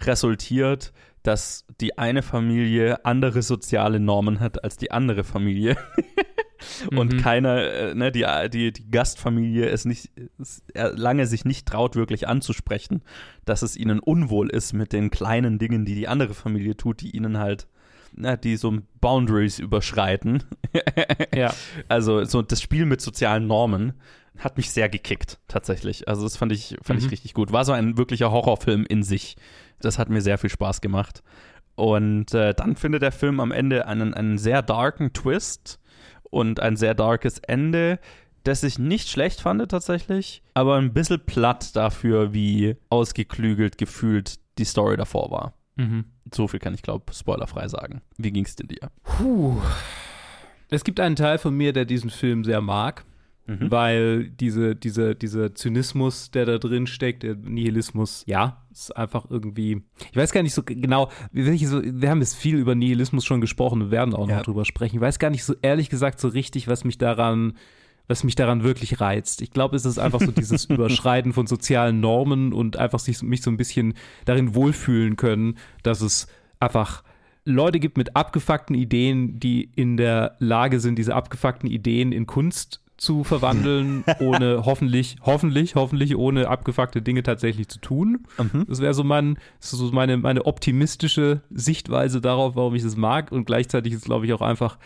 Speaker 1: resultiert, dass die eine Familie andere soziale Normen hat als die andere Familie. und mhm. keiner, äh, ne, die, die, die Gastfamilie es nicht, es lange sich nicht traut, wirklich anzusprechen, dass es ihnen unwohl ist mit den kleinen Dingen, die die andere Familie tut, die ihnen halt na, die so Boundaries überschreiten.
Speaker 2: ja.
Speaker 1: Also so das Spiel mit sozialen Normen hat mich sehr gekickt, tatsächlich. Also das fand ich, fand mhm. ich richtig gut. War so ein wirklicher Horrorfilm in sich. Das hat mir sehr viel Spaß gemacht. Und äh, dann findet der Film am Ende einen, einen sehr darken Twist und ein sehr darkes Ende, das ich nicht schlecht fand tatsächlich, aber ein bisschen platt dafür, wie ausgeklügelt gefühlt die Story davor war. Mhm. So viel kann ich, glaube spoilerfrei sagen. Wie ging es denn dir?
Speaker 2: Puh. Es gibt einen Teil von mir, der diesen Film sehr mag,
Speaker 1: Mhm.
Speaker 2: weil diese, diese, dieser Zynismus, der da drin steckt, der Nihilismus, ja, ist einfach irgendwie. Ich weiß gar nicht so genau, wir haben jetzt viel über Nihilismus schon gesprochen und werden auch noch
Speaker 1: Ja.
Speaker 2: drüber sprechen. Ich weiß gar nicht so ehrlich gesagt so richtig, was mich daran was mich daran wirklich reizt. Ich glaube, es ist einfach so dieses Überschreiten von sozialen Normen und einfach sich, mich so ein bisschen darin wohlfühlen können, dass es einfach Leute gibt mit abgefuckten Ideen, die in der Lage sind, diese abgefuckten Ideen in Kunst zu verwandeln, ohne hoffentlich, hoffentlich, hoffentlich ohne abgefuckte Dinge tatsächlich zu tun.
Speaker 1: Mhm.
Speaker 2: Das wäre so, mein, so meine, meine optimistische Sichtweise darauf, warum ich das mag. Und gleichzeitig ist, glaube ich, auch einfach,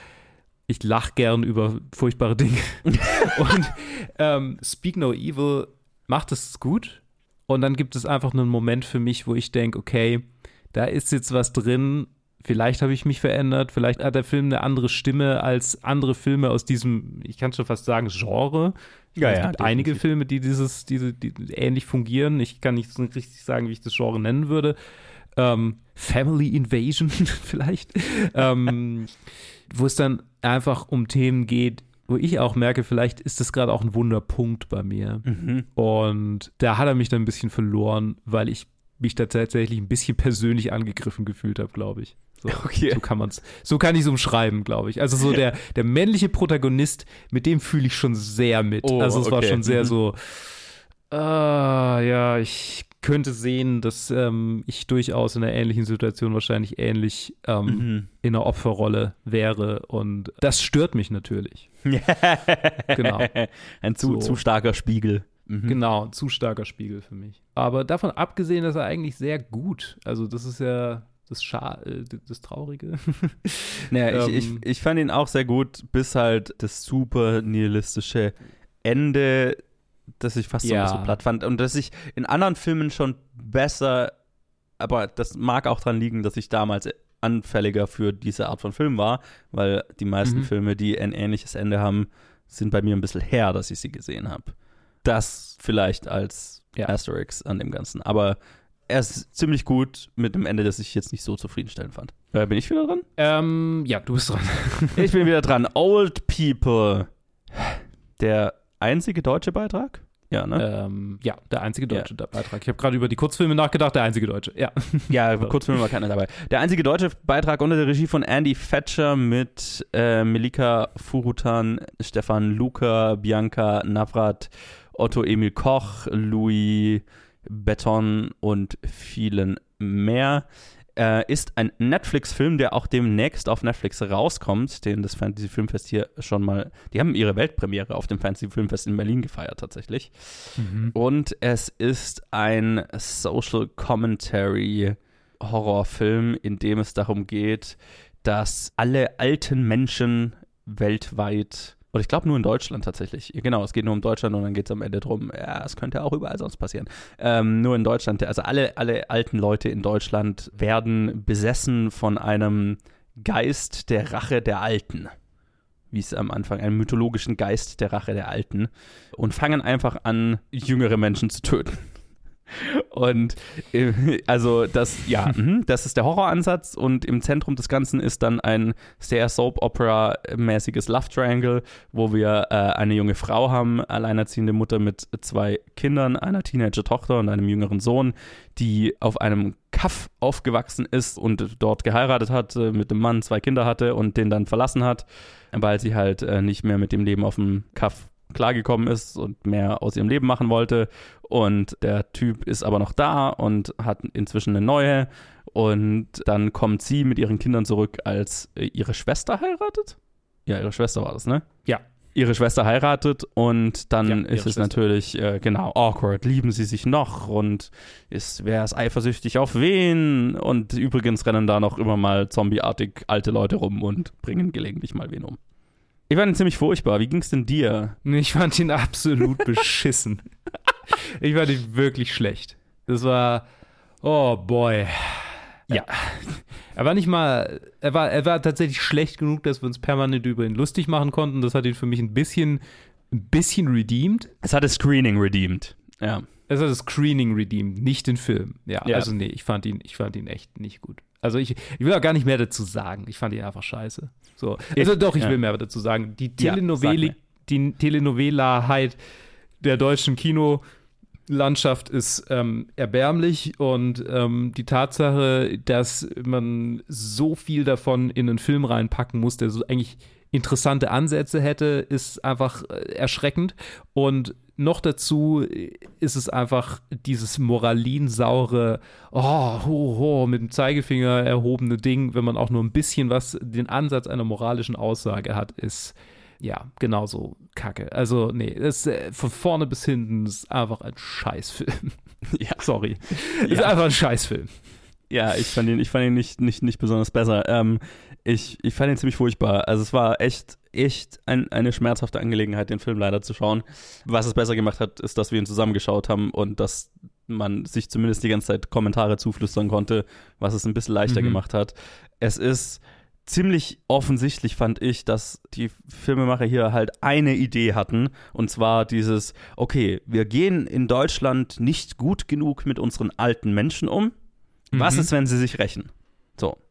Speaker 2: ich lache gern über furchtbare Dinge. und ähm, Speak No Evil macht es gut. Und dann gibt es einfach einen Moment für mich, wo ich denke, okay, da ist jetzt was drin. Vielleicht habe ich mich verändert. Vielleicht hat der Film eine andere Stimme als andere Filme aus diesem, ich kann schon fast sagen, Genre.
Speaker 1: Ja,
Speaker 2: es
Speaker 1: ja,
Speaker 2: gibt einige. Filme, die dieses, diese, die ähnlich fungieren. Ich kann nicht so richtig sagen, wie ich das Genre nennen würde. Ähm, Family Invasion vielleicht. ähm, wo es dann einfach um Themen geht, wo ich auch merke, vielleicht ist das gerade auch ein Wunderpunkt bei mir.
Speaker 1: Mhm.
Speaker 2: Und da hat er mich dann ein bisschen verloren, weil ich mich da tatsächlich ein bisschen persönlich angegriffen gefühlt habe, glaube ich. So,
Speaker 1: Okay.
Speaker 2: so kann man's, so kann ich es umschreiben, glaube ich. Also so der, der männliche Protagonist, mit dem fühle ich schon sehr mit.
Speaker 1: Oh,
Speaker 2: also es war
Speaker 1: okay.
Speaker 2: schon sehr
Speaker 1: Mhm.
Speaker 2: so, ah, ja, ich könnte sehen, dass ähm, ich durchaus in einer ähnlichen Situation wahrscheinlich ähnlich ähm,
Speaker 1: Mhm.
Speaker 2: in einer Opferrolle wäre. Und das stört mich natürlich. Genau.
Speaker 1: Ein zu,
Speaker 2: So.
Speaker 1: zu starker Spiegel. Mhm.
Speaker 2: Genau, zu starker Spiegel für mich. Aber davon abgesehen, dass er eigentlich sehr gut, also das ist ja das, Scha äh, das Traurige.
Speaker 1: Naja, ich,
Speaker 2: Ähm.
Speaker 1: ich, ich fand ihn auch sehr gut, bis halt das super nihilistische Ende, das ich fast
Speaker 2: Ja.
Speaker 1: so, platt fand. Und das ich in anderen Filmen schon besser, aber das mag auch dran liegen, dass ich damals anfälliger für diese Art von Film war, weil die meisten
Speaker 2: Mhm.
Speaker 1: Filme, die ein ähnliches Ende haben, sind bei mir ein bisschen her, dass ich sie gesehen habe. Das vielleicht als
Speaker 2: Ja.
Speaker 1: Asterix an dem Ganzen. Aber er ist ziemlich gut mit einem Ende, das ich jetzt nicht so zufriedenstellend fand. Äh, bin ich wieder dran?
Speaker 2: ähm, ja, du bist dran.
Speaker 1: Ich bin wieder dran. Old People. Der einzige deutsche Beitrag? Ja, ne?
Speaker 2: ähm, ja, der einzige deutsche Beitrag. Ich habe gerade über die Kurzfilme nachgedacht, der einzige deutsche. Ja.
Speaker 1: ja, Kurzfilm war keiner dabei. Der einzige deutsche Beitrag unter der Regie von Andy Fetcher mit äh, Melika Furutan, Stefan Luca, Bianca Navrat, Otto Emil Koch, Louis Beton und vielen mehr. Äh, ist ein Netflix-Film, der auch demnächst auf Netflix rauskommt, den das Fantasy Filmfest hier schon mal, die haben ihre Weltpremiere auf dem Fantasy Filmfest in Berlin gefeiert tatsächlich. Und es ist ein Social Commentary Horrorfilm, in dem es darum geht, dass alle alten Menschen weltweit, oder ich glaube nur in Deutschland tatsächlich, genau, es geht nur um Deutschland und dann geht es am Ende drum, ja, es könnte auch überall sonst passieren. Ähm, nur in Deutschland, also alle, alle alten Leute in Deutschland werden besessen von einem Geist der Rache der Alten wie es am Anfang, einen mythologischen Geist der Rache der Alten und fangen einfach an, jüngere Menschen zu töten. Und äh, also das, ja, mhm, das ist der Horroransatz und im Zentrum des Ganzen ist dann ein sehr Soap-Opera-mäßiges Love Triangle, wo wir äh, eine junge Frau haben, alleinerziehende Mutter mit zwei Kindern, einer Teenager-Tochter und einem jüngeren Sohn, die auf einem Kaff aufgewachsen ist und dort geheiratet hat, äh, mit dem Mann zwei Kinder hatte und den dann verlassen hat, weil sie halt äh, nicht mehr mit dem Leben auf dem Kaff klargekommen ist und mehr aus ihrem Leben machen wollte. Und der Typ ist aber noch da und hat inzwischen eine neue. Und dann kommt sie mit ihren Kindern zurück, als ihre Schwester heiratet. Ja, ihre Schwester war das, ne?
Speaker 2: Ja.
Speaker 1: Ihre Schwester heiratet und dann
Speaker 2: Ja,
Speaker 1: ist es
Speaker 2: Schwester.
Speaker 1: natürlich, äh, genau, awkward. Lieben sie sich noch und ist, wer ist eifersüchtig auf wen? Und übrigens rennen da noch immer mal zombieartig alte Leute rum und bringen gelegentlich mal wen um. Ich fand ihn ziemlich furchtbar. Wie ging's denn dir?
Speaker 2: Ich fand ihn absolut beschissen. Ich fand ihn wirklich schlecht. Das war, oh boy. Ja. Er war nicht mal, er war, er war tatsächlich schlecht genug, dass wir uns permanent über ihn lustig machen konnten. Das hat ihn für mich ein bisschen, ein bisschen redeemed.
Speaker 1: Es hat das Screening redeemed. Ja.
Speaker 2: Es hat das Screening redeemed, nicht den Film. Ja,
Speaker 1: Ja.
Speaker 2: also nee, ich fand ihn, ich fand ihn echt nicht gut. Also ich, ich will auch gar nicht mehr dazu sagen. Ich fand ihn einfach scheiße. So. Also ich, doch, ich ja. will mehr dazu sagen. Die Telenovela, ja, die Telenovela-Heit der deutschen Kinolandschaft ist ähm, erbärmlich und ähm, die Tatsache, dass man so viel davon in einen Film reinpacken muss, der so eigentlich interessante Ansätze hätte, ist einfach äh, erschreckend. Und noch dazu ist es einfach dieses moralinsaure, oh, ho, ho, mit dem Zeigefinger erhobene Ding, wenn man auch nur ein bisschen was, den Ansatz einer moralischen Aussage hat, ist ja genauso kacke. Also, nee, das, äh, von vorne bis hinten ist einfach ein Scheißfilm. Ja. Sorry. Ja. Ist einfach ein Scheißfilm.
Speaker 1: Ja, ich fand ihn, ich fand ihn nicht, nicht, nicht besonders besser. Ähm, ich, ich fand ihn ziemlich furchtbar. Also es war echt, echt ein, eine schmerzhafte Angelegenheit, den Film leider zu schauen. Was es besser gemacht hat, ist, dass wir ihn zusammengeschaut haben und dass man sich zumindest die ganze Zeit Kommentare zuflüstern konnte, was es ein bisschen leichter mhm. gemacht hat. Es ist ziemlich offensichtlich, fand ich, dass die Filmemacher hier halt eine Idee hatten. Und zwar dieses, okay, wir gehen in Deutschland nicht gut genug mit unseren alten Menschen um. Was mhm. ist, wenn sie sich rächen?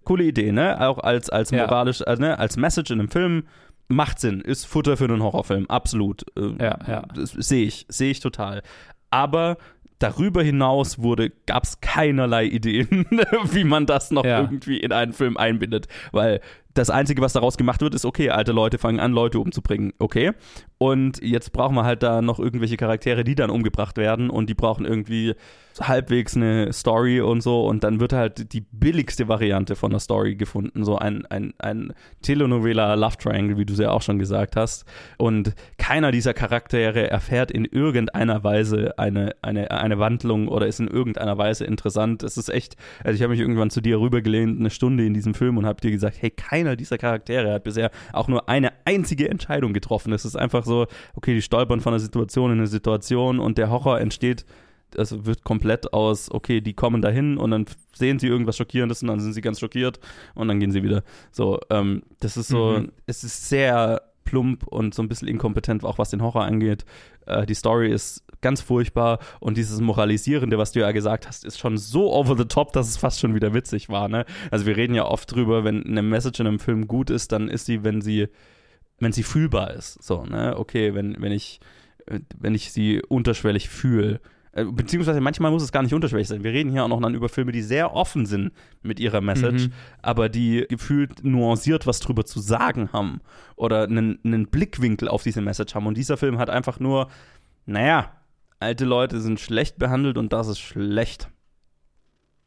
Speaker 1: Coole Idee, ne? Auch als, als moralisch, ja. äh, ne? als Message in einem Film macht Sinn, ist Futter für einen Horrorfilm, absolut.
Speaker 2: Äh, ja, ja.
Speaker 1: Sehe ich, sehe ich total. Aber darüber hinaus wurde, gab es keinerlei Ideen, wie man das noch ja. irgendwie in einen Film einbindet. Weil das Einzige, was daraus gemacht wird, ist, okay, alte Leute fangen an, Leute umzubringen. Okay. Und jetzt brauchen wir halt da noch irgendwelche Charaktere, die dann umgebracht werden und die brauchen irgendwie halbwegs eine Story und so und dann wird halt die billigste Variante von der Story gefunden, so ein, ein, ein Telenovela Love Triangle, wie du es ja auch schon gesagt hast. Und keiner dieser Charaktere erfährt in irgendeiner Weise eine, eine, eine Wandlung oder ist in irgendeiner Weise interessant. Es ist echt, also ich habe mich irgendwann zu dir rübergelehnt, eine Stunde in diesem Film und habe dir gesagt, hey, keiner dieser Charaktere hat bisher auch nur eine einzige Entscheidung getroffen. Es ist einfach so, okay, die stolpern von einer Situation in eine Situation und der Horror entsteht es wird komplett aus, okay, die kommen dahin und dann sehen sie irgendwas Schockierendes und dann sind sie ganz schockiert und dann gehen sie wieder. So, ähm, das ist so, mhm. es ist sehr plump und so ein bisschen inkompetent, auch was den Horror angeht. Äh, die Story ist ganz furchtbar und dieses Moralisierende, was du ja gesagt hast, ist schon so over the top, dass es fast schon wieder witzig war. Ne? Also wir reden ja oft drüber, wenn eine Message in einem Film gut ist, dann ist sie, wenn sie, wenn sie fühlbar ist. So, ne? Okay, wenn, wenn ich, wenn ich sie unterschwellig fühle äh, beziehungsweise manchmal muss es gar nicht unterschwellig sein. Wir reden hier auch noch dann über Filme, die sehr offen sind mit ihrer Message, mhm. aber die gefühlt nuanciert was drüber zu sagen haben oder einen, einen Blickwinkel auf diese Message haben. Und dieser Film hat einfach nur, naja, alte Leute sind schlecht behandelt und das ist schlecht.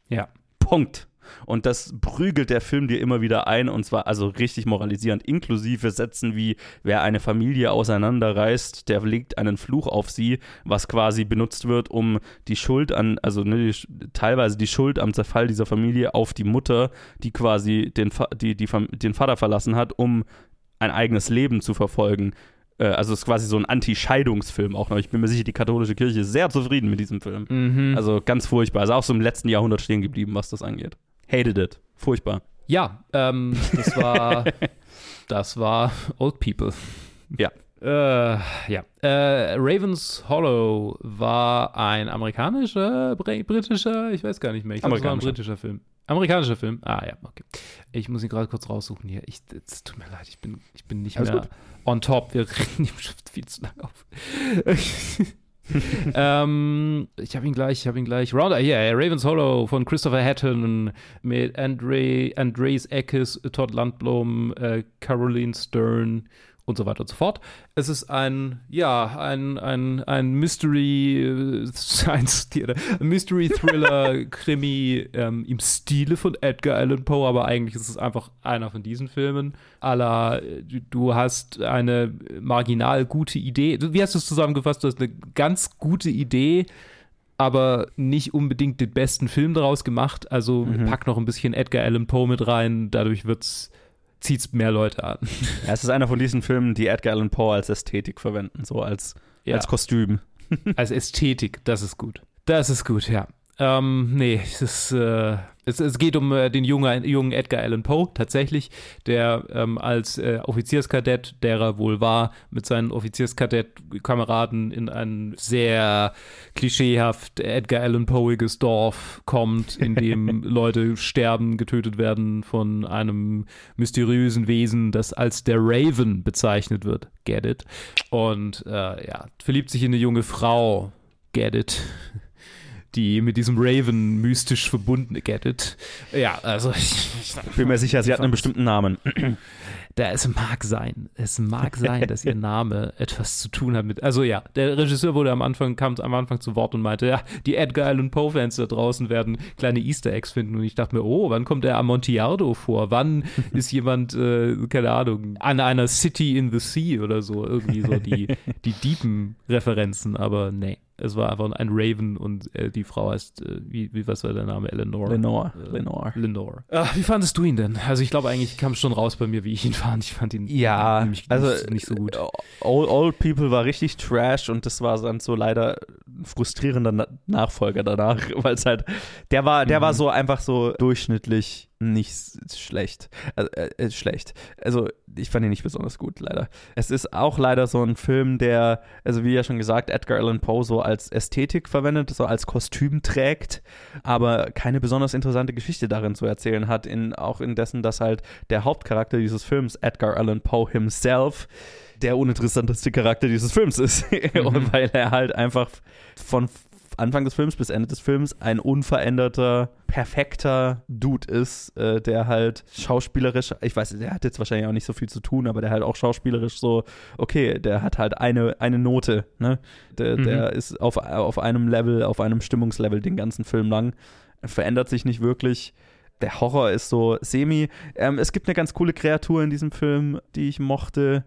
Speaker 2: Ja.
Speaker 1: Punkt. Und das prügelt der Film dir immer wieder ein und zwar also richtig moralisierend, inklusive Sätzen wie, wer eine Familie auseinanderreißt, der legt einen Fluch auf sie, was quasi benutzt wird, um die Schuld an, also ne, die, teilweise die Schuld am Zerfall dieser Familie auf die Mutter, die quasi den, die, die, den Vater verlassen hat, um ein eigenes Leben zu verfolgen, also es ist quasi so ein Anti-Scheidungsfilm auch noch. Ich bin mir sicher, die katholische Kirche ist sehr zufrieden mit diesem Film. Mhm. Also ganz furchtbar. Also auch so im letzten Jahrhundert stehen geblieben, was das angeht. Hated it. Furchtbar.
Speaker 2: Ja, ähm, das war, das war Old People.
Speaker 1: Ja.
Speaker 2: Äh, ja. Äh, Ravens Hollow war ein amerikanischer, britischer, ich weiß gar nicht mehr. Ich glaube, es war ein britischer Film. Amerikanischer Film? Ah ja, okay. Ich muss ihn gerade kurz raussuchen hier. Ich, es tut mir leid, ich bin, ich bin nicht Alles mehr gut. on top. Wir reden ihm viel zu lange auf. ähm, ich habe ihn gleich, ich habe ihn gleich. Rounder, ja, yeah, Ravens Hollow von Christopher Hatton mit Andre, Andres Eckes, Todd Landblom, äh, Caroline Stern und so weiter und so fort. Es ist ein, ja, ein, ein, ein Mystery äh, Science Mystery Thriller Krimi ähm, im Stile von Edgar Allan Poe, aber eigentlich ist es einfach einer von diesen Filmen. Aller, du hast eine marginal gute Idee. Wie hast du es zusammengefasst? Du hast eine ganz gute Idee aber nicht unbedingt den besten Film daraus gemacht. Also mhm. pack noch ein bisschen Edgar Allan Poe mit rein, dadurch wird es zieht es mehr Leute an.
Speaker 1: Ja, es ist einer von diesen Filmen, die Edgar Allan Poe als Ästhetik verwenden, so als, ja. als Kostüm.
Speaker 2: als Ästhetik, das ist gut. Das ist gut, ja. Ähm, nee, es, ist, äh, es, es geht um äh, den jungen, jungen Edgar Allan Poe tatsächlich, der ähm, als äh, Offizierskadett, der er wohl war, mit seinen Offizierskadett-Kameraden in ein sehr klischeehaft Edgar Allan Poeiges Dorf kommt, in dem Leute sterben, getötet werden von einem mysteriösen Wesen, das als der Raven bezeichnet wird. Get it? Und äh, ja, verliebt sich in eine junge Frau. Get it? Die mit diesem Raven mystisch verbunden get it. Ja, also ich,
Speaker 1: ich bin mir sicher, sie hat einen bestimmten Namen.
Speaker 2: Da, es mag sein, es mag sein, dass ihr Name etwas zu tun hat mit. Also ja, der Regisseur wurde am Anfang, kam am Anfang zu Wort und meinte, ja, die Edgar Allan Poe-Fans da draußen werden kleine Easter Eggs finden. Und ich dachte mir, oh, wann kommt der Amontillado vor? Wann ist jemand, äh, keine Ahnung, an einer City in the Sea oder so, irgendwie so die, die deepen Referenzen, aber nee. Es war einfach ein Raven und äh, die Frau heißt, äh, wie, wie, was war der Name? Eleanor.
Speaker 1: Lenore.
Speaker 2: Äh,
Speaker 1: Lenore.
Speaker 2: Lenore. Ach, wie fandest du ihn denn? Also ich glaube eigentlich kam es schon raus bei mir, wie ich ihn fand. Ich fand ihn
Speaker 1: ja,
Speaker 2: nämlich
Speaker 1: also,
Speaker 2: nicht, nicht so gut.
Speaker 1: Old, Old People war richtig trash und das war dann so leider ein frustrierender Na Nachfolger danach, weil es halt, der war, der mhm. war so einfach so durchschnittlich nicht schlecht. Also, äh, äh, schlecht. Also, ich fand ihn nicht besonders gut, leider. Es ist auch leider so ein Film, der, also wie ja schon gesagt, Edgar Allan Poe so als Ästhetik verwendet, so als Kostüm trägt, aber keine besonders interessante Geschichte darin zu erzählen hat, in, auch in dessen, dass halt der Hauptcharakter dieses Films, Edgar Allan Poe himself, der uninteressanteste Charakter dieses Films ist. Mhm. Und weil er halt einfach von Anfang des Films bis Ende des Films ein unveränderter, perfekter Dude ist, äh, der halt schauspielerisch, ich weiß, der hat jetzt wahrscheinlich auch nicht so viel zu tun, aber der halt auch schauspielerisch so, okay, der hat halt eine, eine Note, ne? Der, mhm. der ist auf, auf einem Level, auf einem Stimmungslevel den ganzen Film lang, verändert sich nicht wirklich der Horror ist so semi. Ähm, es gibt eine ganz coole Kreatur in diesem Film, die ich mochte.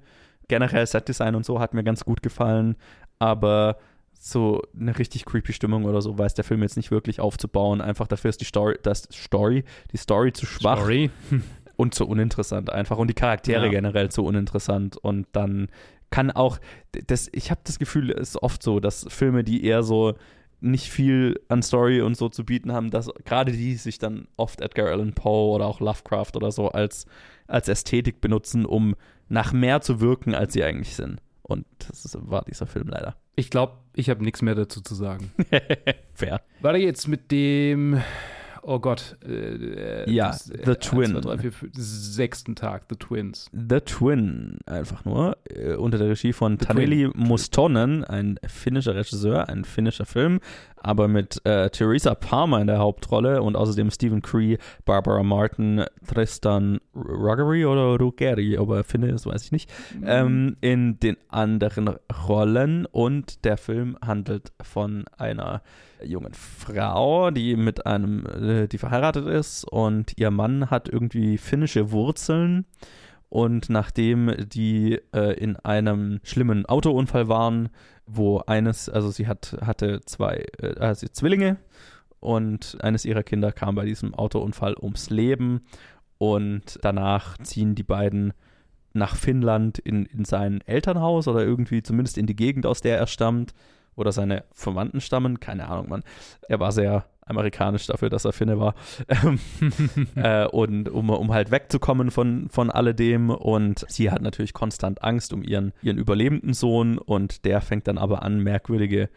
Speaker 1: Generell Setdesign und so hat mir ganz gut gefallen, aber so eine richtig creepy Stimmung oder so weiß der Film jetzt nicht wirklich aufzubauen. Einfach dafür ist die Story, das Story, die Story zu schwach
Speaker 2: Story.
Speaker 1: und zu uninteressant einfach und die Charaktere ja. generell zu uninteressant und dann kann auch das ich habe das Gefühl, es ist oft so, dass Filme, die eher so nicht viel an Story und so zu bieten haben, dass gerade die sich dann oft Edgar Allan Poe oder auch Lovecraft oder so als als Ästhetik benutzen, um nach mehr zu wirken, als sie eigentlich sind. Und das ist, war dieser Film leider.
Speaker 2: Ich glaube, ich habe nichts mehr dazu zu sagen.
Speaker 1: Fair.
Speaker 2: Weiter jetzt mit dem oh Gott. Äh,
Speaker 1: ja, das, The äh, Twin.
Speaker 2: 1, 2, 3, 4, 5, sechsten Tag, The Twins.
Speaker 1: The Twin, einfach nur. Äh, unter der Regie von Taneli. Mustonen, ein finnischer Regisseur, ein finnischer Film, aber mit äh, Theresa Palmer in der Hauptrolle und außerdem Stephen Cree, Barbara Martin, Tristan Ruggery oder Ruggeri, ob er Finne ist, weiß ich nicht, mhm. ähm, in den anderen Rollen und der Film handelt von einer jungen Frau, die mit einem, äh, die verheiratet ist und ihr Mann hat irgendwie finnische Wurzeln. Und nachdem die äh, in einem schlimmen Autounfall waren, wo eines, also sie hat, hatte zwei, äh, also Zwillinge und eines ihrer Kinder kam bei diesem Autounfall ums Leben und danach ziehen die beiden nach Finnland in, in sein Elternhaus oder irgendwie zumindest in die Gegend, aus der er stammt oder seine Verwandten stammen, keine Ahnung, man. Er war sehr amerikanisch dafür, dass er Finne war. Ähm, äh, und um, um halt wegzukommen von, von alledem. Und sie hat natürlich konstant Angst um ihren, ihren überlebenden Sohn und der fängt dann aber an, merkwürdige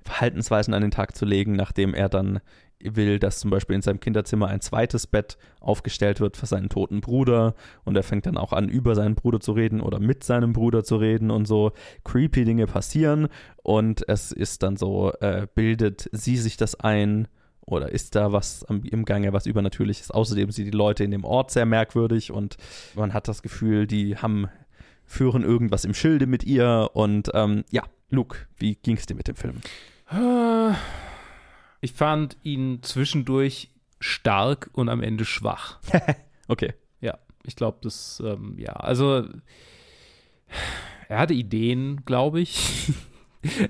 Speaker 1: Verhaltensweisen an den Tag zu legen, nachdem er dann will, dass zum Beispiel in seinem Kinderzimmer ein zweites Bett aufgestellt wird für seinen toten Bruder und er fängt dann auch an, über seinen Bruder zu reden oder mit seinem Bruder zu reden und so creepy Dinge passieren und es ist dann so, äh, bildet sie sich das ein oder ist da was am, im Gange, was übernatürliches. Außerdem sind die Leute in dem Ort sehr merkwürdig und man hat das Gefühl, die haben, führen irgendwas im Schilde mit ihr und ähm, ja, Luke, wie ging es dir mit dem Film?
Speaker 2: Ich fand ihn zwischendurch stark und am Ende schwach.
Speaker 1: okay.
Speaker 2: Ja, ich glaube, das, ähm, ja, also er hatte Ideen, glaube ich.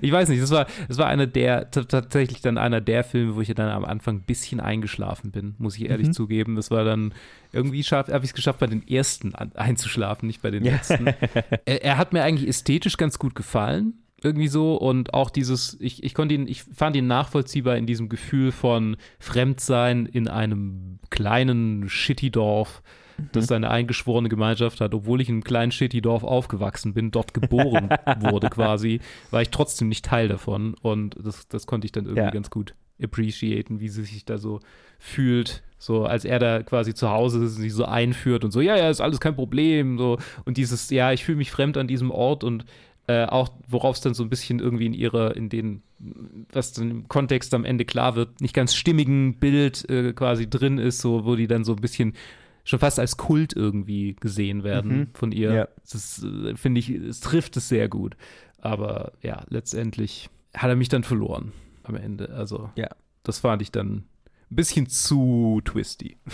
Speaker 2: ich weiß nicht, das war, das war einer der, tatsächlich dann einer der Filme, wo ich dann am Anfang ein bisschen eingeschlafen bin, muss ich ehrlich mhm. zugeben. Das war dann irgendwie habe ich es geschafft, bei den ersten an, einzuschlafen, nicht bei den letzten. er, er, hat mir eigentlich ästhetisch ganz gut gefallen. irgendwie so und auch dieses, ich, ich konnte ihn, ich fand ihn nachvollziehbar in diesem Gefühl von Fremdsein in einem kleinen Shitty-Dorf, das
Speaker 1: Mhm.
Speaker 2: seine eingeschworene Gemeinschaft hat, obwohl ich in einem kleinen Shitty-Dorf aufgewachsen bin, dort geboren wurde quasi, war ich trotzdem nicht Teil davon und das, das konnte ich dann irgendwie
Speaker 1: Ja.
Speaker 2: ganz gut appreciaten, wie sie sich da so fühlt, so als er da quasi zu Hause ist, sich so einführt und so, ja, ja, ist alles kein Problem, so und dieses, ja, ich fühle mich fremd an diesem Ort und äh, auch worauf es dann so ein bisschen irgendwie in ihrer, in den, was dann im Kontext am Ende klar wird, nicht ganz stimmigen Bild äh, quasi drin ist, so wo die dann so ein bisschen schon fast als Kult irgendwie gesehen werden
Speaker 1: Mhm.
Speaker 2: von ihr.
Speaker 1: Ja.
Speaker 2: Das äh, finde ich, es trifft es sehr gut. Aber ja, letztendlich hat er mich dann verloren am Ende. Also
Speaker 1: Ja.
Speaker 2: das fand ich dann ein bisschen zu twisty.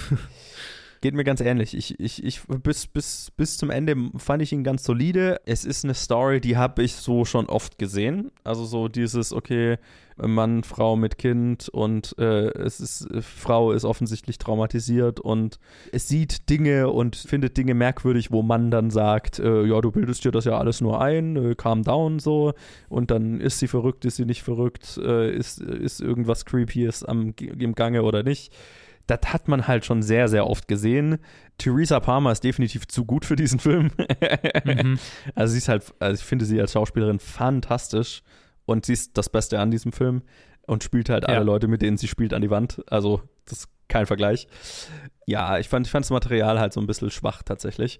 Speaker 1: Geht mir ganz ähnlich. Ich, ich, ich, bis, bis, bis zum Ende fand ich ihn ganz solide. Es ist eine Story, die habe ich so schon oft gesehen. Also so dieses, okay, Mann, Frau mit Kind und äh, es ist, äh, Frau ist offensichtlich traumatisiert und es sieht Dinge und findet Dinge merkwürdig, wo Mann dann sagt, äh, ja, du bildest dir das ja alles nur ein, äh, calm down so und dann ist sie verrückt, ist sie nicht verrückt, äh, ist, ist irgendwas Creepyes am, im Gange oder nicht das hat man halt schon sehr, sehr oft gesehen. Theresa Palmer ist definitiv zu gut für diesen Film.
Speaker 2: Mhm.
Speaker 1: Also sie ist halt, also ich finde sie als Schauspielerin fantastisch und sie ist das Beste an diesem Film und spielt halt
Speaker 2: Ja.
Speaker 1: alle Leute, mit denen sie spielt, an die Wand. Also das ist kein Vergleich. Ja, ich fand, ich fand das Material halt so ein bisschen schwach tatsächlich.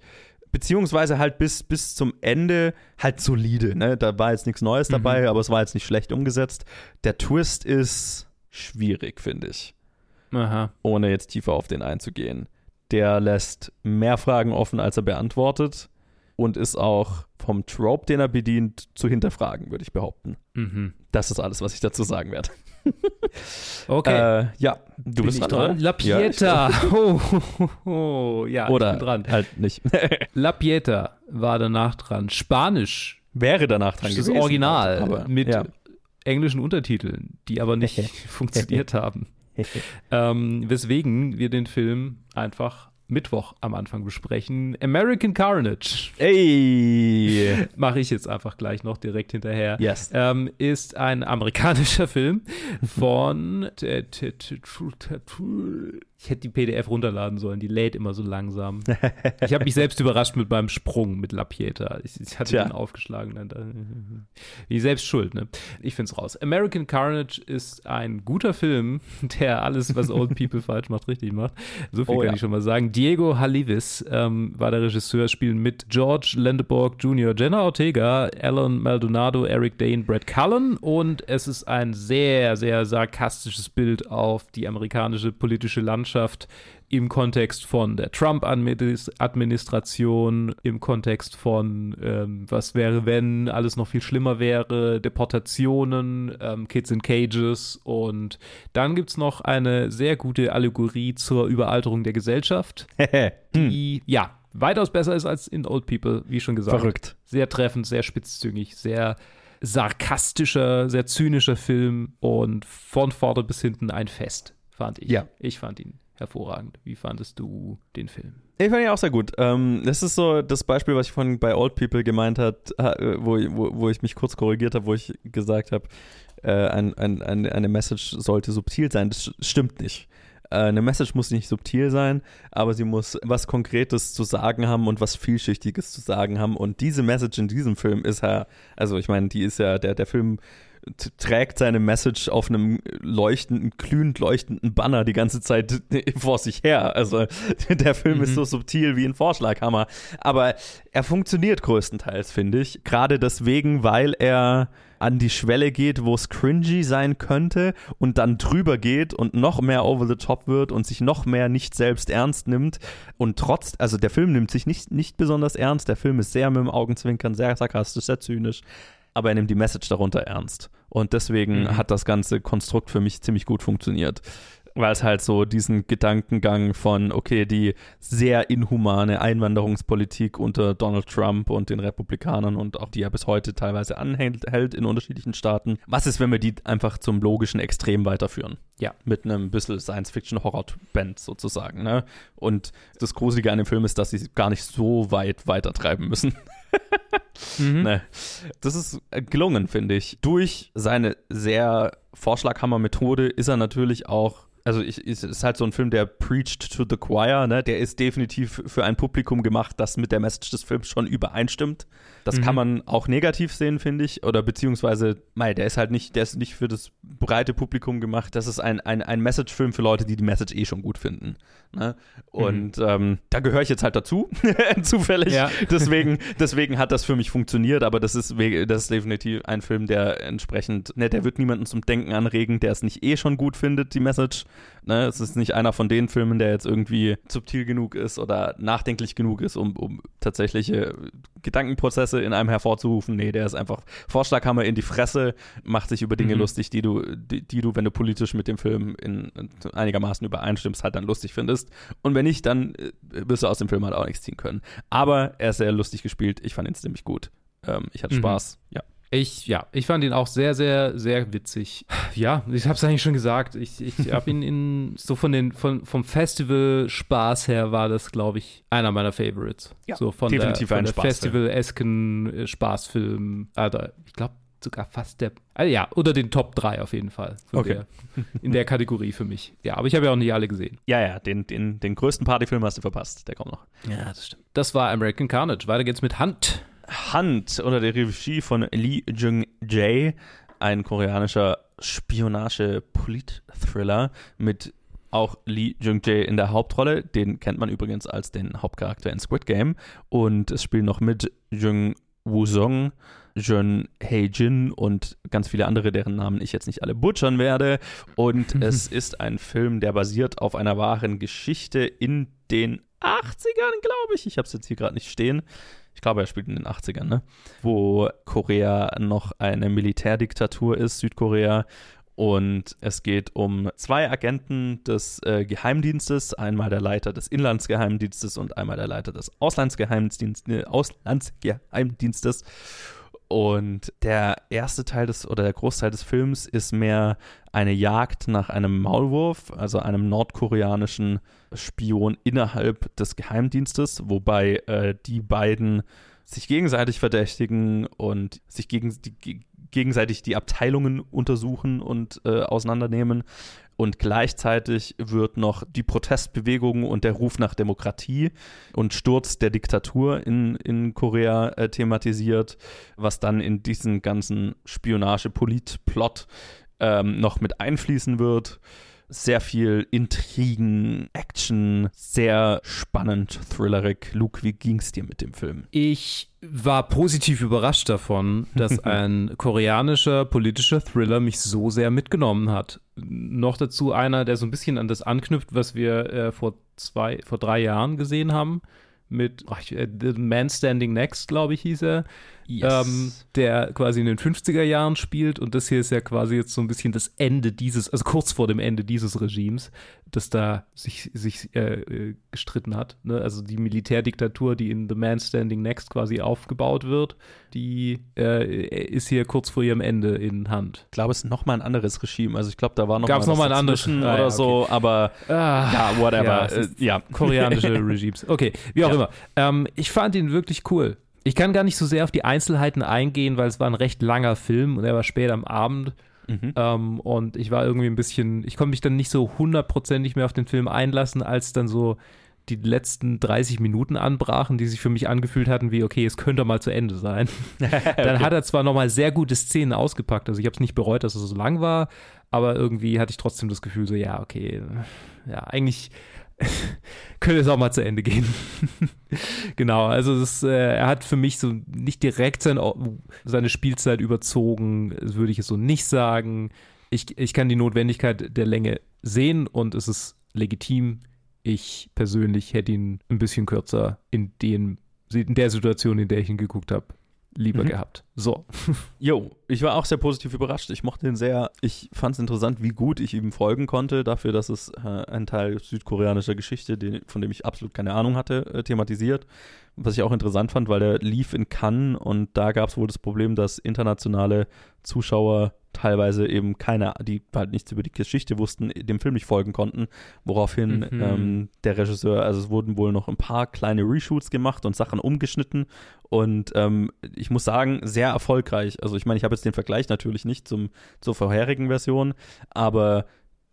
Speaker 1: Beziehungsweise halt bis, bis zum Ende halt solide. Ne? Da war jetzt nichts Neues
Speaker 2: Mhm.
Speaker 1: dabei, aber es war jetzt nicht schlecht umgesetzt. Der Twist ist schwierig, finde ich
Speaker 2: Aha.
Speaker 1: ohne jetzt tiefer auf den einzugehen. Der lässt mehr Fragen offen, als er beantwortet und ist auch vom Trope, den er bedient, zu hinterfragen, würde ich behaupten.
Speaker 2: Mhm.
Speaker 1: Das ist alles, was ich dazu sagen werde.
Speaker 2: Okay.
Speaker 1: Äh, ja, du
Speaker 2: Bin
Speaker 1: bist
Speaker 2: ich
Speaker 1: dran.
Speaker 2: La
Speaker 1: oder? Ja,
Speaker 2: Pieta. oh, oh, oh, ja,
Speaker 1: Oder
Speaker 2: ich bin dran.
Speaker 1: halt nicht.
Speaker 2: La Pieta war danach dran. Spanisch,
Speaker 1: Wäre danach dran
Speaker 2: das
Speaker 1: gewesen.
Speaker 2: Original,
Speaker 1: aber,
Speaker 2: mit
Speaker 1: ja.
Speaker 2: englischen Untertiteln, die aber nicht funktioniert haben. Ähm, weswegen wir den Film einfach Mittwoch am Anfang besprechen. American Carnage.
Speaker 1: Ey!
Speaker 2: Mache ich jetzt einfach gleich noch direkt hinterher.
Speaker 1: Yes.
Speaker 2: Ähm, ist ein amerikanischer Film von. Ich hätte die PDF runterladen sollen, die lädt immer so langsam. Ich habe mich selbst überrascht mit meinem Sprung mit La Pieta. Ich, ich hatte
Speaker 1: Tja.
Speaker 2: den aufgeschlagen. Dann da, wie selbst schuld, ne? Ich find's raus. American Carnage ist ein guter Film, der alles, was Old People falsch macht, richtig macht. So viel
Speaker 1: Oh
Speaker 2: kann
Speaker 1: ja.
Speaker 2: ich schon mal sagen. Diego Halivis ähm, war der Regisseur, spielen mit George Lendeborg Jr., Jenna Ortega, Alan Maldonado, Eric Dane, Brett Cullen und es ist ein sehr, sehr sarkastisches Bild auf die amerikanische politische Landschaft im Kontext von der Trump-Administration, im Kontext von ähm, was wäre, wenn alles noch viel schlimmer wäre, Deportationen, ähm, Kids in Cages und dann gibt es noch eine sehr gute Allegorie zur Überalterung der Gesellschaft,
Speaker 1: hm,
Speaker 2: die ja weitaus besser ist als in Old People, wie schon gesagt.
Speaker 1: verrückt.
Speaker 2: Sehr treffend, sehr spitzzüngig, sehr sarkastischer, sehr zynischer Film und von vorne bis hinten ein Fest, fand ich.
Speaker 1: Ja.
Speaker 2: Ich fand ihn hervorragend. Wie fandest du den Film?
Speaker 1: Ich fand ihn auch sehr gut. Ähm, das ist so das Beispiel, was ich vorhin bei Old People gemeint hat, wo, wo, wo ich mich kurz korrigiert habe, wo ich gesagt habe, äh, ein, ein, ein, eine Message sollte subtil sein. Das st- stimmt nicht. Äh, eine Message muss nicht subtil sein, aber sie muss was Konkretes zu sagen haben und was Vielschichtiges zu sagen haben. Und diese Message in diesem Film ist ja, also ich meine, die ist ja, der, der Film trägt seine Message auf einem leuchtenden, glühend leuchtenden Banner die ganze Zeit vor sich her. Also der Film ist
Speaker 2: Mhm.
Speaker 1: so subtil wie ein Vorschlaghammer. Aber er funktioniert größtenteils, finde ich. Gerade deswegen, weil er an die Schwelle geht, wo es cringy sein könnte und dann drüber geht und noch mehr over the top wird und sich noch mehr nicht selbst ernst nimmt und trotz, also der Film nimmt sich nicht, nicht besonders ernst, der Film ist sehr mit dem Augenzwinkern, sehr sarkastisch, sehr zynisch, aber er nimmt die Message darunter ernst. Und deswegen
Speaker 2: Mhm.
Speaker 1: hat das ganze Konstrukt für mich ziemlich gut funktioniert. Weil es halt so diesen Gedankengang von, okay, die sehr inhumane Einwanderungspolitik unter Donald Trump und den Republikanern und auch die er bis heute teilweise anhält hält in unterschiedlichen Staaten. Was ist, wenn wir die einfach zum logischen Extrem weiterführen?
Speaker 2: Ja.
Speaker 1: Mit einem bisschen Science-Fiction-Horror-Band sozusagen. Ne? Und das Gruselige an dem Film ist, dass sie gar nicht so weit weitertreiben müssen. mhm. nee. Das ist gelungen, finde ich. Durch seine sehr Vorschlaghammer-Methode ist er natürlich auch also ich, es ist halt so ein Film, der preached to the choir, ne? Der ist definitiv für ein Publikum gemacht, das mit der Message des Films schon übereinstimmt. Das mhm. kann man auch negativ sehen, finde ich. Oder beziehungsweise, mei, der ist halt nicht, der ist nicht für das breite Publikum gemacht. Das ist ein, ein, ein Message-Film für Leute, die die Message eh schon gut finden. Ne? Und mhm. ähm, da gehöre ich jetzt halt dazu, zufällig. Ja. Deswegen, deswegen hat das für mich funktioniert, aber das ist, das ist definitiv ein Film, der entsprechend, ne, der wird niemanden zum Denken anregen, der es nicht eh schon gut findet, die Message. Ne? Es ist nicht einer von den Filmen, der jetzt irgendwie subtil genug ist oder nachdenklich genug ist, um, um tatsächliche Gedankenprozesse in einem hervorzurufen. Nee, der ist einfach Vorschlaghammer in die Fresse, macht sich über Dinge mhm. lustig, die du, die, die, du, wenn du politisch mit dem Film in, in einigermaßen übereinstimmst, halt dann lustig findest. Und wenn nicht, dann äh, wirst du aus dem Film halt auch nichts ziehen können. Aber er ist sehr lustig gespielt. Ich fand ihn ziemlich gut. Ähm, ich hatte mhm. Spaß, ja.
Speaker 2: Ich, ja, ich fand ihn auch sehr, sehr, sehr witzig. Ja, ich habe es eigentlich schon gesagt. Ich, ich habe ihn in, so von den, von, vom Festival-Spaß her war das, glaube ich, einer meiner Favorites. Ja, so von definitiv der, von der Festival-esken äh, Spaßfilm. Also, ich glaube, sogar fast der, also ja, unter den Top 3 auf jeden Fall.
Speaker 1: okay. Der,
Speaker 2: in der Kategorie für mich. Ja, aber ich habe ja auch nicht alle gesehen.
Speaker 1: Ja, ja, den, den, den größten Partyfilm hast du verpasst. Der kommt noch.
Speaker 2: Ja, das stimmt. Das war American Carnage. Weiter geht's mit Hand.
Speaker 1: Hand unter der Regie von Lee Jung-jae, ein koreanischer Spionage-Polit-Thriller mit auch Lee Jung-jae in der Hauptrolle. Den kennt man übrigens als den Hauptcharakter in Squid Game. Und es spielen noch mit Jung Woo-song, Jun Hae-jin und ganz viele andere, deren Namen ich jetzt nicht alle butchern werde. Und es ist ein Film, der basiert auf einer wahren Geschichte in den 80ern, glaube ich. Ich habe es jetzt hier gerade nicht stehen ich glaube, er spielt in den 80ern, ne? Wo Korea noch eine Militärdiktatur ist, Südkorea. Und es geht um zwei Agenten des äh, Geheimdienstes, einmal der Leiter des Inlandsgeheimdienstes und einmal der Leiter des Auslandsgeheimdienstes. Äh, Auslandsgeheimdienstes. Und der erste Teil des oder der Großteil des Films ist mehr eine Jagd nach einem Maulwurf, also einem nordkoreanischen Spion innerhalb des Geheimdienstes, wobei äh, die beiden sich gegenseitig verdächtigen und sich gegen, die, gegenseitig die Abteilungen untersuchen und äh, auseinandernehmen. Und gleichzeitig wird noch die Protestbewegung und der Ruf nach Demokratie und Sturz der Diktatur in, in Korea äh, thematisiert, was dann in diesen ganzen Spionage-Polit-Plot ähm, noch mit einfließen wird sehr viel Intrigen, Action, sehr spannend, thrillerig. Luke, wie ging es dir mit dem Film?
Speaker 2: Ich war positiv überrascht davon, dass ein koreanischer politischer Thriller mich so sehr mitgenommen hat. Noch dazu einer, der so ein bisschen an das anknüpft, was wir äh, vor zwei, vor drei Jahren gesehen haben mit ach, äh, The Man Standing Next, glaube ich, hieß er yes. ähm, der quasi in den 50er Jahren spielt. Und das hier ist ja quasi jetzt so ein bisschen das Ende dieses, also kurz vor dem Ende dieses Regimes, das da sich, sich äh, äh, gestritten hat. Ne? Also die Militärdiktatur, die in The Man Standing Next quasi aufgebaut wird, die äh, ist hier kurz vor ihrem Ende in Hand.
Speaker 1: Ich glaube, es ist nochmal ein anderes Regime. Also ich glaube, da war noch
Speaker 2: Gab's mal, noch mal ein anderes
Speaker 1: ah, oder ja, okay. so, aber ah, ja, whatever. Ja,
Speaker 2: äh, ja. koreanische Regimes. Okay, wie auch immer. Ähm, ich fand ihn wirklich cool. Ich kann gar nicht so sehr auf die Einzelheiten eingehen, weil es war ein recht langer Film und er war spät am Abend. Mhm. Ähm, und ich war irgendwie ein bisschen, ich konnte mich dann nicht so hundertprozentig mehr auf den Film einlassen, als dann so die letzten 30 Minuten anbrachen, die sich für mich angefühlt hatten wie, okay, es könnte mal zu Ende sein. dann hat er zwar nochmal sehr gute Szenen ausgepackt, also ich habe es nicht bereut, dass es so lang war, aber irgendwie hatte ich trotzdem das Gefühl so, ja, okay, ja, eigentlich könnte es auch mal zu Ende gehen. genau, also das, äh, er hat für mich so nicht direkt sein, seine Spielzeit überzogen, würde ich es so nicht sagen. Ich, ich kann die Notwendigkeit der Länge sehen und es ist legitim. Ich persönlich hätte ihn ein bisschen kürzer in, den, in der Situation, in der ich ihn geguckt habe, lieber mhm. gehabt. So.
Speaker 1: Jo, ich war auch sehr positiv überrascht. Ich mochte ihn sehr. Ich fand es interessant, wie gut ich ihm folgen konnte, dafür, dass es äh, ein Teil südkoreanischer Geschichte, den, von dem ich absolut keine Ahnung hatte, äh, thematisiert. Was ich auch interessant fand, weil der lief in Cannes und da gab es wohl das Problem, dass internationale Zuschauer teilweise eben keine, die halt nichts über die Geschichte wussten, dem Film nicht folgen konnten, woraufhin
Speaker 2: Mhm.
Speaker 1: ähm, der Regisseur, also es wurden wohl noch ein paar kleine Reshoots gemacht und Sachen umgeschnitten und ähm, ich muss sagen, sehr erfolgreich. Also ich meine, ich habe jetzt den Vergleich natürlich nicht zum, zur vorherigen Version, aber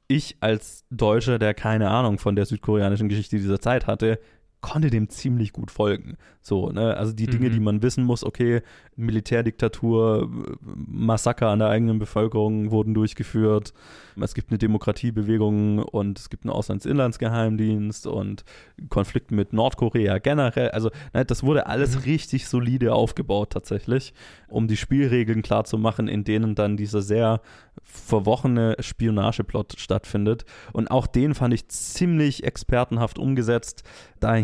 Speaker 1: ich als Deutscher, der keine Ahnung von der südkoreanischen Geschichte dieser Zeit hatte, konnte dem ziemlich gut folgen. So, ne? Also die Dinge,
Speaker 2: Mhm.
Speaker 1: die man wissen muss, okay, Militärdiktatur, Massaker an der eigenen Bevölkerung wurden durchgeführt. Es gibt eine Demokratiebewegung und es gibt einen Auslands-Inlandsgeheimdienst und Konflikt mit Nordkorea generell. Also, ne, das wurde alles
Speaker 2: Mhm.
Speaker 1: richtig solide aufgebaut tatsächlich, um die Spielregeln klar zu machen, in denen dann dieser sehr verworrene Spionageplot stattfindet. Und auch den fand ich ziemlich expertenhaft umgesetzt,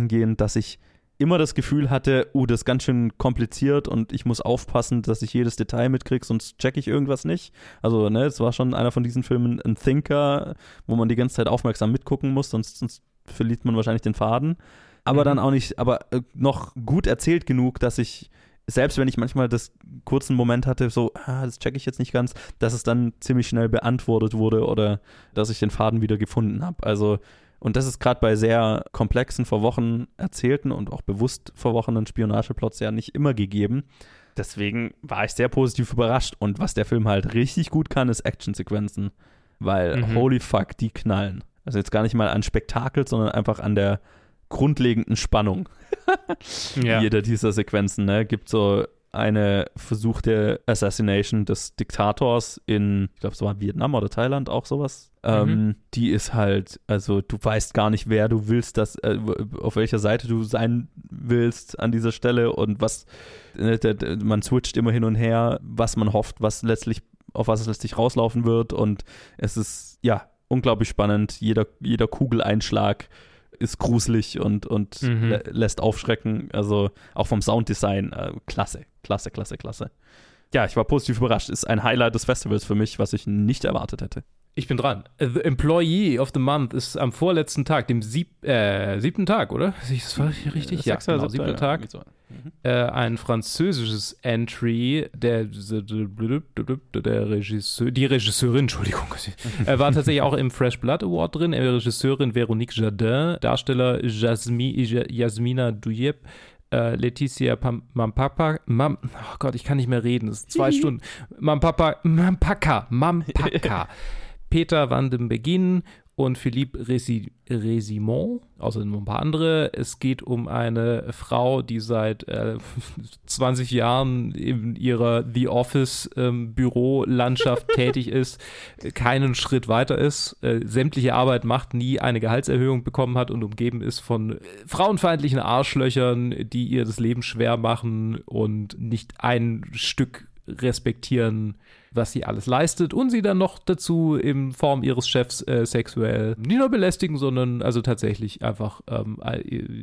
Speaker 1: dahingehend, dass ich immer das Gefühl hatte, uh, das ist ganz schön kompliziert und ich muss aufpassen, dass ich jedes Detail mitkriege, sonst checke ich irgendwas nicht. Also, ne, es war schon einer von diesen Filmen, ein Thinker, wo man die ganze Zeit aufmerksam mitgucken muss, sonst, sonst verliert man wahrscheinlich den Faden. Aber
Speaker 2: Mhm.
Speaker 1: dann auch nicht, aber äh, noch gut erzählt genug, dass ich, selbst wenn ich manchmal das kurzen Moment hatte, so, ah, das checke ich jetzt nicht ganz, dass es dann ziemlich schnell beantwortet wurde oder dass ich den Faden wieder gefunden habe. Also, und das ist gerade bei sehr komplexen, verwochen erzählten und auch bewusst verwochenen Spionageplots ja nicht immer gegeben. Deswegen war ich sehr positiv überrascht. Und was der Film halt richtig gut kann, ist Actionsequenzen. Weil,
Speaker 2: Mhm.
Speaker 1: holy fuck, die knallen. Also jetzt gar nicht mal an Spektakel, sondern einfach an der grundlegenden Spannung
Speaker 2: Ja.
Speaker 1: jeder dieser Sequenzen. Ne? Gibt so eine versuchte Assassination des Diktators in, ich glaube, es war Vietnam oder Thailand, auch sowas. Ähm, die ist halt, also du weißt gar nicht, wer du willst, dass, äh, auf welcher Seite du sein willst an dieser Stelle und was, äh, der- man switcht immer hin und her, was man hofft, was letztlich, auf was es letztlich rauslaufen wird und es ist, ja, unglaublich spannend. Jeder, jeder Kugeleinschlag ist gruselig und, und
Speaker 2: Mhm.
Speaker 1: lä lässt aufschrecken. Also auch vom Sounddesign, äh, klasse, klasse, klasse, klasse. Ja, ich war positiv überrascht. Ist ein Highlight des Festivals für mich, was ich nicht erwartet hätte.
Speaker 2: Ich bin dran. The Employee of the Month ist am vorletzten Tag, dem sieb, äh, siebten Tag, oder? Das war richtig? Ja,
Speaker 1: Sechster,
Speaker 2: genau,
Speaker 1: siebter, ja,
Speaker 2: Tag.
Speaker 1: so. Mhm.
Speaker 2: Äh, ein französisches Entry, der, der Regisseur, die Regisseurin, Entschuldigung, äh, war tatsächlich auch im Fresh Blood Award drin. Äh, Regisseurin Veronique Jardin, Darsteller Jasmi, Jasmina Duyeb, äh, Leticia Pam Mampapa, Mam, oh Gott, ich kann nicht mehr reden, das ist zwei Stunden. Mampapa, Mampaka, Mampaka. Peter van den Beginn und Philippe Resi Resimont, außerdem noch ein paar andere. Es geht um eine Frau, die seit äh, 20 Jahren in ihrer The Office ähm, Bürolandschaft tätig ist, keinen Schritt weiter ist, äh, sämtliche Arbeit macht, nie eine Gehaltserhöhung bekommen hat und umgeben ist von äh, frauenfeindlichen Arschlöchern, die ihr das Leben schwer machen und nicht ein Stück respektieren, was sie alles leistet und sie dann noch dazu in Form ihres Chefs äh, sexuell nicht nur belästigen, sondern also tatsächlich einfach ähm,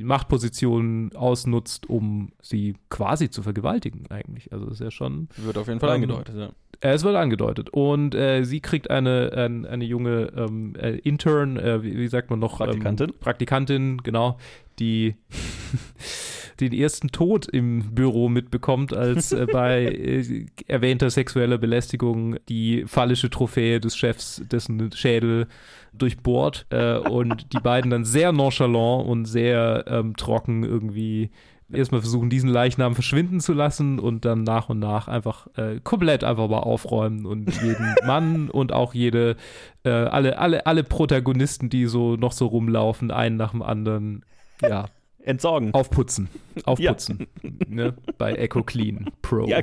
Speaker 2: Machtpositionen ausnutzt, um sie quasi zu vergewaltigen eigentlich. Also das ist ja schon
Speaker 1: Wird auf jeden Fall
Speaker 2: Ähm,
Speaker 1: angedeutet, ja.
Speaker 2: es wird angedeutet. Und äh, sie kriegt eine, ein, eine junge ähm, äh, Intern, äh, wie, wie sagt man noch?
Speaker 1: Praktikantin.
Speaker 2: Ähm, Praktikantin, genau, die den ersten Tod im Büro mitbekommt, als äh, bei äh, erwähnter sexueller Belästigung die phallische Trophäe des Chefs, dessen Schädel durchbohrt äh, und die beiden dann sehr nonchalant und sehr ähm, trocken irgendwie erstmal versuchen, diesen Leichnam verschwinden zu lassen und dann nach und nach einfach äh, komplett einfach mal aufräumen und jeden Mann und auch jede, äh, alle, alle, alle Protagonisten, die so noch so rumlaufen, einen nach dem anderen, ja,
Speaker 1: Entsorgen.
Speaker 2: aufputzen. Aufputzen. Ne? Bei Echo Clean Pro.
Speaker 1: Ja,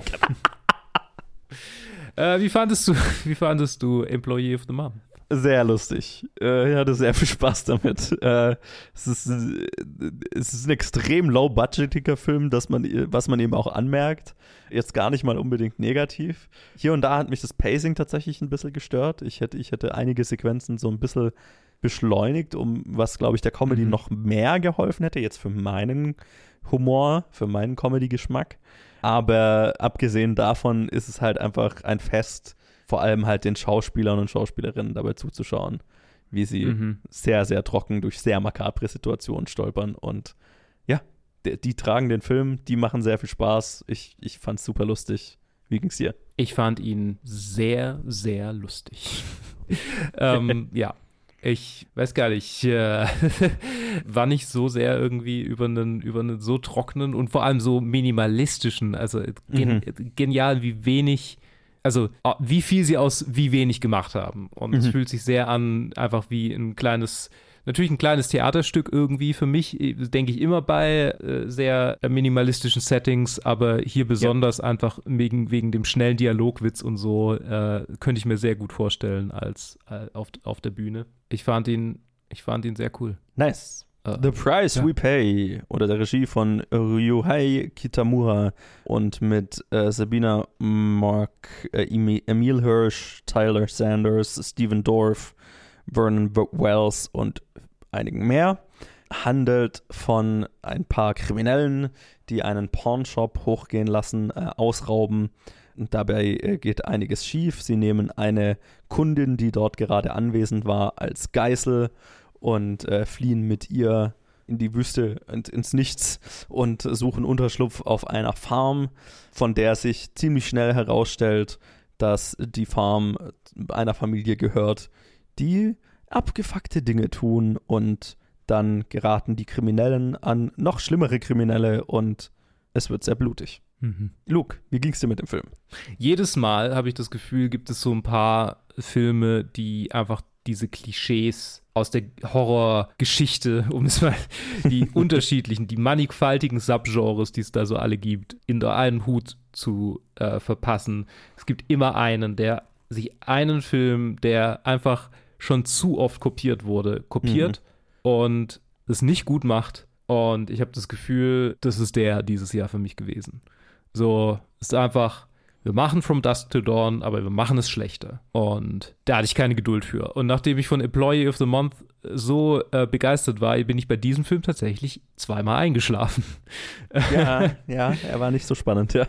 Speaker 2: Äh, wie fandest du, wie fandest du Employee of the Month?
Speaker 1: sehr lustig. Äh, ich hatte sehr viel Spaß damit. Äh, es, ist, äh, es ist ein extrem low-budgetiger Film, dass man, was man eben auch anmerkt. Jetzt gar nicht mal unbedingt negativ. Hier und da hat mich das Pacing tatsächlich ein bisschen gestört. Ich hätte, ich hätte einige Sequenzen so ein bisschen beschleunigt, um was, glaube ich, der Comedy
Speaker 2: Mhm.
Speaker 1: noch mehr geholfen hätte, jetzt für meinen Humor, für meinen Comedy-Geschmack. Aber abgesehen davon ist es halt einfach ein Fest, vor allem halt den Schauspielern und Schauspielerinnen dabei zuzuschauen, wie sie
Speaker 2: Mhm.
Speaker 1: sehr, sehr trocken durch sehr makabre Situationen stolpern. Und ja, die, die tragen den Film, die machen sehr viel Spaß. Ich, ich fand's super lustig. Wie ging's dir?
Speaker 2: Ich fand ihn sehr, sehr lustig. ähm, ja, ich weiß gar nicht, äh, war nicht so sehr irgendwie über einen, über einen so trockenen und vor allem so minimalistischen, also gen mhm. genial, wie wenig, also wie viel sie aus wie wenig gemacht haben. Und mhm. es fühlt sich sehr an, einfach wie ein kleines natürlich ein kleines Theaterstück irgendwie für mich, denke ich immer bei äh, sehr minimalistischen Settings, aber hier besonders ja. einfach wegen, wegen dem schnellen Dialogwitz und so, äh, könnte ich mir sehr gut vorstellen als äh, auf, auf der Bühne. Ich fand ihn, ich fand ihn sehr cool.
Speaker 1: Nice. Uh, The Price ja. We Pay oder der Regie von Ryuhei Kitamura und mit äh, Sabina Mark, äh, Emil Hirsch, Tyler Sanders, Stephen Dorff, Vernon Wells und einigen mehr, handelt von ein paar Kriminellen, die einen Pawnshop hochgehen lassen, äh, ausrauben. Und dabei äh, geht einiges schief. Sie nehmen eine Kundin, die dort gerade anwesend war, als Geißel und äh, fliehen mit ihr in die Wüste und ins Nichts und suchen Unterschlupf auf einer Farm, von der sich ziemlich schnell herausstellt, dass die Farm einer Familie gehört, die abgefuckte Dinge tun und dann geraten die Kriminellen an noch schlimmere Kriminelle und es wird sehr blutig. Mhm. Luke, wie ging es dir mit dem Film?
Speaker 2: Jedes Mal habe ich das Gefühl, gibt es so ein paar Filme, die einfach diese Klischees aus der Horrorgeschichte, um es mal die unterschiedlichen, die mannigfaltigen Subgenres, die es da so alle gibt, in einen Hut zu äh, verpassen. Es gibt immer einen, der sich einen Film, der einfach schon zu oft kopiert wurde, kopiert mhm. und es nicht gut macht. Und ich habe das Gefühl, das ist der dieses Jahr für mich gewesen. So, es ist einfach, wir machen From Dusk to Dawn, aber wir machen es schlechter. Und da hatte ich keine Geduld für. Und nachdem ich von Employee of the Month so äh, begeistert war, bin ich bei diesem Film tatsächlich zweimal eingeschlafen.
Speaker 1: Ja, ja, er war nicht so spannend, ja.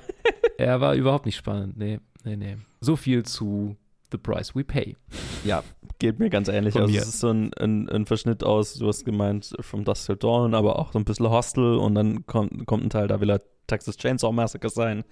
Speaker 2: er war überhaupt nicht spannend, nee, nee, nee. So viel zu The Price We Pay.
Speaker 1: Ja, geht mir ganz ähnlich. Von also mir. es ist so ein, ein, ein, Verschnitt aus, du hast gemeint, From Dusk Till Dawn, aber auch so ein bisschen Hostel und dann kommt, kommt ein Teil, da will er Texas Chainsaw Massacre sein.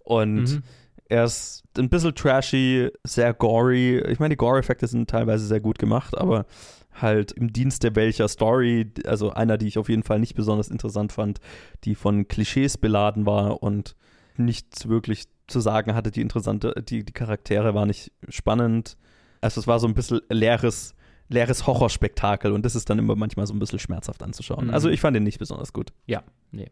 Speaker 1: Und mhm. er ist ein bisschen trashy, sehr gory. Ich meine, die Gore-Effekte sind teilweise sehr gut gemacht, aber halt im Dienste welcher Story, also einer, die ich auf jeden Fall nicht besonders interessant fand, die von Klischees beladen war und nichts wirklich zu sagen hatte. Die interessante, die, die Charaktere waren nicht spannend. Also es war so ein bisschen leeres, leeres Horrorspektakel und das ist dann immer manchmal so ein bisschen schmerzhaft anzuschauen. Mhm. Also ich fand ihn nicht besonders gut.
Speaker 2: Ja, nee.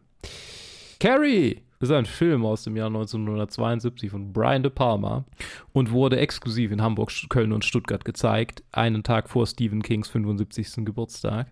Speaker 2: Carrie ist ein Film aus dem Jahr 1972 von Brian De Palma und wurde exklusiv in Hamburg, Köln und Stuttgart gezeigt, einen Tag vor Stephen Kings 75. Geburtstag.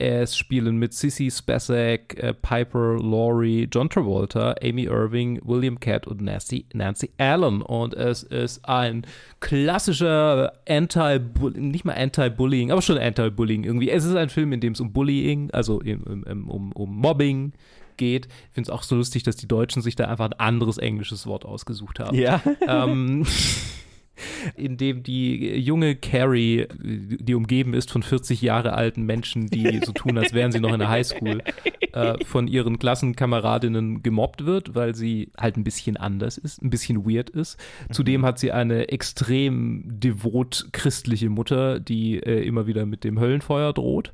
Speaker 2: Es spielen mit Sissy Spacek, äh, Piper Laurie, John Travolta, Amy Irving, William Catt und Nancy, Nancy Allen. Und es ist ein klassischer Anti-Bullying, nicht mal Anti-Bullying, aber schon Anti-Bullying irgendwie. Es ist ein Film, in dem es um Bullying, also um, um, um Mobbing geht. Ich finde es auch so lustig, dass die Deutschen sich da einfach ein anderes englisches Wort ausgesucht haben.
Speaker 1: Ja.
Speaker 2: Ähm, in dem die junge Carrie, die umgeben ist von 40 Jahre alten Menschen, die so tun, als wären sie noch in der Highschool, äh, von ihren Klassenkameradinnen gemobbt wird, weil sie halt ein bisschen anders ist, ein bisschen weird ist. Zudem hat sie eine extrem devot christliche Mutter, die äh, immer wieder mit dem Höllenfeuer droht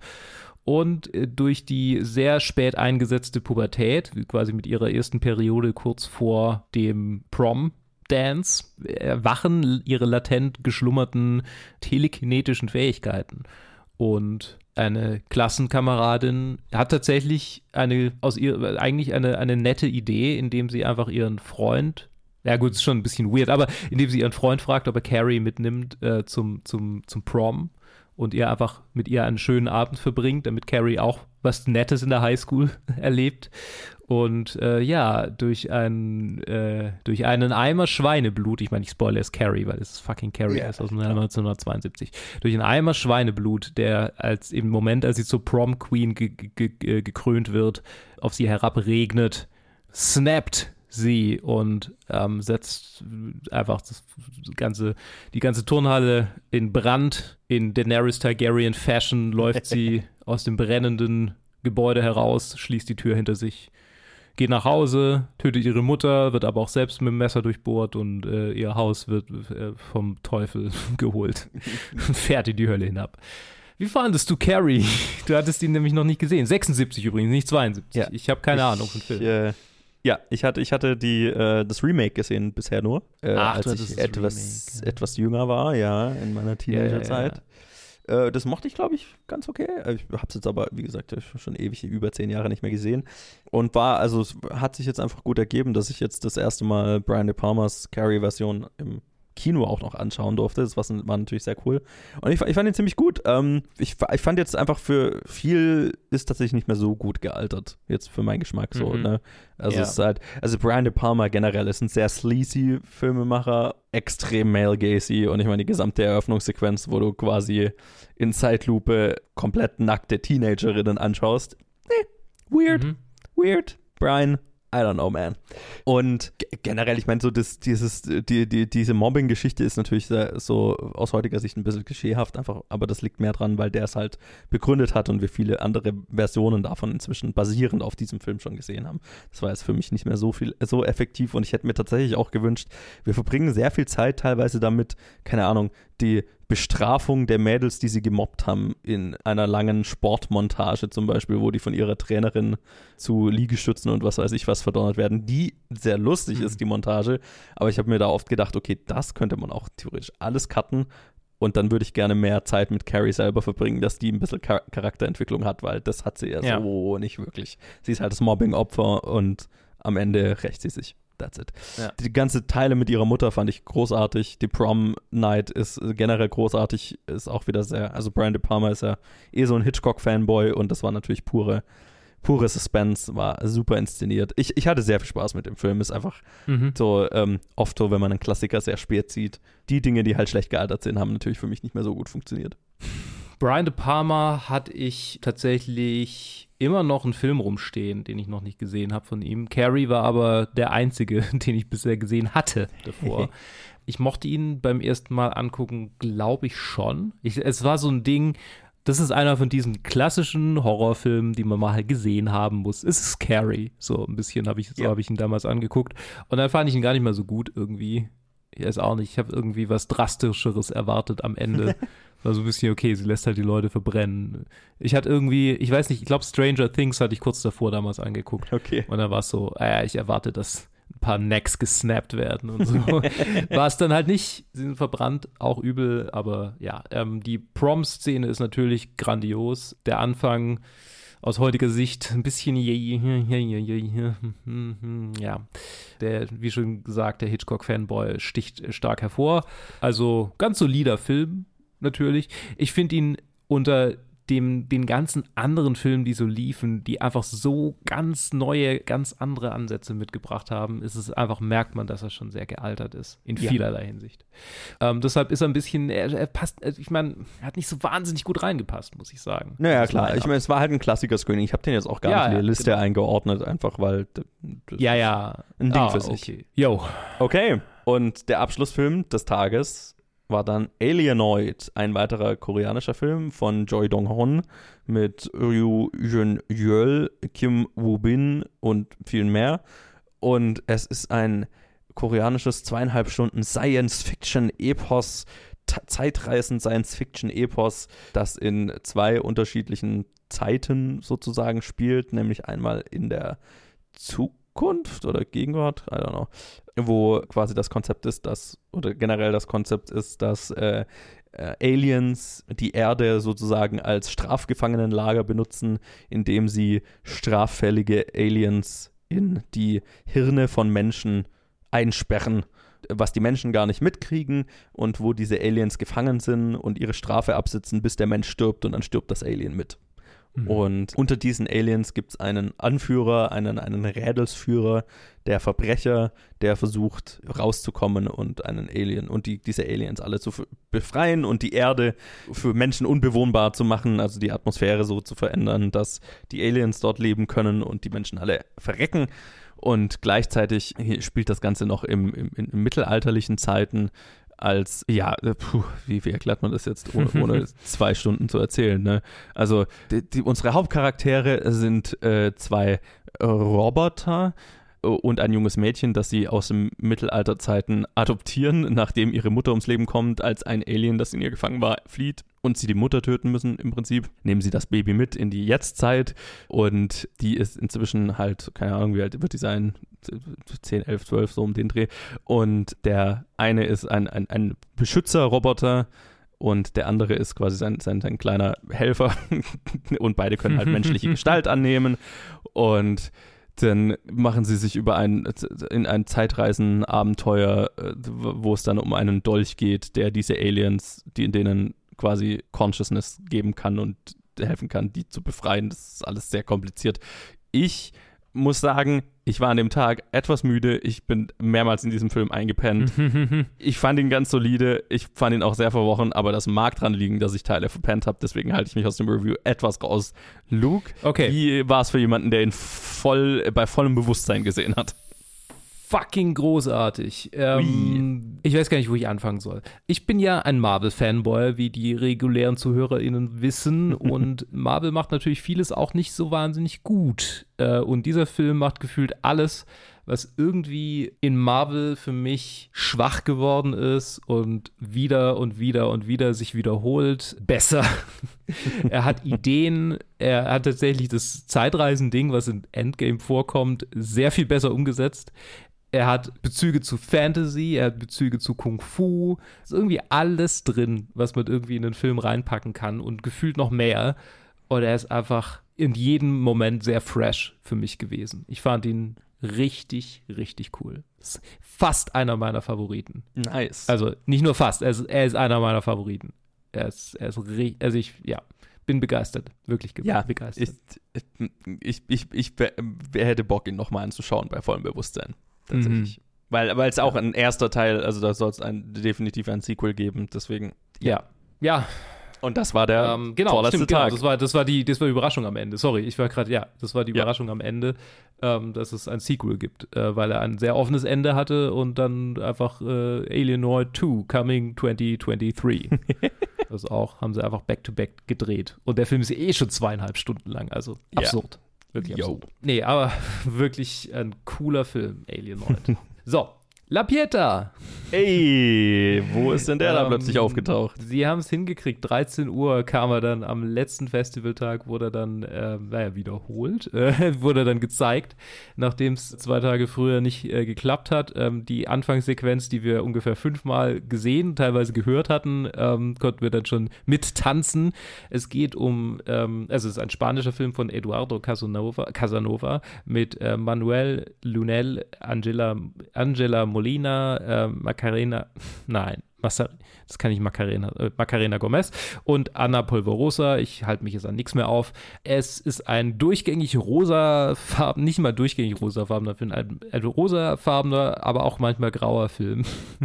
Speaker 2: und äh, durch die sehr spät eingesetzte Pubertät, quasi mit ihrer ersten Periode kurz vor dem Prom, Dance erwachen ihre latent geschlummerten telekinetischen Fähigkeiten. Und eine Klassenkameradin hat tatsächlich eine aus ihr eigentlich eine, eine nette Idee, indem sie einfach ihren Freund ja gut, ist schon ein bisschen weird, aber indem sie ihren Freund fragt, ob er Carrie mitnimmt äh, zum, zum, zum Prom und ihr einfach mit ihr einen schönen Abend verbringt, damit Carrie auch was Nettes in der Highschool erlebt. Und äh, ja, durch, ein, äh, durch einen Eimer Schweineblut, ich meine, ich spoilere es Carrie, weil es fucking Carrie yeah. ist aus dem Jahr 1972, durch einen Eimer Schweineblut, der als im Moment, als sie zur Prom Queen ge ge ge gekrönt wird, auf sie herabregnet, snappt sie und ähm, setzt einfach das ganze, die ganze Turnhalle in Brand. In Daenerys Targaryen Fashion läuft sie aus dem brennenden Gebäude heraus, schließt die Tür hinter sich geht nach Hause, tötet ihre Mutter, wird aber auch selbst mit dem Messer durchbohrt und äh, ihr Haus wird äh, vom Teufel geholt und fährt in die Hölle hinab. Wie fandest du Carrie? Du hattest ihn nämlich noch nicht gesehen. 76 übrigens, nicht 72.
Speaker 1: Ja.
Speaker 2: Ich habe keine
Speaker 1: ich,
Speaker 2: Ahnung von Film.
Speaker 1: Äh, ja, ich hatte, ich hatte die, äh, das Remake gesehen bisher nur, äh,
Speaker 2: Ach,
Speaker 1: als ich etwas,
Speaker 2: Remake, ja.
Speaker 1: etwas jünger war, ja, in meiner
Speaker 2: Ja, ja,
Speaker 1: Teenagerzeit. Äh, das mochte ich, glaube ich, ganz okay. Äh, Ich habe es jetzt aber, wie gesagt, schon ewig, über zehn Jahre nicht mehr gesehen. Und war, also es hat sich jetzt einfach gut ergeben, dass ich jetzt das erste Mal Brian De Palmas Carrie-Version im Kino auch noch anschauen durfte. Das war, natürlich sehr cool. Und ich, ich fand ihn ziemlich gut. Ähm, ich, ich fand jetzt einfach für viel ist tatsächlich nicht mehr so gut gealtert. Jetzt für meinen Geschmack so,
Speaker 2: Mhm.
Speaker 1: ne? Also
Speaker 2: Ja.
Speaker 1: es ist halt, also Brian De Palma generell ist ein sehr sleazy Filmemacher, extrem male gazy und ich meine die gesamte Eröffnungssequenz, wo du quasi in Zeitlupe komplett nackte Teenagerinnen anschaust. Eh, weird
Speaker 2: Mhm.
Speaker 1: weird. Brian, I don't know, man. Und ge- generell, ich meine, so das, dieses, die, die, diese Mobbing-Geschichte ist natürlich so aus heutiger Sicht ein bisschen klischeehaft, einfach, aber das liegt mehr dran, weil der es halt begründet hat und wir viele andere Versionen davon inzwischen basierend auf diesem Film schon gesehen haben. Das war jetzt für mich nicht mehr so viel, so effektiv und ich hätte mir tatsächlich auch gewünscht, wir verbringen sehr viel Zeit teilweise damit, keine Ahnung, die Bestrafung der Mädels, die sie gemobbt haben, in einer langen Sportmontage zum Beispiel, wo die von ihrer Trainerin zu Liegestützen und was weiß ich was verdonnert werden, die sehr lustig ist, die Montage. Aber ich habe mir da oft gedacht, okay, das könnte man auch theoretisch alles cutten. Und dann würde ich gerne mehr Zeit mit Carrie selber verbringen, dass die ein bisschen Char Charakterentwicklung hat, weil das hat sie ja,
Speaker 2: Ja.
Speaker 1: so nicht wirklich. Sie ist halt das Mobbing-Opfer und am Ende rächt sie sich. That's it.
Speaker 2: Ja.
Speaker 1: Die ganze Teile mit ihrer Mutter fand ich großartig. Die Prom Night ist generell großartig, ist auch wieder sehr, also Brian De Palma ist ja eh so ein Hitchcock-Fanboy und das war natürlich pure, pure Suspense, war super inszeniert. Ich, ich hatte sehr viel Spaß mit dem Film. Ist einfach
Speaker 2: Mhm.
Speaker 1: so ähm, oft so, wenn man einen Klassiker sehr spät sieht. Die Dinge, die halt schlecht gealtert sind, haben natürlich für mich nicht mehr so gut funktioniert.
Speaker 2: Brian De Palma hatte ich tatsächlich immer noch einen Film rumstehen, den ich noch nicht gesehen habe von ihm. Carrie war aber der einzige, den ich bisher gesehen hatte davor. ich mochte ihn beim ersten Mal angucken, glaube ich schon. Ich, es war so ein Ding, das ist einer von diesen klassischen Horrorfilmen, die man mal gesehen haben muss. Es ist Carrie. So ein bisschen habe ich, so
Speaker 1: Ja.
Speaker 2: habe ich ihn damals angeguckt. Und dann fand ich ihn gar nicht mehr so gut irgendwie. Ich weiß auch nicht, ich habe irgendwie was Drastischeres erwartet am Ende. War so ein bisschen, okay, sie lässt halt die Leute verbrennen. Ich hatte irgendwie, ich weiß nicht, ich glaube Stranger Things hatte ich kurz davor damals angeguckt.
Speaker 1: Okay.
Speaker 2: Und dann war es so, ja, ich erwarte, dass ein paar Necks gesnappt werden und so. war es dann halt nicht. Sie sind verbrannt, auch übel, aber ja, ähm, die Prom-Szene ist natürlich grandios. Der Anfang aus heutiger Sicht ein bisschen ja, der, wie schon gesagt, der Hitchcock-Fanboy sticht stark hervor. Also ganz solider Film, natürlich. Ich finde ihn unter dem, den ganzen anderen Filmen, die so liefen, die einfach so ganz neue, ganz andere Ansätze mitgebracht haben, ist es einfach, merkt man, dass er schon sehr gealtert ist, in
Speaker 1: Ja.
Speaker 2: vielerlei Hinsicht. Ähm, deshalb ist er ein bisschen, er, er passt, also ich meine, er hat nicht so wahnsinnig gut reingepasst, muss ich sagen.
Speaker 1: Naja, klar.
Speaker 2: Line-Up.
Speaker 1: Ich meine, es war halt ein Klassiker-Screening. Ich habe den jetzt auch gar
Speaker 2: Ja,
Speaker 1: nicht in die
Speaker 2: ja,
Speaker 1: Liste
Speaker 2: genau.
Speaker 1: eingeordnet, einfach weil
Speaker 2: ja, ja.
Speaker 1: ein Ding
Speaker 2: Ah,
Speaker 1: für sich.
Speaker 2: Okay. Yo.
Speaker 1: Okay, und der Abschlussfilm des Tages war dann Alienoid, ein weiterer koreanischer Film von Joy Dong-hon mit Ryu Jun-yeol, Kim Woo-bin und vielen mehr. Und es ist ein koreanisches zweieinhalb Stunden Science-Fiction-Epos, zeitreisend Science-Fiction-Epos, das in zwei unterschiedlichen Zeiten sozusagen spielt, nämlich einmal in der Zukunft oder Gegenwart, I don't know, wo quasi das Konzept ist, dass, oder generell das Konzept ist, dass äh, äh, Aliens die Erde sozusagen als Strafgefangenenlager benutzen, indem sie straffällige Aliens in die Hirne von Menschen einsperren, was die Menschen gar nicht mitkriegen und wo diese Aliens gefangen sind und ihre Strafe absitzen, bis der Mensch stirbt und dann stirbt das Alien mit.
Speaker 2: Mhm.
Speaker 1: Und unter diesen Aliens gibt es einen Anführer, einen, einen Rädelsführer, der Verbrecher, der versucht rauszukommen und einen Alien und die, diese Aliens alle zu befreien und die Erde für Menschen unbewohnbar zu machen, also die Atmosphäre so zu verändern, dass die Aliens dort leben können und die Menschen alle verrecken. Und gleichzeitig spielt das Ganze noch im, im, in mittelalterlichen Zeiten als, ja, äh, puh, wie, wie erklärt man das jetzt, ohne, ohne zwei Stunden zu erzählen, ne? Also, die, die, unsere Hauptcharaktere sind äh, zwei Roboter und ein junges Mädchen, das sie aus dem Mittelalterzeiten adoptieren, nachdem ihre Mutter ums Leben kommt, als ein Alien, das in ihr gefangen war, flieht und sie die Mutter töten müssen im Prinzip. Nehmen sie das Baby mit in die Jetztzeit und die ist inzwischen halt, keine Ahnung, wie alt wird die sein? 10, 11, 12, so um den Dreh. Und der eine ist ein, ein, ein Beschützerroboter, und der andere ist quasi sein, sein, sein kleiner Helfer und beide können halt menschliche Gestalt annehmen und dann machen sie sich über ein, in ein Zeitreisenabenteuer, äh, wo es dann um einen Dolch geht, der diese Aliens, die in denen quasi Consciousness geben kann und helfen kann, die zu befreien. Das ist alles sehr kompliziert. Ich muss sagen, ich war an dem Tag etwas müde. Ich bin mehrmals in diesem Film eingepennt. ich fand ihn ganz solide. Ich fand ihn auch sehr verworren, aber das mag dran liegen, dass ich Teile verpennt habe. Deswegen halte ich mich aus dem Review etwas raus. Luke,
Speaker 2: okay.
Speaker 1: wie war es für jemanden, der ihn voll, bei vollem Bewusstsein gesehen hat?
Speaker 2: Fucking großartig. Ähm, ich weiß gar nicht, wo ich anfangen soll. Ich bin ja ein Marvel-Fanboy, wie die regulären ZuhörerInnen wissen. und Marvel macht natürlich vieles auch nicht so wahnsinnig gut. Äh, und dieser Film macht gefühlt alles, was irgendwie in Marvel für mich schwach geworden ist und wieder und wieder und wieder sich wiederholt, besser. er hat Ideen, er hat tatsächlich das Zeitreisen-Ding, was in Endgame vorkommt, sehr viel besser umgesetzt er hat Bezüge zu Fantasy, er hat Bezüge zu Kung Fu. Ist irgendwie alles drin, was man irgendwie in den Film reinpacken kann und gefühlt noch mehr. Und er ist einfach in jedem Moment sehr fresh für mich gewesen. Ich fand ihn richtig, richtig cool. Ist fast einer meiner Favoriten.
Speaker 1: Nice.
Speaker 2: Also nicht nur fast, er ist, er ist einer meiner Favoriten. Er ist, er ist richtig, also ich, ja, bin begeistert. Wirklich
Speaker 1: ja,
Speaker 2: begeistert.
Speaker 1: Ich, ich, ich, ich, ich hätte Bock, ihn nochmal anzuschauen bei vollem Bewusstsein tatsächlich. Mhm. Weil es auch ein erster Teil, also da soll es definitiv ein Sequel geben, deswegen.
Speaker 2: Ja. Ja.
Speaker 1: Und das war der
Speaker 2: ähm, genau, vorletzte stimmt, genau. Tag. Genau, das war, das, war die, das war die Überraschung am Ende. Sorry, ich war gerade, ja, das war die Überraschung ja. am Ende, ähm, dass es ein Sequel gibt, äh, weil er ein sehr offenes Ende hatte und dann einfach äh, Alienoid 2 Coming 2023. das auch, haben sie einfach back-to-back -back gedreht. Und der Film ist eh schon zweieinhalb Stunden lang, also absurd. Wirklich Yo. absurd. Nee, aber wirklich ein cooler Film, Alien Alienoid. so, La Pieta.
Speaker 1: Ey, wo ist denn der ähm, da plötzlich aufgetaucht?
Speaker 2: Sie haben es hingekriegt. 13 Uhr kam er dann am letzten Festivaltag, wurde dann, äh, naja, wiederholt, äh, wurde dann gezeigt, nachdem es zwei Tage früher nicht äh, geklappt hat. Ähm, die Anfangssequenz, die wir ungefähr fünfmal gesehen, teilweise gehört hatten, ähm, konnten wir dann schon mittanzen. Es geht um, ähm, also es ist ein spanischer Film von Eduardo Casanova, Casanova mit äh, Manuel Lunel, Angela, Angela Molina, äh, Macarena, nein, das kann ich Macarena, äh, Macarena Gomez und Anna Polverosa. Ich halte mich jetzt an nichts mehr auf. Es ist ein durchgängig rosafarben, nicht mal durchgängig rosafarbener Film, ein, ein rosafarbener, aber auch manchmal grauer Film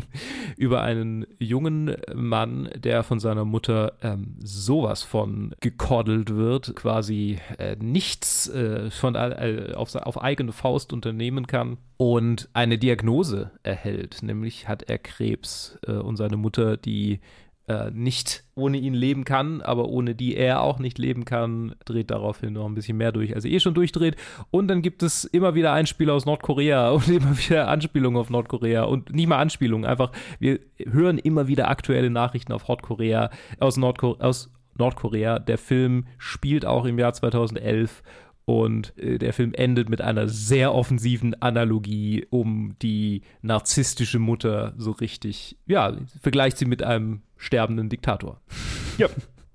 Speaker 2: über einen jungen Mann, der von seiner Mutter ähm, sowas von gekoddelt wird, quasi äh, nichts äh, von, äh, auf, auf eigene Faust unternehmen kann und eine Diagnose erhält, nämlich hat er Krebs äh, und seine Mutter, die äh, nicht ohne ihn leben kann, aber ohne die er auch nicht leben kann, dreht daraufhin noch ein bisschen mehr durch, als er eh schon durchdreht. Und dann gibt es immer wieder Einspieler aus Nordkorea und immer wieder Anspielungen auf Nordkorea und nicht mal Anspielungen, einfach wir hören immer wieder aktuelle Nachrichten auf Nordkorea, aus, Nordko aus Nordkorea. Der Film spielt auch im Jahr 2011 und äh, der Film endet mit einer sehr offensiven Analogie um die narzisstische Mutter so richtig. Ja, vergleicht sie mit einem sterbenden Diktator.
Speaker 1: Ja.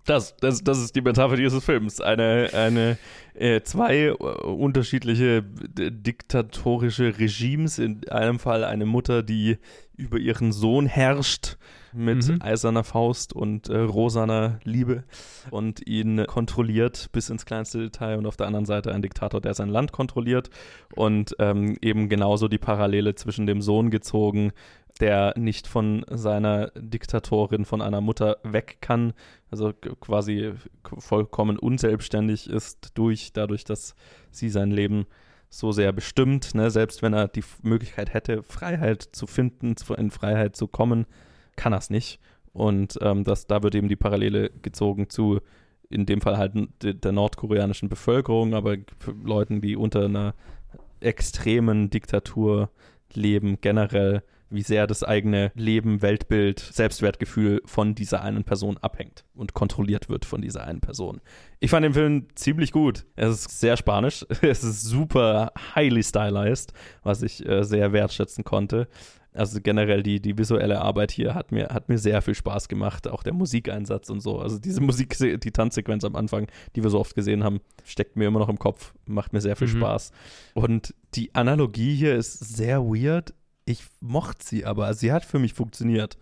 Speaker 1: Das, das, das ist die Metapher dieses Films. Eine, eine äh, zwei äh, unterschiedliche diktatorische Regimes. In einem Fall eine Mutter, die über ihren Sohn herrscht mit mhm. eiserner Faust und äh, rosaner Liebe und ihn kontrolliert bis ins kleinste Detail und auf der anderen Seite ein Diktator, der sein Land kontrolliert und ähm, eben genauso die Parallele zwischen dem Sohn gezogen, der nicht von seiner Diktatorin, von einer Mutter weg kann, also quasi vollkommen unselbstständig ist durch, dadurch, dass sie sein Leben so sehr bestimmt, ne? selbst wenn er die Möglichkeit hätte, Freiheit zu finden, in Freiheit zu kommen, kann es nicht. Und ähm, das, da wird eben die Parallele gezogen zu in dem Fall halt der nordkoreanischen Bevölkerung, aber Leuten, die unter einer extremen Diktatur leben, generell, wie sehr das eigene Leben, Weltbild, Selbstwertgefühl von dieser einen Person abhängt und kontrolliert wird von dieser einen Person. Ich fand den Film ziemlich gut. Es ist sehr spanisch, es ist super highly stylized, was ich äh, sehr wertschätzen konnte. Also generell die, die visuelle Arbeit hier hat mir, hat mir sehr viel Spaß gemacht, auch der Musikeinsatz und so. Also diese Musik, die Tanzsequenz am Anfang, die wir so oft gesehen haben, steckt mir immer noch im Kopf, macht mir sehr viel mhm. Spaß. Und die Analogie hier ist sehr weird. Ich mochte sie aber. Sie hat für mich funktioniert,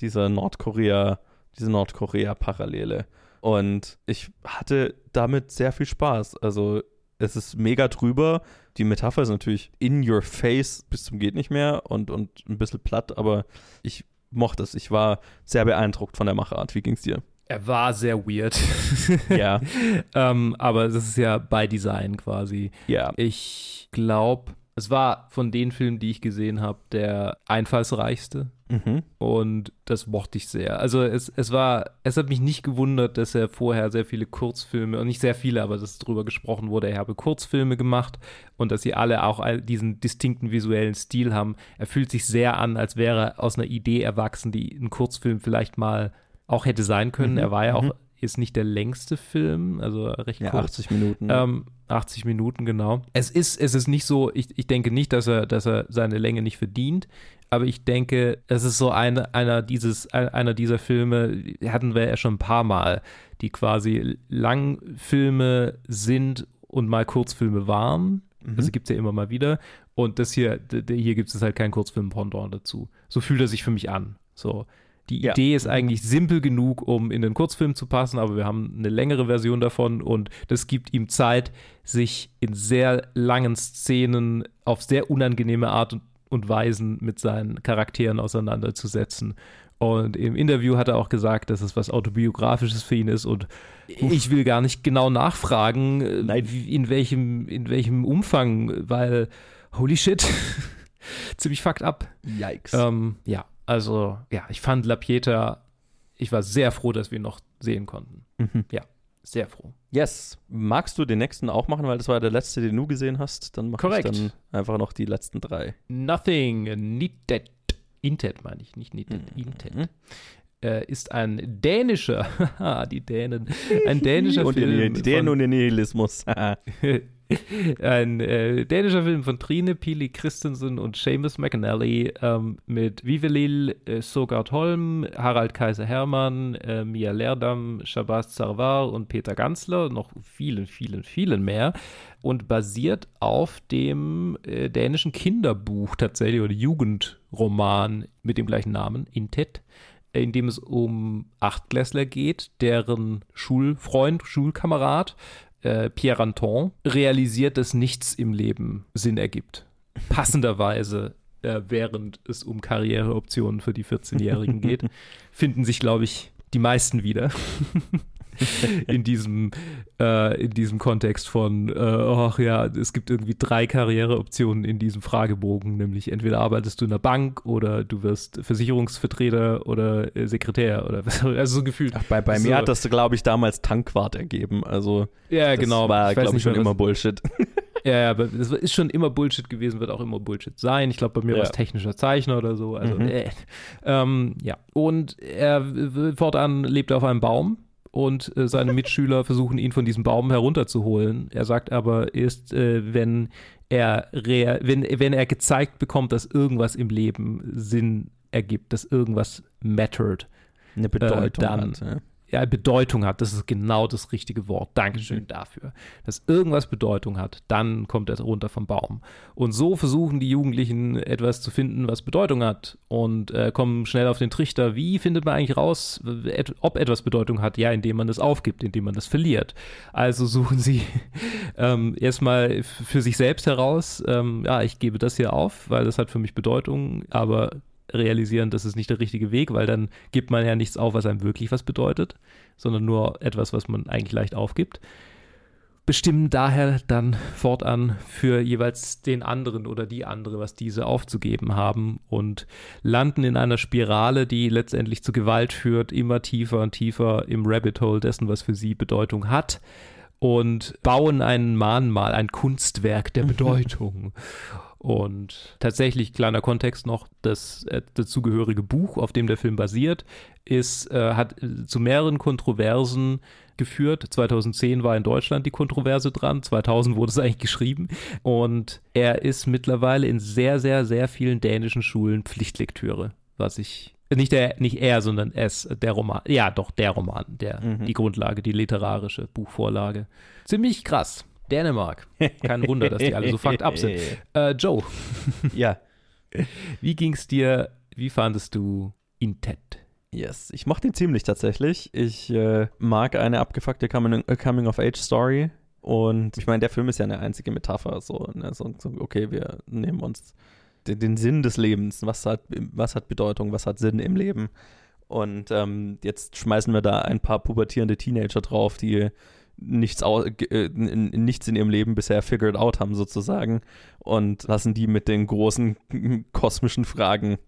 Speaker 1: diese Nordkorea, diese Nordkorea-Parallele. Und ich hatte damit sehr viel Spaß. Also es ist mega drüber. Die Metapher ist natürlich in your face bis zum geht nicht mehr und, und ein bisschen platt, aber ich mochte es. Ich war sehr beeindruckt von der Machart. Wie ging es dir?
Speaker 2: Er war sehr weird.
Speaker 1: ja.
Speaker 2: ähm, aber das ist ja bei Design quasi.
Speaker 1: Ja.
Speaker 2: Ich glaube, es war von den Filmen, die ich gesehen habe, der einfallsreichste. Mhm. Und das mochte ich sehr. Also es, es war, es hat mich nicht gewundert, dass er vorher sehr viele Kurzfilme, und nicht sehr viele, aber dass darüber gesprochen wurde, er habe Kurzfilme gemacht und dass sie alle auch diesen distinkten visuellen Stil haben. Er fühlt sich sehr an, als wäre er aus einer Idee erwachsen, die ein Kurzfilm vielleicht mal auch hätte sein können. Mhm. Er war ja auch mhm ist nicht der längste Film, also recht
Speaker 1: ja,
Speaker 2: kurz.
Speaker 1: 80 Minuten.
Speaker 2: Ähm, 80 Minuten, genau. Es ist, es ist nicht so, ich, ich denke nicht, dass er, dass er seine Länge nicht verdient, aber ich denke, es ist so eine, einer, dieses, einer dieser Filme, hatten wir ja schon ein paar Mal, die quasi Langfilme sind und mal Kurzfilme waren. Mhm. Also gibt es ja immer mal wieder. Und das hier, hier gibt es halt kein Kurzfilm-Pendant dazu. So fühlt er sich für mich an. So. Die ja. Idee ist eigentlich simpel genug, um in den Kurzfilm zu passen, aber wir haben eine längere Version davon und das gibt ihm Zeit, sich in sehr langen Szenen auf sehr unangenehme Art und, Weisen mit seinen Charakteren auseinanderzusetzen. Und im Interview hat er auch gesagt, dass es was Autobiografisches für ihn ist und ich will gar nicht genau nachfragen, Nein. in welchem, in welchem Umfang, weil holy shit, ziemlich fucked up.
Speaker 1: Yikes.
Speaker 2: Ähm, ja, also, ja, ich fand La Pieta, ich war sehr froh, dass wir ihn noch sehen konnten. Mhm. Ja, sehr froh.
Speaker 1: Yes. Magst du den nächsten auch machen, weil das war der letzte, den du gesehen hast? Dann mache ich dann einfach noch die letzten drei.
Speaker 2: Nothing Needed. Intet meine ich, nicht Needed. Mhm. Intet. Äh, ist ein dänischer, die Dänen, ein dänischer
Speaker 1: und
Speaker 2: Film.
Speaker 1: Die Dänen und der Nihilismus.
Speaker 2: Ein äh, dänischer Film von Trine Pili Christensen und Seamus McAnally ähm, mit Vivelil äh, Sogard Holm, Harald Kaiser Hermann, äh, Mia Lerdam, Shabazz Sarwar und Peter Ganzler, noch vielen, vielen, vielen mehr. Und basiert auf dem äh, dänischen Kinderbuch tatsächlich oder Jugendroman mit dem gleichen Namen, Intet in dem es um Achtklässler geht, deren Schulfreund, Schulkamerad äh, Pierre Anton realisiert, dass nichts im Leben Sinn ergibt. Passenderweise, äh, während es um Karriereoptionen für die 14-Jährigen geht, finden sich, glaube ich, die meisten wieder. in diesem, äh, in diesem Kontext von, äh, ach ja, es gibt irgendwie drei Karriereoptionen in diesem Fragebogen, nämlich entweder arbeitest du in der Bank oder du wirst Versicherungsvertreter oder äh, Sekretär oder was, also so gefühlt.
Speaker 1: Ach, bei, bei so. mir hat das, glaube ich, damals Tankwart ergeben, also
Speaker 2: ja, genau,
Speaker 1: war, glaube ich, schon immer Bullshit.
Speaker 2: Ja, ja, aber es ist schon immer Bullshit gewesen, wird auch immer Bullshit sein. Ich glaube, bei mir ja. war es technischer Zeichner oder so. Also, mhm. äh, ähm, ja. Und er fortan lebt auf einem Baum und äh, seine Mitschüler versuchen ihn von diesem Baum herunterzuholen. Er sagt aber erst, äh, wenn er wenn, wenn er gezeigt bekommt, dass irgendwas im Leben Sinn ergibt, dass irgendwas mattered,
Speaker 1: eine Bedeutung äh, dann, hat, ja
Speaker 2: ja, Bedeutung hat. Das ist genau das richtige Wort. Dankeschön mhm. dafür. Dass irgendwas Bedeutung hat, dann kommt er runter vom Baum. Und so versuchen die Jugendlichen etwas zu finden, was Bedeutung hat und äh, kommen schnell auf den Trichter. Wie findet man eigentlich raus, ob etwas Bedeutung hat? Ja, indem man es aufgibt, indem man es verliert. Also suchen sie ähm, erstmal für sich selbst heraus, ähm, ja, ich gebe das hier auf, weil das hat für mich Bedeutung, aber realisieren, das ist nicht der richtige Weg, weil dann gibt man ja nichts auf, was einem wirklich was bedeutet, sondern nur etwas, was man eigentlich leicht aufgibt. bestimmen daher dann fortan für jeweils den anderen oder die andere, was diese aufzugeben haben und landen in einer Spirale, die letztendlich zu Gewalt führt, immer tiefer und tiefer im Rabbit Hole dessen, was für sie Bedeutung hat und bauen ein Mahnmal, ein Kunstwerk der Bedeutung. Und tatsächlich, kleiner Kontext noch, das äh, dazugehörige Buch, auf dem der Film basiert, ist, äh, hat äh, zu mehreren Kontroversen geführt. 2010 war in Deutschland die Kontroverse dran, 2000 wurde es eigentlich geschrieben. Und er ist mittlerweile in sehr, sehr, sehr vielen dänischen Schulen Pflichtlektüre, was ich nicht der, nicht er, sondern es, der Roman. Ja, doch, der Roman, der, mhm. die Grundlage, die literarische Buchvorlage. Ziemlich krass. Dänemark. Kein Wunder, dass die alle so fucked up sind. Äh, Joe.
Speaker 1: ja.
Speaker 2: Wie ging's dir? Wie fandest du Intet?
Speaker 1: Yes, ich mochte ihn ziemlich tatsächlich. Ich äh, mag eine abgefuckte äh, Coming-of-Age-Story. Und ich meine, der Film ist ja eine einzige Metapher. So, ne? so, so okay, wir nehmen uns den, den, Sinn des Lebens. Was hat, was hat Bedeutung? Was hat Sinn im Leben? Und ähm, jetzt schmeißen wir da ein paar pubertierende Teenager drauf, die nichts, äh, nichts in ihrem Leben bisher figured out haben, sozusagen. Und lassen die mit den großen kosmischen Fragen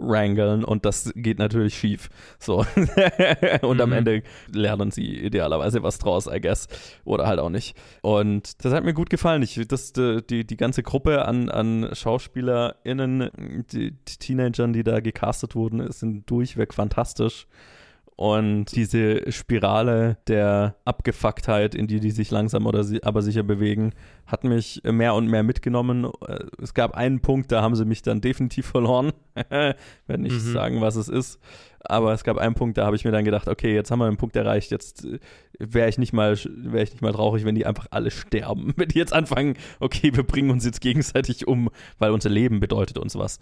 Speaker 1: wrangeln und das geht natürlich schief. So. und mhm. am Ende lernen sie idealerweise was draus, I guess. Oder halt auch nicht. Und das hat mir gut gefallen. Ich, das, die, die ganze Gruppe an, an SchauspielerInnen, die, die Teenagern, die da gecastet wurden, sind durchweg fantastisch. Und diese Spirale der Abgefucktheit, in die die sich langsam oder si aber sicher bewegen, hat mich mehr und mehr mitgenommen. Äh, es gab einen Punkt, da haben sie mich dann definitiv verloren. Werde nicht mhm. sagen, was es ist. Aber es gab einen Punkt, da habe ich mir dann gedacht, okay, jetzt haben wir einen Punkt erreicht, jetzt äh, wäre ich nicht mal, wäre ich nicht mal traurig, wenn die einfach alle sterben. Wenn die jetzt anfangen, okay, wir bringen uns jetzt gegenseitig um, weil unser Leben bedeutet uns was.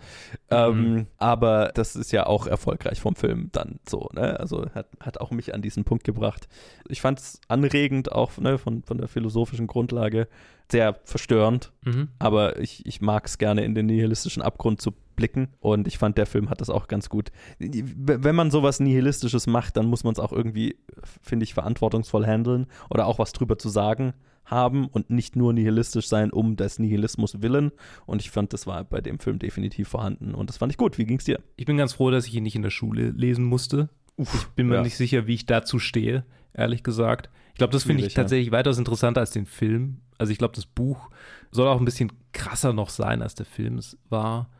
Speaker 1: Mhm. Ähm, aber das ist ja auch erfolgreich vom Film dann so, ne? Also hat, hat auch mich an diesen Punkt gebracht. Ich fand es anregend, auch ne, von, von der philosophischen Grundlage sehr verstörend, mhm. aber ich, ich mag es gerne in den nihilistischen Abgrund zu blicken und ich fand, der Film hat das auch ganz gut. Wenn man sowas Nihilistisches macht, dann muss man es auch irgendwie, finde ich, verantwortungsvoll handeln oder auch was drüber zu sagen haben und nicht nur nihilistisch sein um des Nihilismus willen. Und ich fand, das war bei dem Film definitiv vorhanden und das fand ich gut. Wie ging es dir?
Speaker 2: Ich bin ganz froh, dass ich ihn nicht in der Schule lesen musste. Uff, ich bin mir ja. nicht sicher, wie ich dazu stehe, ehrlich gesagt. Ich glaube, das finde ich tatsächlich ja. weitaus interessanter als den Film. Also ich glaube, das Buch soll auch ein bisschen krasser noch sein, als der Film es war.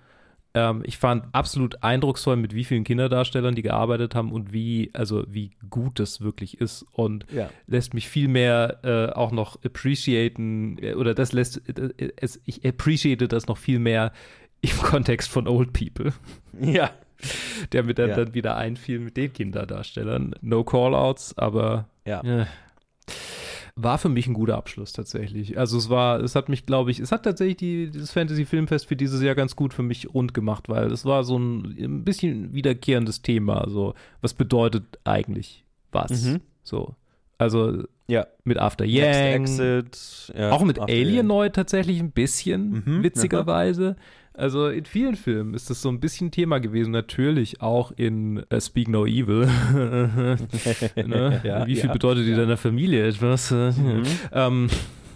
Speaker 2: Ähm, ich fand absolut eindrucksvoll, mit wie vielen Kinderdarstellern die gearbeitet haben und wie, also wie gut das wirklich ist und ja. lässt mich viel mehr äh, auch noch appreciaten äh, oder das lässt, äh, es, ich appreciate das noch viel mehr im Kontext von Old People.
Speaker 1: Ja.
Speaker 2: Der mir dann, ja. dann wieder einfiel mit den Kinderdarstellern. No Callouts, aber
Speaker 1: ja.
Speaker 2: Äh, war für mich ein guter Abschluss tatsächlich. Also es war, es hat mich, glaube ich, es hat tatsächlich die, das Fantasy-Filmfest für dieses Jahr ganz gut für mich rund gemacht, weil es war so ein, ein bisschen wiederkehrendes Thema. Also, was bedeutet eigentlich was? Mhm. So. Also
Speaker 1: ja.
Speaker 2: mit After Yang.
Speaker 1: Exit,
Speaker 2: ja, auch mit Alienoid tatsächlich ein bisschen, mhm, witzigerweise. Also in vielen Filmen ist das so ein bisschen Thema gewesen. Natürlich auch in uh, Speak No Evil. ne? ja, Wie viel ja, bedeutet ja. deiner Familie etwas? Mhm. ähm,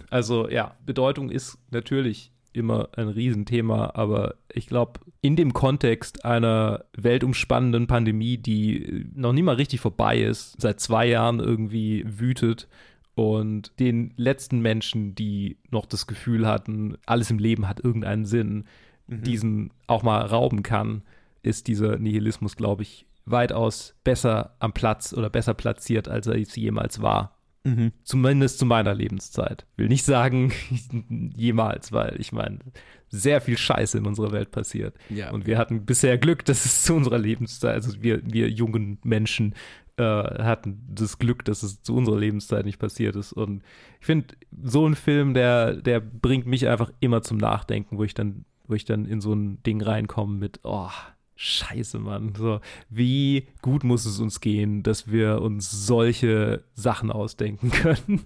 Speaker 2: also ja, Bedeutung ist natürlich immer ein Riesenthema, aber ich glaube, in dem Kontext einer weltumspannenden Pandemie, die noch nie mal richtig vorbei ist, seit zwei Jahren irgendwie wütet und den letzten Menschen, die noch das Gefühl hatten, alles im Leben hat irgendeinen Sinn, mhm. diesen auch mal rauben kann, ist dieser Nihilismus, glaube ich, weitaus besser am Platz oder besser platziert, als er es jemals war. Mhm. Zumindest zu meiner Lebenszeit. Will nicht sagen jemals, weil ich meine, sehr viel Scheiße in unserer Welt passiert. Ja. Und wir hatten bisher Glück, dass es zu unserer Lebenszeit, also wir, wir jungen Menschen äh, hatten das Glück, dass es zu unserer Lebenszeit nicht passiert ist. Und ich finde, so ein Film, der, der bringt mich einfach immer zum Nachdenken, wo ich dann wo ich dann in so ein Ding reinkomme mit, oh, Scheiße, Mann. So, wie gut muss es uns gehen, dass wir uns solche Sachen ausdenken können?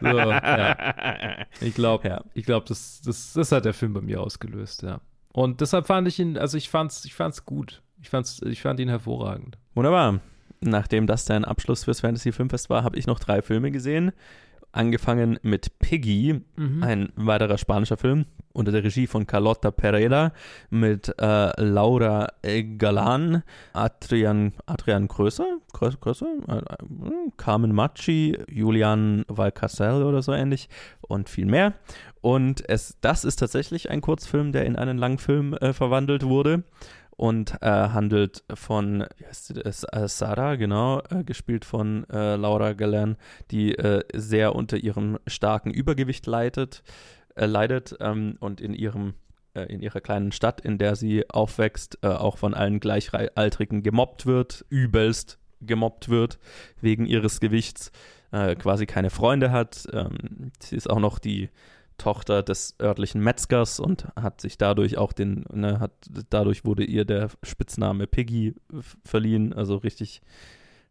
Speaker 2: so, ja. Ich glaube, ja. ich glaube, das, das, das hat der Film bei mir ausgelöst, ja. Und deshalb fand ich ihn, also ich fand's, ich fand's gut. Ich, fand's, ich fand ihn hervorragend.
Speaker 1: Wunderbar. Nachdem das dein Abschluss fürs Fantasy Filmfest war, habe ich noch drei Filme gesehen. angefangen mit Piggy,
Speaker 2: Mhm.
Speaker 1: ein weiterer spanischer Film unter der Regie von Carlota Pereira mit äh, Laura Galan, Adrian, Adrian Größer, Größer, Größer äh, äh, Carmen Machi, Julian Valcasel oder so ähnlich und viel mehr. Und es, das ist tatsächlich ein Kurzfilm, der in einen Langfilm äh, verwandelt wurde und äh, handelt von? Äh, Sarah, genau, äh, gespielt von äh, Laura Galan, die äh, sehr unter ihrem starken Übergewicht leidet, äh, leidet ähm, und in ihrem äh, in ihrer kleinen Stadt, in der sie aufwächst, äh, auch von allen Gleichaltrigen gemobbt wird, übelst gemobbt wird wegen ihres Gewichts, äh, quasi keine Freunde hat. Ähm, sie ist auch noch die Tochter des örtlichen Metzgers und hat sich dadurch auch den, ne, hat, dadurch wurde ihr der Spitzname Piggy verliehen, also richtig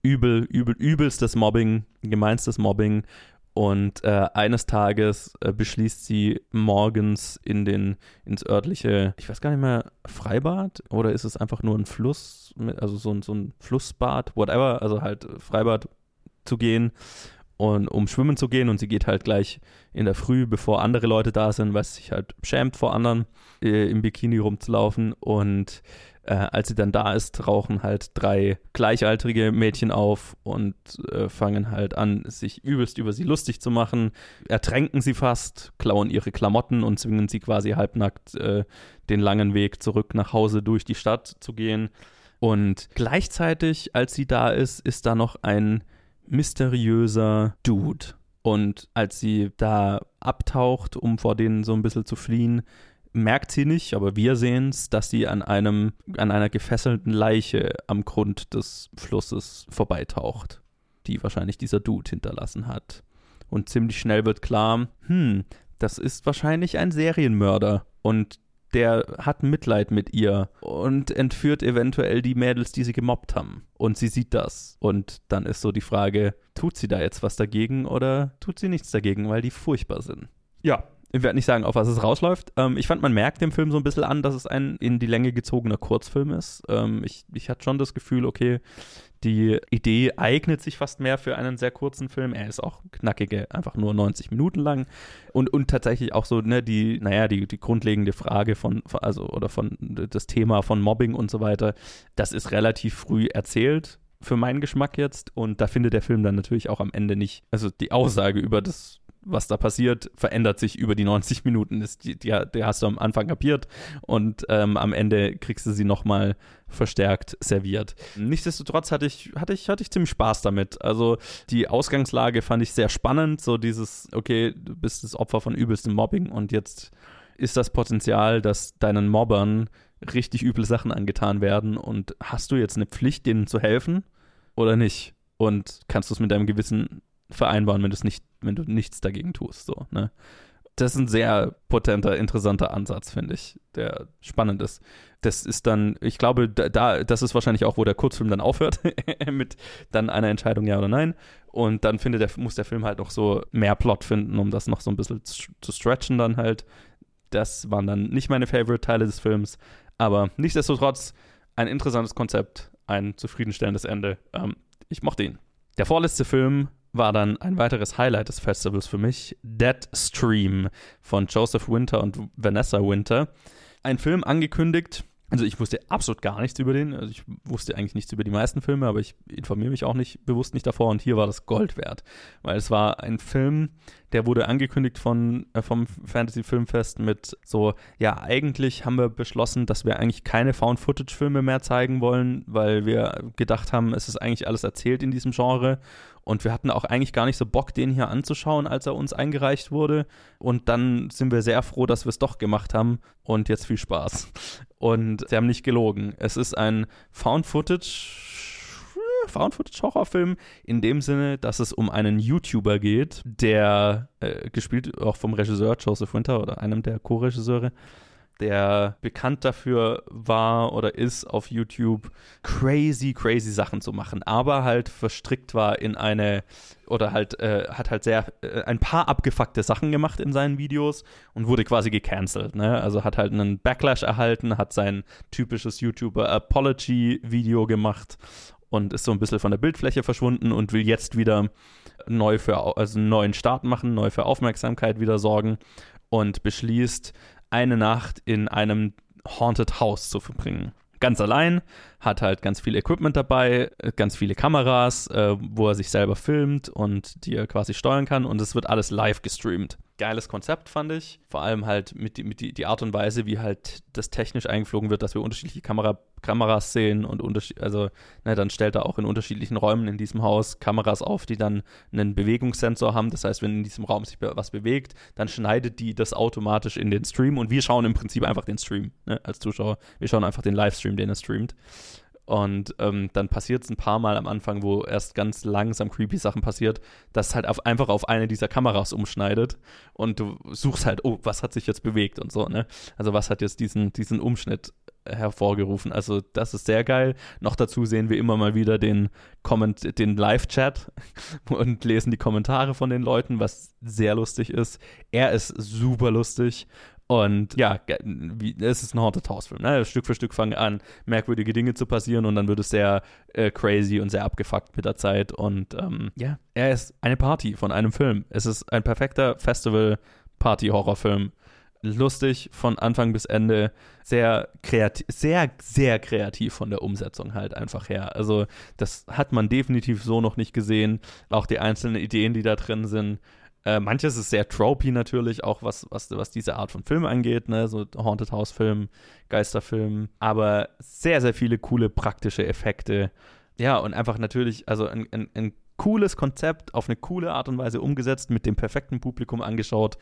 Speaker 1: übel, übel, übelstes Mobbing, gemeinstes Mobbing. Und äh, eines Tages äh, beschließt sie morgens in den, ins örtliche, ich weiß gar nicht mehr, Freibad? Oder ist es einfach nur ein Fluss, mit, also so ein, so ein Flussbad, whatever, also halt äh, Freibad zu gehen und um schwimmen zu gehen. Und sie geht halt gleich in der Früh, bevor andere Leute da sind, weil sie sich halt schämt vor anderen äh, im Bikini rumzulaufen. Und äh, als sie dann da ist, rauchen halt drei gleichaltrige Mädchen auf und äh, fangen halt an, sich übelst über sie lustig zu machen, ertränken sie fast, klauen ihre Klamotten und zwingen sie quasi halbnackt äh, den langen Weg zurück nach Hause durch die Stadt zu gehen. Und gleichzeitig, als sie da ist, ist da noch ein mysteriöser Dude. Und als sie da abtaucht, um vor denen so ein bisschen zu fliehen, merkt sie nicht, aber wir sehen es, dass sie an einem, an einer gefesselten Leiche am Grund des Flusses vorbeitaucht, die wahrscheinlich dieser Dude hinterlassen hat. Und ziemlich schnell wird klar, hm, das ist wahrscheinlich ein Serienmörder und der hat Mitleid mit ihr und entführt eventuell die Mädels, die sie gemobbt haben. Und sie sieht das. Und dann ist so die Frage, tut sie da jetzt was dagegen oder tut sie nichts dagegen, weil die furchtbar sind? Ja, ich werde nicht sagen, auf was es rausläuft. Ähm, ich fand, man merkt dem Film so ein bisschen an, dass es ein in die Länge gezogener Kurzfilm ist. Ähm, ich, ich hatte schon das Gefühl, okay, die Idee eignet sich fast mehr für einen sehr kurzen Film. Er ist auch knackige, einfach nur 90 Minuten lang. Und, und tatsächlich auch so, ne, die, naja, die, die grundlegende Frage von, also, oder von das Thema von Mobbing und so weiter, das ist relativ früh erzählt für meinen Geschmack jetzt. Und da findet der Film dann natürlich auch am Ende nicht, also die Aussage über das was da passiert, verändert sich über die 90 Minuten. Das, die, die, die hast du am Anfang kapiert und ähm, am Ende kriegst du sie nochmal verstärkt serviert. Nichtsdestotrotz hatte ich, hatte, ich, hatte ich ziemlich Spaß damit. Also die Ausgangslage fand ich sehr spannend. So dieses, okay, du bist das Opfer von übelstem Mobbing und jetzt ist das Potenzial, dass deinen Mobbern richtig üble Sachen angetan werden und hast du jetzt eine Pflicht, denen zu helfen oder nicht? Und kannst du es mit deinem Gewissen vereinbaren, wenn nicht, wenn du nichts dagegen tust, so, ne? Das ist ein sehr potenter, interessanter Ansatz, finde ich, der spannend ist. Das ist dann, ich glaube, da, da, das ist wahrscheinlich auch, wo der Kurzfilm dann aufhört, mit dann einer Entscheidung ja oder nein. Und dann findet der, muss der Film halt noch so mehr Plot finden, um das noch so ein bisschen zu, zu stretchen dann halt. Das waren dann nicht meine Favorite-Teile des Films, aber nichtsdestotrotz ein interessantes Konzept, ein zufriedenstellendes Ende. Ähm, ich mochte ihn. Der vorletzte Film war dann ein weiteres Highlight des Festivals für mich, Dead Stream von Joseph Winter und Vanessa Winter. Ein Film angekündigt, also ich wusste absolut gar nichts über den, also ich wusste eigentlich nichts über die meisten Filme, aber ich informiere mich auch nicht bewusst nicht davor. Und hier war das Gold wert, weil es war ein Film, der wurde angekündigt von, äh, vom Fantasy Filmfest mit so, ja, eigentlich haben wir beschlossen, dass wir eigentlich keine Found-Footage-Filme mehr zeigen wollen, weil wir gedacht haben, es ist eigentlich alles erzählt in diesem Genre und wir hatten auch eigentlich gar nicht so Bock, den hier anzuschauen, als er uns eingereicht wurde. Und dann sind wir sehr froh, dass wir es doch gemacht haben. Und jetzt viel Spaß. Und sie haben nicht gelogen. Es ist ein Found-Footage. Found-Footage-Horrorfilm in dem Sinne, dass es um einen YouTuber geht, der äh, gespielt auch vom Regisseur Joseph Winter oder einem der Co-Regisseure, der bekannt dafür war oder ist auf YouTube crazy, crazy Sachen zu machen, aber halt verstrickt war in eine oder halt äh, hat halt sehr äh, ein paar abgefuckte Sachen gemacht in seinen Videos und wurde quasi gecancelt. Ne? Also hat halt einen Backlash erhalten, hat sein typisches YouTuber Apology Video gemacht und ist so ein bisschen von der Bildfläche verschwunden und will jetzt wieder neu für, also einen neuen Start machen, neu für Aufmerksamkeit wieder sorgen und beschließt, eine Nacht in einem Haunted House zu verbringen. Ganz allein, hat halt ganz viel Equipment dabei, ganz viele Kameras, äh, wo er sich selber filmt und die er quasi steuern kann und es wird alles live gestreamt geiles Konzept, fand ich. Vor allem halt mit, die, mit die, die Art und Weise, wie halt das technisch eingeflogen wird, dass wir unterschiedliche Kamera, Kameras sehen und unterschied also ne, dann stellt er auch in unterschiedlichen Räumen in diesem Haus Kameras auf, die dann einen Bewegungssensor haben. Das heißt, wenn in diesem Raum sich was bewegt, dann schneidet die das automatisch in den Stream und wir schauen im Prinzip einfach den Stream ne, als Zuschauer. Wir schauen einfach den Livestream, den er streamt. Und ähm, dann passiert es ein paar Mal am Anfang, wo erst ganz langsam creepy Sachen passiert, dass halt auf, einfach auf eine dieser Kameras umschneidet und du suchst halt, oh, was hat sich jetzt bewegt und so, ne? Also was hat jetzt diesen, diesen Umschnitt hervorgerufen. Also das ist sehr geil. Noch dazu sehen wir immer mal wieder den, Comment, den Live-Chat und lesen die Kommentare von den Leuten, was sehr lustig ist. Er ist super lustig und ja, es ist ein Haunted House-Film. Ne? Stück für Stück fangen an, merkwürdige Dinge zu passieren und dann wird es sehr äh, crazy und sehr abgefuckt mit der Zeit. Und ähm, ja, er ist eine Party von einem Film. Es ist ein perfekter Festival-Party-Horrorfilm. Lustig von Anfang bis Ende, sehr kreativ, sehr, sehr kreativ von der Umsetzung halt einfach her. Also, das hat man definitiv so noch nicht gesehen. Auch die einzelnen Ideen, die da drin sind äh, manches ist sehr tropey natürlich, auch was, was, was diese Art von Film angeht, ne? so Haunted House Film, Geisterfilm, aber sehr, sehr viele coole praktische Effekte. Ja, und einfach natürlich, also ein, ein, ein cooles Konzept auf eine coole Art und Weise umgesetzt, mit dem perfekten Publikum angeschaut.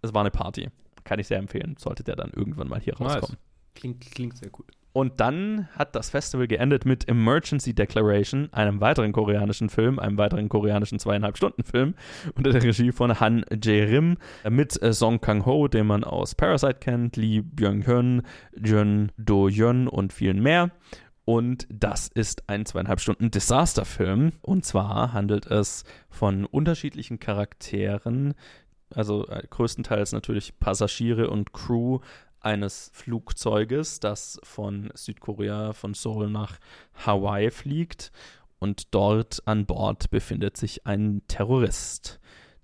Speaker 1: Es war eine Party. Kann ich sehr empfehlen. Sollte der dann irgendwann mal hier nice. rauskommen.
Speaker 2: Klingt, klingt sehr gut.
Speaker 1: Und dann hat das Festival geendet mit Emergency Declaration, einem weiteren koreanischen Film, einem weiteren koreanischen zweieinhalb Stunden Film unter der Regie von Han Jae-rim mit äh, Song Kang-ho, den man aus Parasite kennt, Lee Byung-hyun, Jun Do-yeon und vielen mehr. Und das ist ein zweieinhalb Stunden Disasterfilm. Und zwar handelt es von unterschiedlichen Charakteren, also äh, größtenteils natürlich Passagiere und Crew eines Flugzeuges, das von Südkorea, von Seoul nach Hawaii fliegt. Und dort an Bord befindet sich ein Terrorist,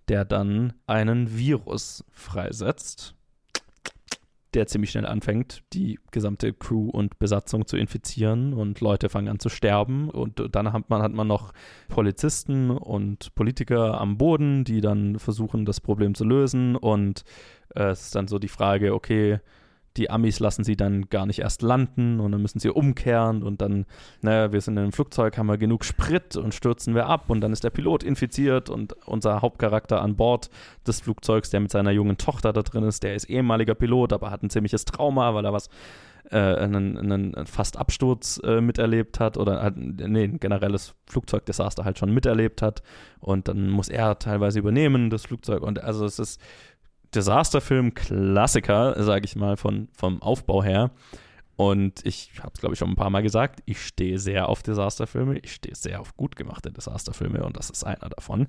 Speaker 1: der dann einen Virus freisetzt, der ziemlich schnell anfängt, die gesamte Crew und Besatzung zu infizieren und Leute fangen an zu sterben. Und dann hat man, hat man noch Polizisten und Politiker am Boden, die dann versuchen, das Problem zu lösen. Und äh, es ist dann so die Frage, okay, die Amis lassen sie dann gar nicht erst landen und dann müssen sie umkehren und dann, naja, wir sind in einem Flugzeug, haben wir genug Sprit und stürzen wir ab und dann ist der Pilot infiziert und unser Hauptcharakter an Bord des Flugzeugs, der mit seiner jungen Tochter da drin ist, der ist ehemaliger Pilot, aber hat ein ziemliches Trauma, weil er was äh, einen, einen fast Absturz äh, miterlebt hat oder hat, nee, ein generelles Flugzeugdesaster halt schon miterlebt hat und dann muss er teilweise übernehmen, das Flugzeug und also es ist Disasterfilm-Klassiker, sage ich mal, von, vom Aufbau her. Und ich habe es, glaube ich, schon ein paar Mal gesagt, ich stehe sehr auf Disasterfilme. Ich stehe sehr auf gut gemachte Disasterfilme und das ist einer davon.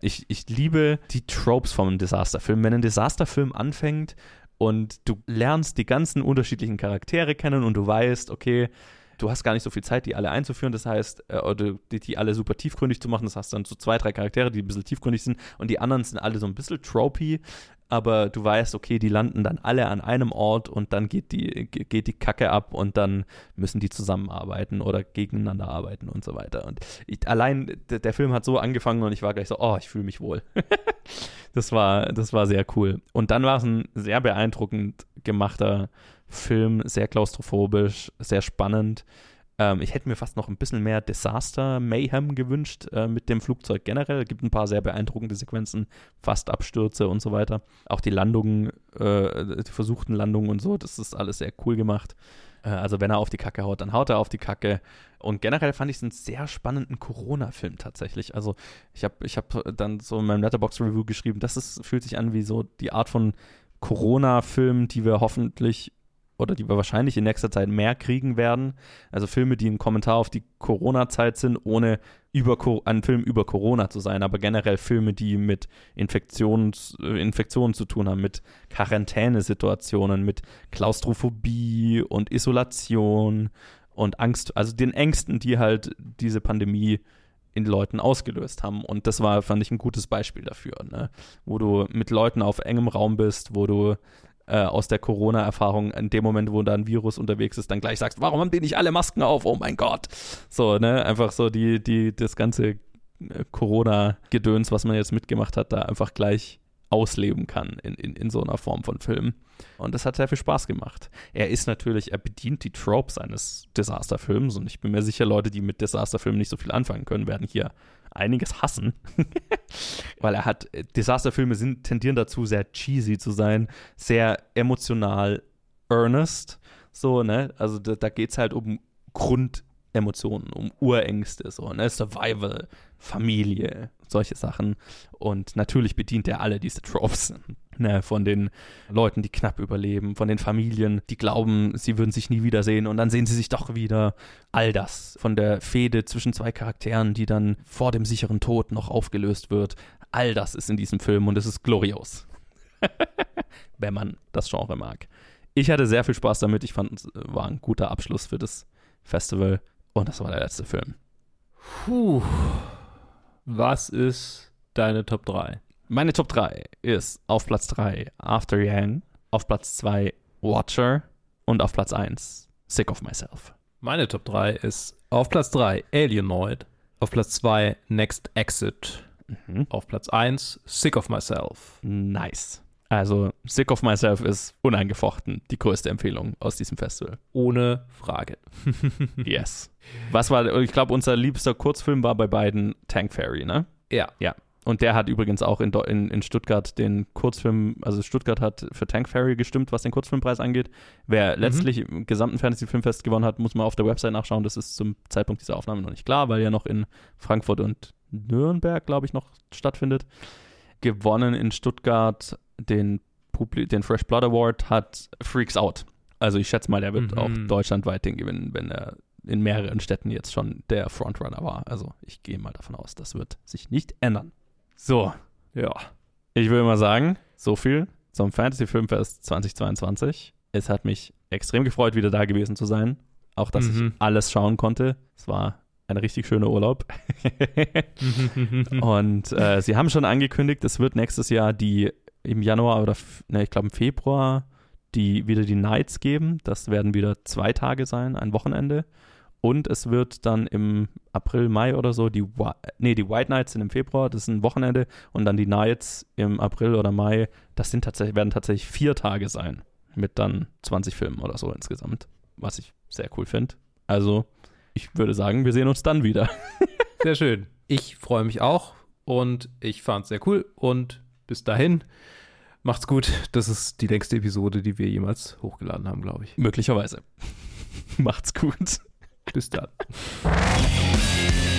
Speaker 1: Ich, ich liebe die Tropes vom Disasterfilm. Wenn ein Disasterfilm anfängt und du lernst die ganzen unterschiedlichen Charaktere kennen und du weißt, okay, du hast gar nicht so viel Zeit, die alle einzuführen. Das heißt, äh, die, die, alle super tiefgründig zu machen. Das heißt dann so zwei, drei Charaktere, die ein bisschen tiefgründig sind und die anderen sind alle so ein bisschen tropey aber du weißt, okay, die landen dann alle an einem Ort und dann geht die, geht die Kacke ab und dann müssen die zusammenarbeiten oder gegeneinander arbeiten und so weiter. Und ich, allein der, der, Film hat so angefangen und ich war gleich so, oh, ich fühle mich wohl. das, war, das war sehr cool. Und dann war es ein sehr beeindruckend gemachter Film, sehr klaustrophobisch, sehr spannend. Ähm, ich hätte mir fast noch ein bisschen mehr Disaster Mayhem gewünscht äh, mit dem Flugzeug generell. Es gibt ein paar sehr beeindruckende Sequenzen, fast Abstürze und so weiter. Auch die Landungen, äh, die versuchten Landungen und so, das ist alles sehr cool gemacht. Äh, also wenn er auf die Kacke haut, dann haut er auf die Kacke. Und generell fand ich es einen sehr spannenden Corona-Film tatsächlich. Also ich habe ich hab dann so in meinem Letterbox-Review geschrieben, das ist, fühlt sich an wie so die Art von Corona-Film, die wir hoffentlich oder die wir wahrscheinlich in nächster Zeit mehr kriegen werden. Also Filme, die ein Kommentar auf die Corona-Zeit sind, ohne über ein Film über Corona zu sein, aber generell Filme, die mit Infektions, äh, Infektionen zu tun haben, mit Quarantänesituationen, mit Klaustrophobie und Isolation und Angst, also den Ängsten, die halt diese Pandemie in Leuten ausgelöst haben. Und das war, fand ich, ein gutes Beispiel dafür, ne? wo du mit Leuten auf engem Raum bist, wo du äh, aus der Corona-Erfahrung in dem Moment, wo da ein Virus unterwegs ist, dann gleich sagst, warum haben die nicht alle Masken auf? Oh mein Gott. So, ne, einfach so die, die, das ganze äh, Corona-Gedöns, was man jetzt mitgemacht hat, da einfach gleich ausleben kann in, in, in so einer Form von Film. Und das hat sehr viel Spaß gemacht. Er ist natürlich, er bedient die Tropes eines Disasterfilms und ich bin mir sicher, Leute, die mit Disasterfilmen nicht so viel anfangen können, werden hier einiges hassen. Weil er hat, Disasterfilme sind, tendieren dazu, sehr cheesy zu sein, sehr emotional earnest. So, ne? Also da, da geht es halt um Grundemotionen, um Urängste, so, ne? Survival, Familie, solche Sachen. Und natürlich bedient er alle diese Tropes. Ne, von den Leuten, die knapp überleben, von den Familien, die glauben, sie würden sich nie wiedersehen und dann sehen sie sich doch wieder. All das. Von der Fehde zwischen zwei Charakteren, die dann vor dem sicheren Tod noch aufgelöst wird. All das ist in diesem Film und es ist glorios. Wenn man das Genre mag. Ich hatte sehr viel Spaß damit. Ich fand, es war ein guter Abschluss für das Festival. Und das war der letzte Film.
Speaker 2: Puh. Was ist deine Top 3?
Speaker 1: Meine Top 3 ist auf Platz 3 After Yang, auf Platz 2 Watcher und auf Platz 1 Sick of Myself.
Speaker 2: Meine Top 3 ist auf Platz 3 Alienoid, auf Platz 2 Next Exit, mhm. auf Platz 1 Sick of Myself.
Speaker 1: Nice. Also Sick of Myself ist uneingefochten die größte Empfehlung aus diesem Festival.
Speaker 2: Ohne Frage.
Speaker 1: yes. Was war, ich glaube, unser liebster Kurzfilm war bei beiden Tank Fairy, ne?
Speaker 2: Ja.
Speaker 1: Ja. Und der hat übrigens auch in, in, in Stuttgart den Kurzfilm, also Stuttgart hat für Tank Fairy gestimmt, was den Kurzfilmpreis angeht. Wer mhm. letztlich im gesamten Fantasy Filmfest gewonnen hat, muss man auf der Website nachschauen. Das ist zum Zeitpunkt dieser Aufnahme noch nicht klar, weil ja noch in Frankfurt und Nürnberg, glaube ich, noch stattfindet. Gewonnen in Stuttgart den, Publi den Fresh Blood Award hat Freaks Out. Also ich schätze mal, der wird mhm. auch deutschlandweit den gewinnen, wenn er in mehreren Städten jetzt schon der Frontrunner war. Also ich gehe mal davon aus, das wird sich nicht ändern. So, ja. Ich würde mal sagen, so viel zum Fantasy Filmfest 2022. Es hat mich extrem gefreut, wieder da gewesen zu sein. Auch, dass mhm. ich alles schauen konnte. Es war ein richtig schöner Urlaub. und äh, sie haben schon angekündigt, es wird nächstes Jahr die im Januar oder ne, ich glaube im Februar die wieder die Nights geben. Das werden wieder zwei Tage sein, ein Wochenende. Und es wird dann im April, Mai oder so, die, nee, die White Nights sind im Februar, das ist ein Wochenende. Und dann die Nights im April oder Mai, das sind tatsächlich, werden tatsächlich vier Tage sein. Mit dann 20 Filmen oder so insgesamt. Was ich sehr cool finde. Also, ich würde sagen, wir sehen uns dann wieder.
Speaker 2: sehr schön. Ich freue mich auch und ich fand es sehr cool. Und bis dahin, macht's gut. Das ist die längste Episode, die wir jemals hochgeladen haben, glaube ich.
Speaker 1: Möglicherweise. macht's gut.
Speaker 2: Bis dann.